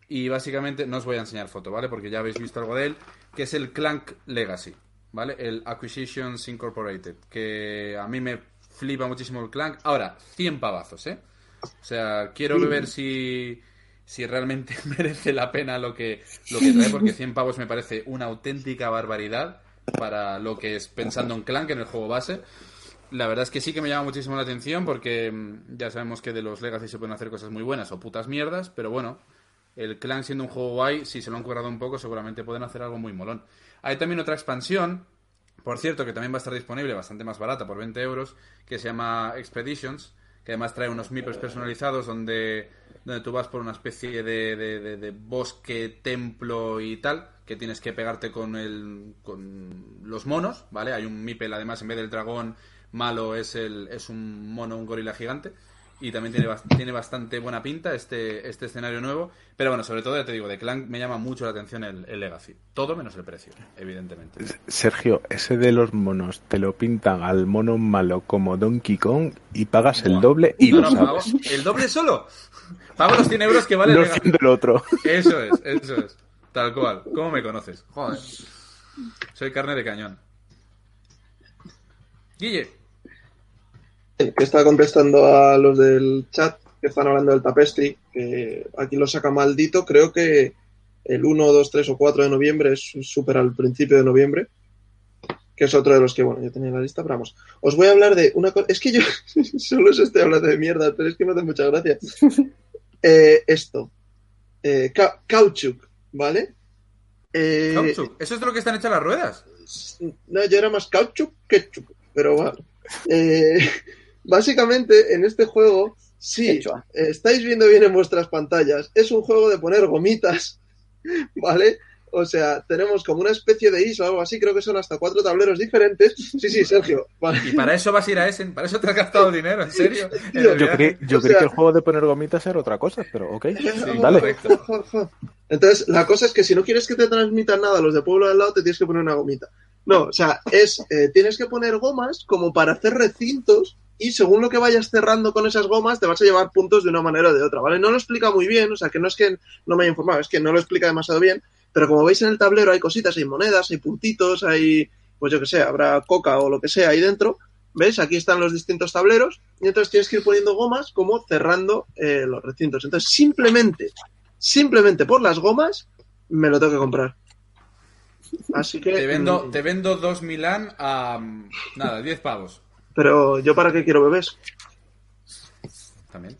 Y básicamente no os voy a enseñar foto, ¿vale? Porque ya habéis visto algo de él. Que es el Clank Legacy, ¿vale? El Acquisitions Incorporated. Que a mí me flipa muchísimo el Clank. Ahora, 100 pavazos, ¿eh? O sea, quiero ver si, si realmente merece la pena lo que, lo que trae, porque 100 pavos me parece una auténtica barbaridad para lo que es pensando en Clank en el juego base. La verdad es que sí que me llama muchísimo la atención porque mm, ya sabemos que de los Legacy se pueden hacer cosas muy buenas o putas mierdas, pero bueno, el Clank siendo un juego guay, si se lo han currado un poco, seguramente pueden hacer algo muy molón. Hay también otra expansión, por cierto, que también va a estar disponible, bastante más barata, por 20 euros, que se llama Expeditions, que además trae unos meeples personalizados donde, donde tú vas por una especie de, de- bosque, templo y tal, que tienes que pegarte con, el, con los monos, ¿vale? Hay un meeple, además, en vez del dragón malo, es, el, es un mono, un gorila gigante. Y también tiene, tiene bastante buena pinta este, este escenario nuevo. Pero bueno, sobre todo, ya te digo, de Clank me llama mucho la atención el, el Legacy. Todo menos el precio, evidentemente. Sergio, ese de los monos, te lo pintan al mono malo como Donkey Kong y pagas el doble y No, lo no, pago- sabes. ¿El doble solo? Pago los 100 euros que vale el Legacy. otro. Eso es, eso es. Tal cual. ¿Cómo me conoces? Joder. Soy carne de cañón. Guille. Que está contestando a los del chat que están hablando del tapestry, que aquí lo saca maldito, creo que el 1, 2, 3 o 4 de noviembre es súper al principio de noviembre. que es otro de los que, bueno, yo tenía en la lista, pero vamos. Os voy a hablar de una cosa. Es que yo solo os estoy hablando de mierda, pero es que me hace mucha gracia. Eh, esto. Eh, ca- Caoutchouc, ¿vale? Eh. ¿Eso es de lo que están hechas las ruedas? No, yo era más caoutchouc que chuc, pero bueno. Eh, básicamente, en este juego, sí, estáis viendo bien en vuestras pantallas, es un juego de poner gomitas, ¿vale? O sea, tenemos como una especie de isla o algo así, creo que son hasta cuatro tableros diferentes. Sí, sí, Sergio. vale. Y para eso vas a ir a Essen, para eso te has gastado dinero, en serio. En Yo creí, yo O creí sea- que el juego de poner gomitas era otra cosa, pero ok. Sí, Dale. correcto. Entonces, la cosa es que si no quieres que te transmitan nada los de pueblo al lado, te tienes que poner una gomita. No, o sea, es eh, tienes que poner gomas como para hacer recintos y según lo que vayas cerrando con esas gomas te vas a llevar puntos de una manera o de otra, ¿vale? No lo explica muy bien, o sea, que no es que no me haya informado, es que no lo explica demasiado bien, pero como veis en el tablero hay cositas, hay monedas, hay puntitos, hay, pues yo que sé, habrá coca o lo que sea ahí dentro. ¿Ves? Aquí están los distintos tableros y entonces tienes que ir poniendo gomas como cerrando eh, los recintos. Entonces, simplemente, simplemente por las gomas, me lo tengo que comprar. Así que... Te vendo, mm, te vendo dos Milán a. Nada, 10 pavos. Pero yo para qué quiero bebés. También.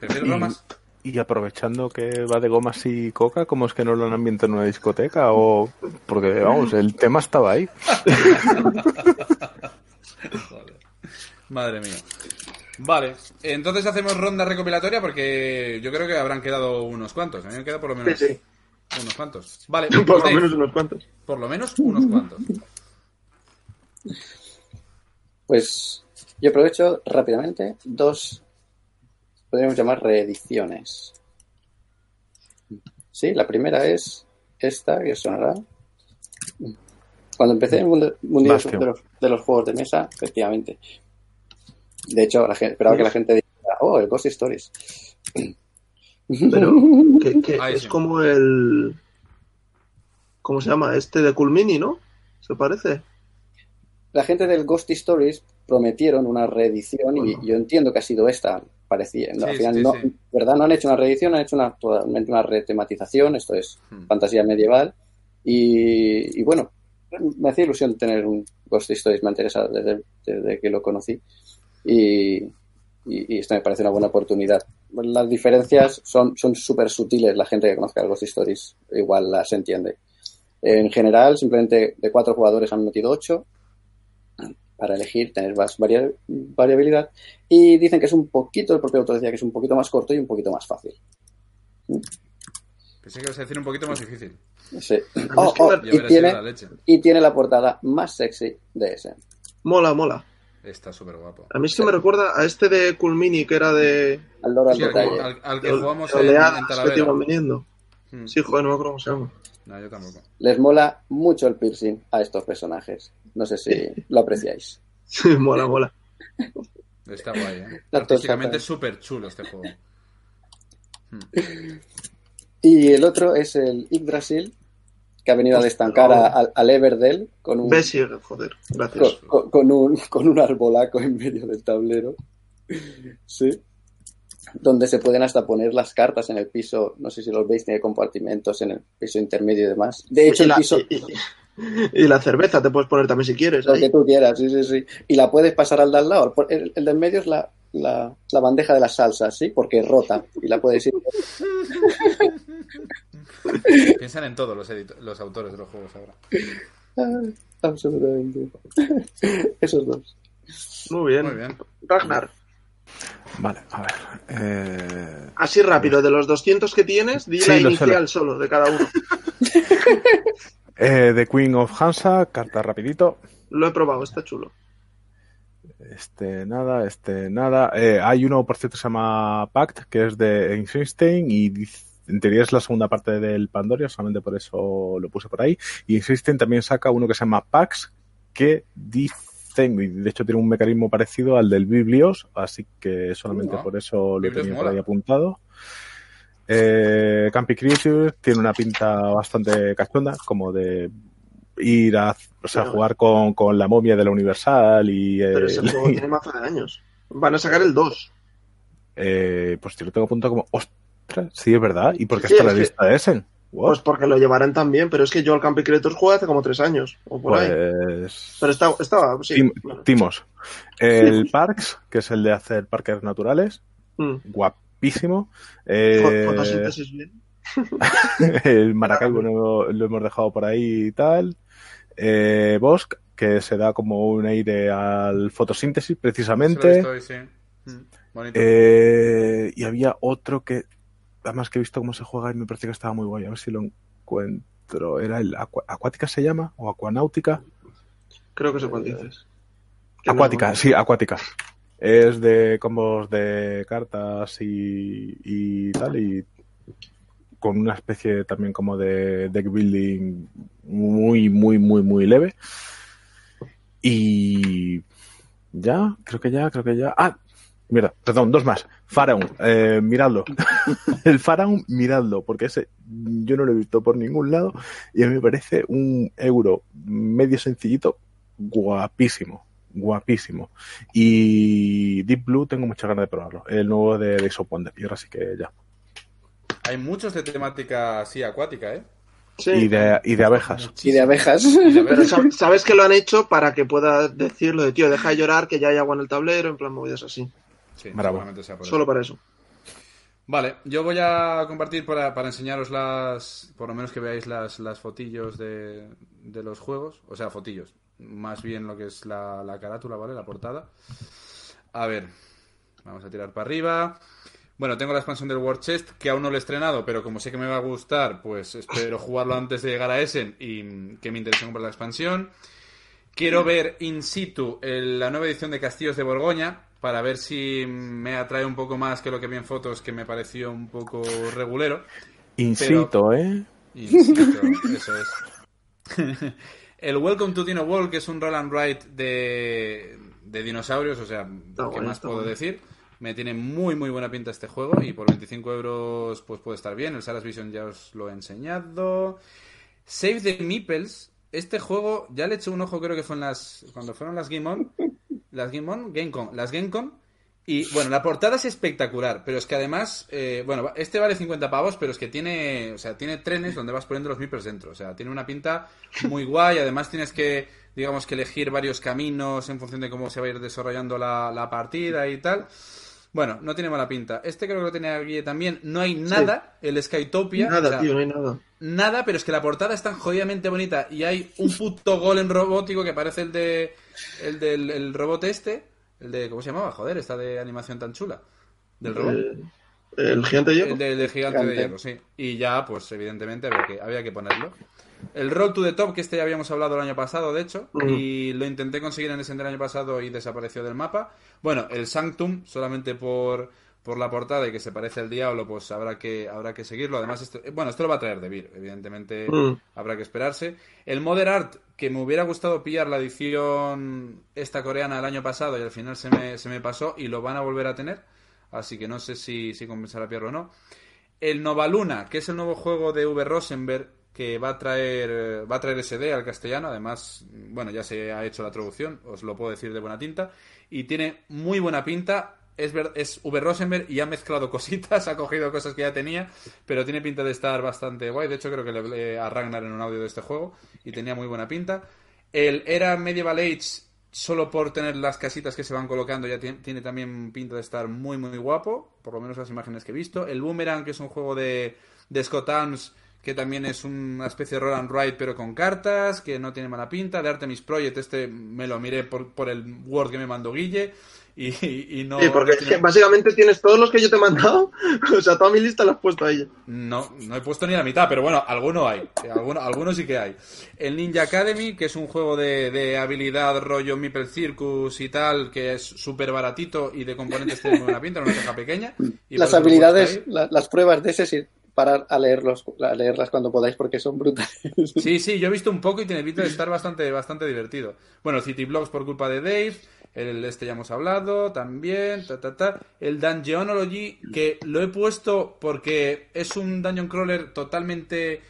¿Prefieres bromas? Y aprovechando que va de gomas y coca, ¿cómo es que no lo han ambientado en una discoteca? O porque, vamos, el tema estaba ahí. Joder. Madre mía. Vale, entonces hacemos ronda recopilatoria porque yo creo que habrán quedado unos cuantos. A mí me han quedado por lo menos Sí, sí. unos cuantos. Vale, Por lo menos unos cuantos. por lo menos unos cuantos. Pues yo aprovecho rápidamente dos, podríamos llamar reediciones. Sí, la primera es esta, que os sonará. Cuando empecé en el mundo, de los, de los juegos de mesa, efectivamente. De hecho, la gente, esperaba que la gente dijera, oh, el Ghost Stories. Pero que, que Ahí es sí. como el... ¿Cómo se llama? Este de Cool Mini, ¿no? ¿Se parece? La gente del Ghost Stories prometieron una reedición y yo entiendo que ha sido esta, parecía. No, Sí, al final sí, no, sí. ¿verdad? No han hecho una reedición, han hecho una, totalmente una retematización, esto es Hmm. fantasía medieval. Y, y bueno, me hacía ilusión tener un Ghost Stories, me ha interesado desde, desde que lo conocí. Y, y, y esto me parece una buena oportunidad. Las diferencias son son súper sutiles, la gente que conozca el Ghost Stories igual las entiende. En general, simplemente de cuatro jugadores han metido ocho para elegir, tener más varia- variabilidad. Y dicen que es un poquito, el propio autor decía que es un poquito más corto y un poquito más fácil. Pensé que ibas a decir un poquito más difícil. Sí. Oh, oh, y, tiene, la leche. y tiene la portada más sexy de ese. Mola, mola. Está súper guapo. A mí es que me recuerda a este de Cool Mini que era de Al loro al Sí, al, al- al que jugamos en, en Talavera. viniendo. Hmm. Sí, joder, no me acuerdo cómo se llama. No, yo tampoco. Les mola mucho el piercing a estos personajes. No sé si lo apreciáis. Sí, mola, mola. Está guay, ¿eh? Artísticamente es súper chulo este juego. Y el otro es el Yggdrasil, que ha venido a destancar a- al- al Everdell con un, Bessie, joder, gracias. con, un, con un arbolaco en medio del tablero. Sí. Donde se pueden hasta poner las cartas en el piso. No sé si los veis, tiene compartimentos en el piso intermedio y demás. De hecho, y, el piso, y- la cerveza te puedes poner también si quieres. lo ahí. que tú quieras, sí, sí, sí. Y la puedes pasar al de al lado. El, el de en medio es la, la, la bandeja de las salsas, ¿sí? Porque es rota. Y la puedes ir. Piensan en todos los, los autores de los juegos ahora. Ah, absolutamente. Esos dos. Muy bien. Muy bien. Ragnar, Vale, a ver. Eh, así rápido, de los 200 que tienes, di Sí, la inicial lo- solo de cada uno. Eh, The Queen of Hansa, carta rapidito. Lo he probado, está chulo. Este nada, este nada. Eh, hay uno, por cierto, que se llama Pact, que es de Einstein y dice- en teoría es la segunda parte del Pandoria, solamente por eso lo puse por ahí. Y Einstein también saca uno que se llama Pax, que dicen, y de hecho tiene un mecanismo parecido al del Biblios, así que solamente por eso lo Biblios tenía por ahí apuntado. Eh, Campy Creatures tiene una pinta bastante cachonda, como de ir a o sea, Pero- jugar con, con la momia de la Universal y Pero ese el- juego tiene mazo de años. Van a sacar el 2. eh, pues yo lo tengo apuntado como ostras, sí es verdad, ¿y por qué Sí, está la que- lista de Essen? Pues porque lo llevarán también, pero es que yo al Camping Creators jugué hace como tres años, o por ahí. Pues. Pero estaba, estaba sí. Tim- bueno. Timos. El Parks, que es el de hacer parques naturales, Mm. Guapísimo. Eh, Fotosíntesis bien. el Maracaibo lo, lo hemos dejado por ahí y tal. Eh, Bosk, que se da como un aire al fotosíntesis, precisamente. sí. Mm, Bonito. Eh, y había otro que, además que he visto cómo se juega y me parece que estaba muy guay. A ver si lo encuentro. ¿Era el Acuática se llama? ¿O Acuanáutica? Creo que sé cuál dices. No- Acuática, sí, Acuática. Es de combos de cartas y, y tal, y con una especie también como de deck building muy, muy, muy, muy leve. Y ya, creo que ya, creo que ya. Ah, mira, perdón, dos más. Pharaon, eh, miradlo. El Pharaon, miradlo, porque ese yo no lo he visto por ningún lado y a mí me parece un euro medio sencillito, guapísimo, guapísimo. Y Deep Blue tengo muchas ganas de probarlo, el nuevo de Days of Wonder, y ahora sí que ya. Hay muchos de temática así acuática, ¿eh? Sí. Y de, y de abejas. Y de abejas. Y de Pero ver- sab- sabes que lo han hecho para que pueda decirlo de tío, deja de llorar, que ya hay agua en el tablero, en plan movidas así. Sí, sea por eso. Solo para eso. Vale, yo voy a compartir para, para enseñaros las, por lo menos que veáis las, las fotillos de, de los juegos, o sea, fotillos, más bien lo que es la, la carátula, ¿vale? La portada. A ver, vamos a tirar para arriba. Bueno, tengo la expansión del War Chest, que aún no lo he estrenado, pero como sé que me va a gustar, pues espero jugarlo antes de llegar a Essen y que me interese comprar la expansión. Quiero ver in situ el- la nueva edición de Castillos de Borgoña para ver si me atrae un poco más que lo que vi en fotos, que me pareció un poco regulero. Incito, ¿eh? In situ, eso es. el Welcome to Dino World, que es un roll and write de, de dinosaurios, o sea, ¿qué bueno, más está puedo bueno. decir? Me tiene muy muy buena pinta este juego y por 25 euros pues puede estar bien. El Saras Vision ya os lo he enseñado. Save the Meeples. Este juego ya le eché un ojo, creo que fue en las. Cuando fueron las Game On. Las Game On, GameCon. Las GameCon. Y bueno, la portada es espectacular, pero es que además, eh, bueno, este vale 50 pavos, pero es que tiene, o sea, tiene trenes donde vas poniendo los Meeples dentro. O sea, tiene una pinta muy guay. Además tienes que, digamos, que elegir varios caminos en función de cómo se va a ir desarrollando la, la partida y tal. Bueno, no tiene mala pinta. Este creo que lo tenía Guille también. No hay nada, el Skytopia. Nada, o sea, tío, no hay nada. nada, pero es que la portada es tan jodidamente bonita y hay un puto golem robótico que parece el de el del el robot este, el de ¿cómo se llamaba? Joder, esta de animación tan chula. Del robot. El gigante de hierro. El del gigante de hierro, sí. Y ya, pues evidentemente había que, había que ponerlo. El Roll to the Top, que este ya habíamos hablado el año pasado, de hecho, y lo intenté conseguir en ese del año pasado y desapareció del mapa. Bueno, el Sanctum, solamente por, por la portada y que se parece al diablo, pues habrá que, habrá que seguirlo. Además, esto, eh, bueno, esto lo va a traer de Vir, evidentemente Mm. habrá que esperarse. El Modern Art, que me hubiera gustado pillar la edición esta coreana el año pasado y al final se me, se me pasó y lo van a volver a tener. Así que no sé si, si compensará pillarlo o no. El Nova Luna, que es el nuevo juego de V. Rosenberg, que va a traer eh, va a traer SD al castellano. Además, bueno, ya se ha hecho la traducción, os lo puedo decir de buena tinta. Y tiene muy buena pinta. Es, ver- es V. Rosenberg y ha mezclado cositas, ha cogido cosas que ya tenía, pero tiene pinta de estar bastante guay. De hecho, creo que le hablé a Ragnar en un audio de este juego y tenía muy buena pinta. El Era Medieval Age, solo por tener las casitas que se van colocando, ya tiene, tiene también pinta de estar muy, muy guapo, por lo menos las imágenes que he visto. El Boomerang, que es un juego de, de Scott Arms, que también es una especie de roll and write, pero con cartas, que no tiene mala pinta. De Artemis Project, este me lo miré por, por el Word que me mandó Guille. Y, y- y no. Sí, porque básicamente tienes todos los que yo te he mandado. o sea, toda mi lista la has puesto a ella. No, no he puesto ni la mitad, pero bueno, alguno hay. Eh, Alguno, algunos sí que hay. El Ninja Academy, que es un juego de, de habilidad rollo Meeple Circus y tal, que es súper baratito y de componentes tiene muy buena pinta, una caja pequeña. y Las habilidades, ahí. la- las pruebas de ese, sí, parar a, leerlos, leerlas cuando podáis porque son brutales. Sí, sí, yo he visto un poco y tiene pinta de estar bastante, bastante divertido. Bueno, City Blocks por culpa de Dave, el este ya hemos hablado también, ta, ta, ta. El Dungeonology, que lo he puesto porque es un dungeon crawler totalmente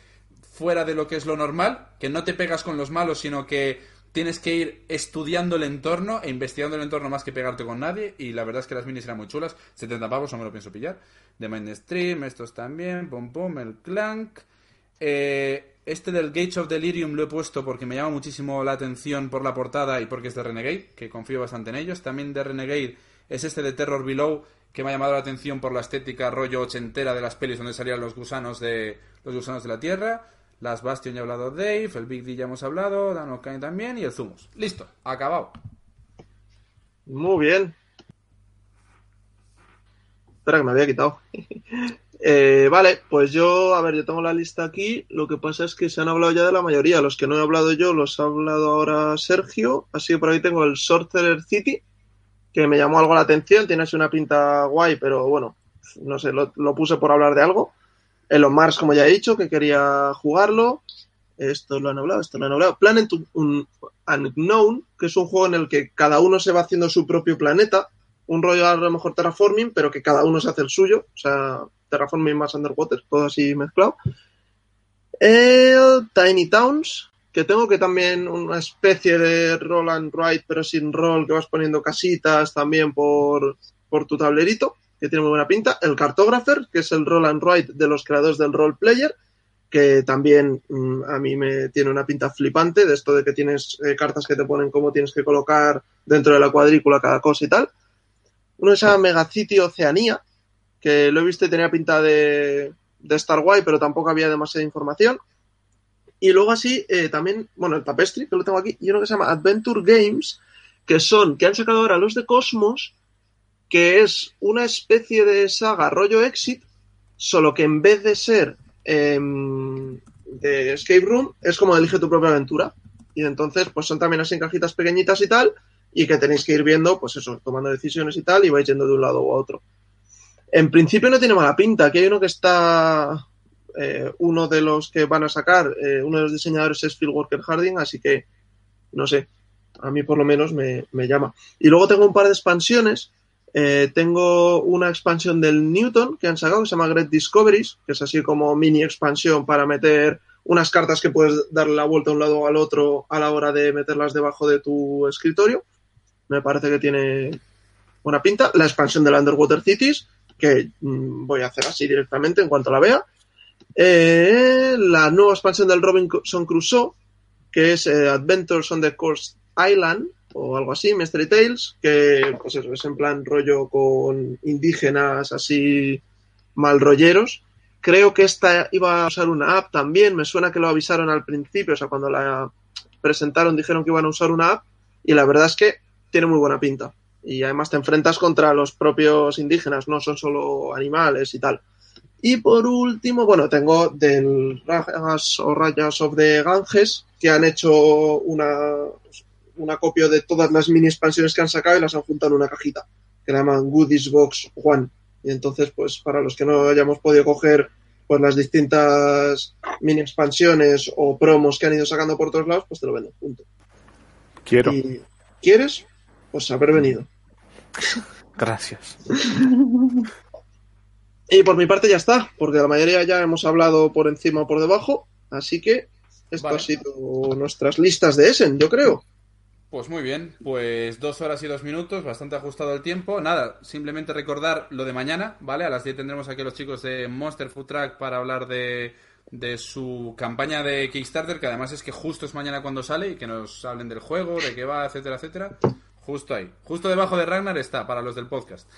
fuera de lo que es lo normal, que no te pegas con los malos, sino que tienes que ir estudiando el entorno e investigando el entorno más que pegarte con nadie. Y la verdad es que las minis eran muy chulas. 70 pavos, no me lo pienso pillar. De Mindstream, estos también, pum pum, el Clank. Eh, este del Gates of Delirium lo he puesto porque me llama muchísimo la atención por la portada y porque es de Renegade, que confío bastante en ellos. También de Renegade es este de Terror Below, que me ha llamado la atención por la estética rollo ochentera de las pelis donde salían los gusanos de los gusanos de la Tierra. Las Bastion ya ha hablado Dave, el Big D ya hemos hablado, Dan O'Kane también y el Zumus. Listo, acabado. Muy bien. Espera que me había quitado. Eh, vale, pues yo, a ver, yo tengo la lista aquí. Lo que pasa es que se han hablado ya de la mayoría. Los que no he hablado yo los ha hablado ahora Sergio. Así que por ahí tengo el Sorcerer City, que me llamó algo la atención. Tiene así una pinta guay, pero bueno, no sé, lo, lo puse por hablar de algo. Elon Mars, como ya he dicho, que quería jugarlo. Esto lo han hablado, esto lo han hablado. Planet Unknown, que es un juego en el que cada uno se va haciendo su propio planeta. Un rollo a lo mejor terraforming, pero que cada uno se hace el suyo. O sea, terraforming más underwater, todo así mezclado. El Tiny Towns, que tengo que también una especie de roll and write, pero sin roll, que vas poniendo casitas también por, por tu tablerito, que tiene muy buena pinta. El Cartographer, que es el roll and write de los creadores del role player, que también mm, a mí me tiene una pinta flipante, de esto de que tienes eh, cartas que te ponen cómo tienes que colocar dentro de la cuadrícula cada cosa y tal. Uno se llama Megacity Oceanía, que lo he visto y tenía pinta de, de Star Wars, pero tampoco había demasiada información. Y luego así, eh, también, bueno, el Tapestry, que lo tengo aquí, y uno que se llama Adventure Games, que son, que han sacado ahora los de Cosmos, que es una especie de saga rollo Exit, solo que en vez de ser eh, de Escape Room, es como elige tu propia aventura. Y entonces, pues son también así en cajitas pequeñitas y tal, y que tenéis que ir viendo, pues eso, tomando decisiones y tal, y vais yendo de un lado u otro. En principio no tiene mala pinta. Aquí hay uno que está. Eh, uno de los que van a sacar, eh, uno de los diseñadores es Phil Walker Harding, así que no sé. A mí por lo menos me, me llama. Y luego tengo un par de expansiones. Eh, tengo una expansión del Newton que han sacado que se llama Great Discoveries, que es así como mini expansión para meter unas cartas que puedes darle la vuelta a un lado o al otro a la hora de meterlas debajo de tu escritorio. Me parece que tiene buena pinta. La expansión del Underwater Cities, que mm, voy a hacer así directamente en cuanto la vea. Eh, la nueva expansión del Robinson Crusoe, que es eh, Adventures on the Coast Island, o algo así, Mystery Tales, que pues es en plan rollo con indígenas así mal rolleros. Creo que esta iba a usar una app también, me suena que lo avisaron al principio, o sea, cuando la presentaron dijeron que iban a usar una app, y la verdad es que tiene muy buena pinta y además te enfrentas contra los propios indígenas, no son solo animales y tal. Y por último, bueno, tengo del Rajas o Rayas of the Ganges, que han hecho una, una copia de todas las mini expansiones que han sacado y las han juntado en una cajita, que la llaman Goodies Box One. Y entonces, pues para los que no hayamos podido coger pues las distintas mini expansiones o promos que han ido sacando por todos lados, pues te lo venden, punto. Quiero. Y, ¿Quieres? Pues haber venido. Gracias. Y por mi parte ya está, porque la mayoría ya hemos hablado por encima o por debajo, así que esto Vale. ha sido nuestras listas de Essen, yo creo. Pues muy bien, pues dos horas y dos minutos, bastante ajustado el tiempo. Nada, simplemente recordar lo de mañana, ¿vale? A las 10 tendremos aquí a los chicos de Monster Food Truck para hablar de, de su campaña de Kickstarter, que además es que justo es mañana cuando sale y que nos hablen del juego, de qué va, etcétera, etcétera. Justo ahí. Justo debajo de Ragnar está, para los del podcast,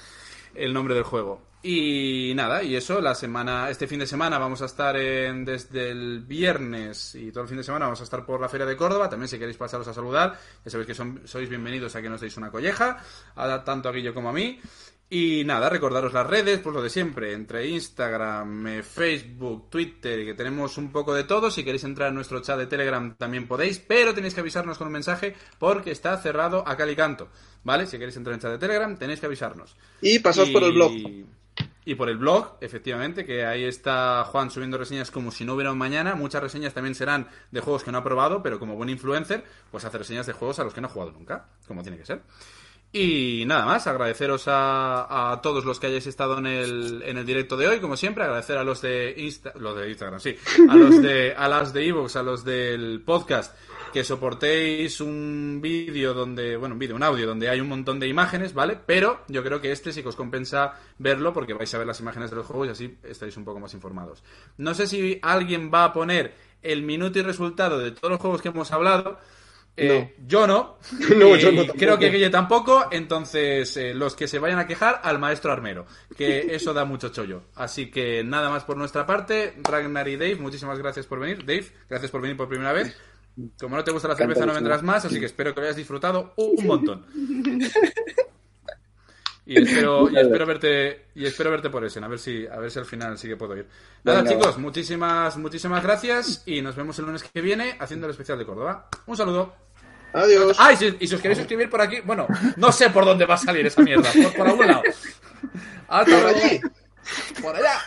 el nombre del juego. Y nada, y eso, la semana, este fin de semana vamos a estar en, desde el viernes y todo el fin de semana vamos a estar por la Feria de Córdoba. También si queréis pasaros a saludar, ya sabéis que son, sois bienvenidos a que nos deis una colleja, a, tanto a Guillo como a mí. Y nada, recordaros las redes, pues lo de siempre, entre Instagram, eh, Facebook, Twitter, que tenemos un poco de todo. Si queréis entrar en nuestro chat de Telegram también podéis, pero tenéis que avisarnos con un mensaje porque está cerrado a cal y canto. ¿Vale? Si queréis entrar en el chat de Telegram, tenéis que avisarnos. Y pasaos por el blog. Y por el blog, efectivamente, que ahí está Juan subiendo reseñas como si no hubiera un mañana. Muchas reseñas también serán de juegos que no ha probado, pero como buen influencer, pues hace reseñas de juegos a los que no ha jugado nunca, como tiene que ser. Y nada más, agradeceros a, todos los que hayáis estado en el, en el directo de hoy, como siempre, agradecer a los de Insta, los de Instagram, sí, a los de, a las de Evox, a los del podcast, que soportéis un vídeo donde, bueno, un vídeo, un audio donde hay un montón de imágenes, ¿vale? Pero yo creo que este sí que os compensa verlo porque vais a ver las imágenes de los juegos y así estáis un poco más informados. No sé si alguien va a poner el minuto y resultado de todos los juegos que hemos hablado, eh, Yo no. no yo no creo que Guille tampoco. Entonces, eh, los que se vayan a quejar, al maestro armero. Que eso da mucho chollo. Así que nada más por nuestra parte. Ragnar y Dave, muchísimas gracias por venir. Dave, gracias por venir por primera vez. Como no te gusta la cerveza, no vendrás más. Así que espero que hayas disfrutado un montón. Y espero, y espero verte y espero verte por ese, a ver si a ver si al final sí que puedo ir. Nada, Venga, chicos, muchísimas muchísimas gracias y nos vemos el lunes que viene haciendo el especial de Córdoba. Un saludo. Adiós. Ah, y si, y si os queréis suscribir por aquí, bueno, no sé por dónde va a salir esa mierda, por, por algún lado. Hasta Por allí. Por allá.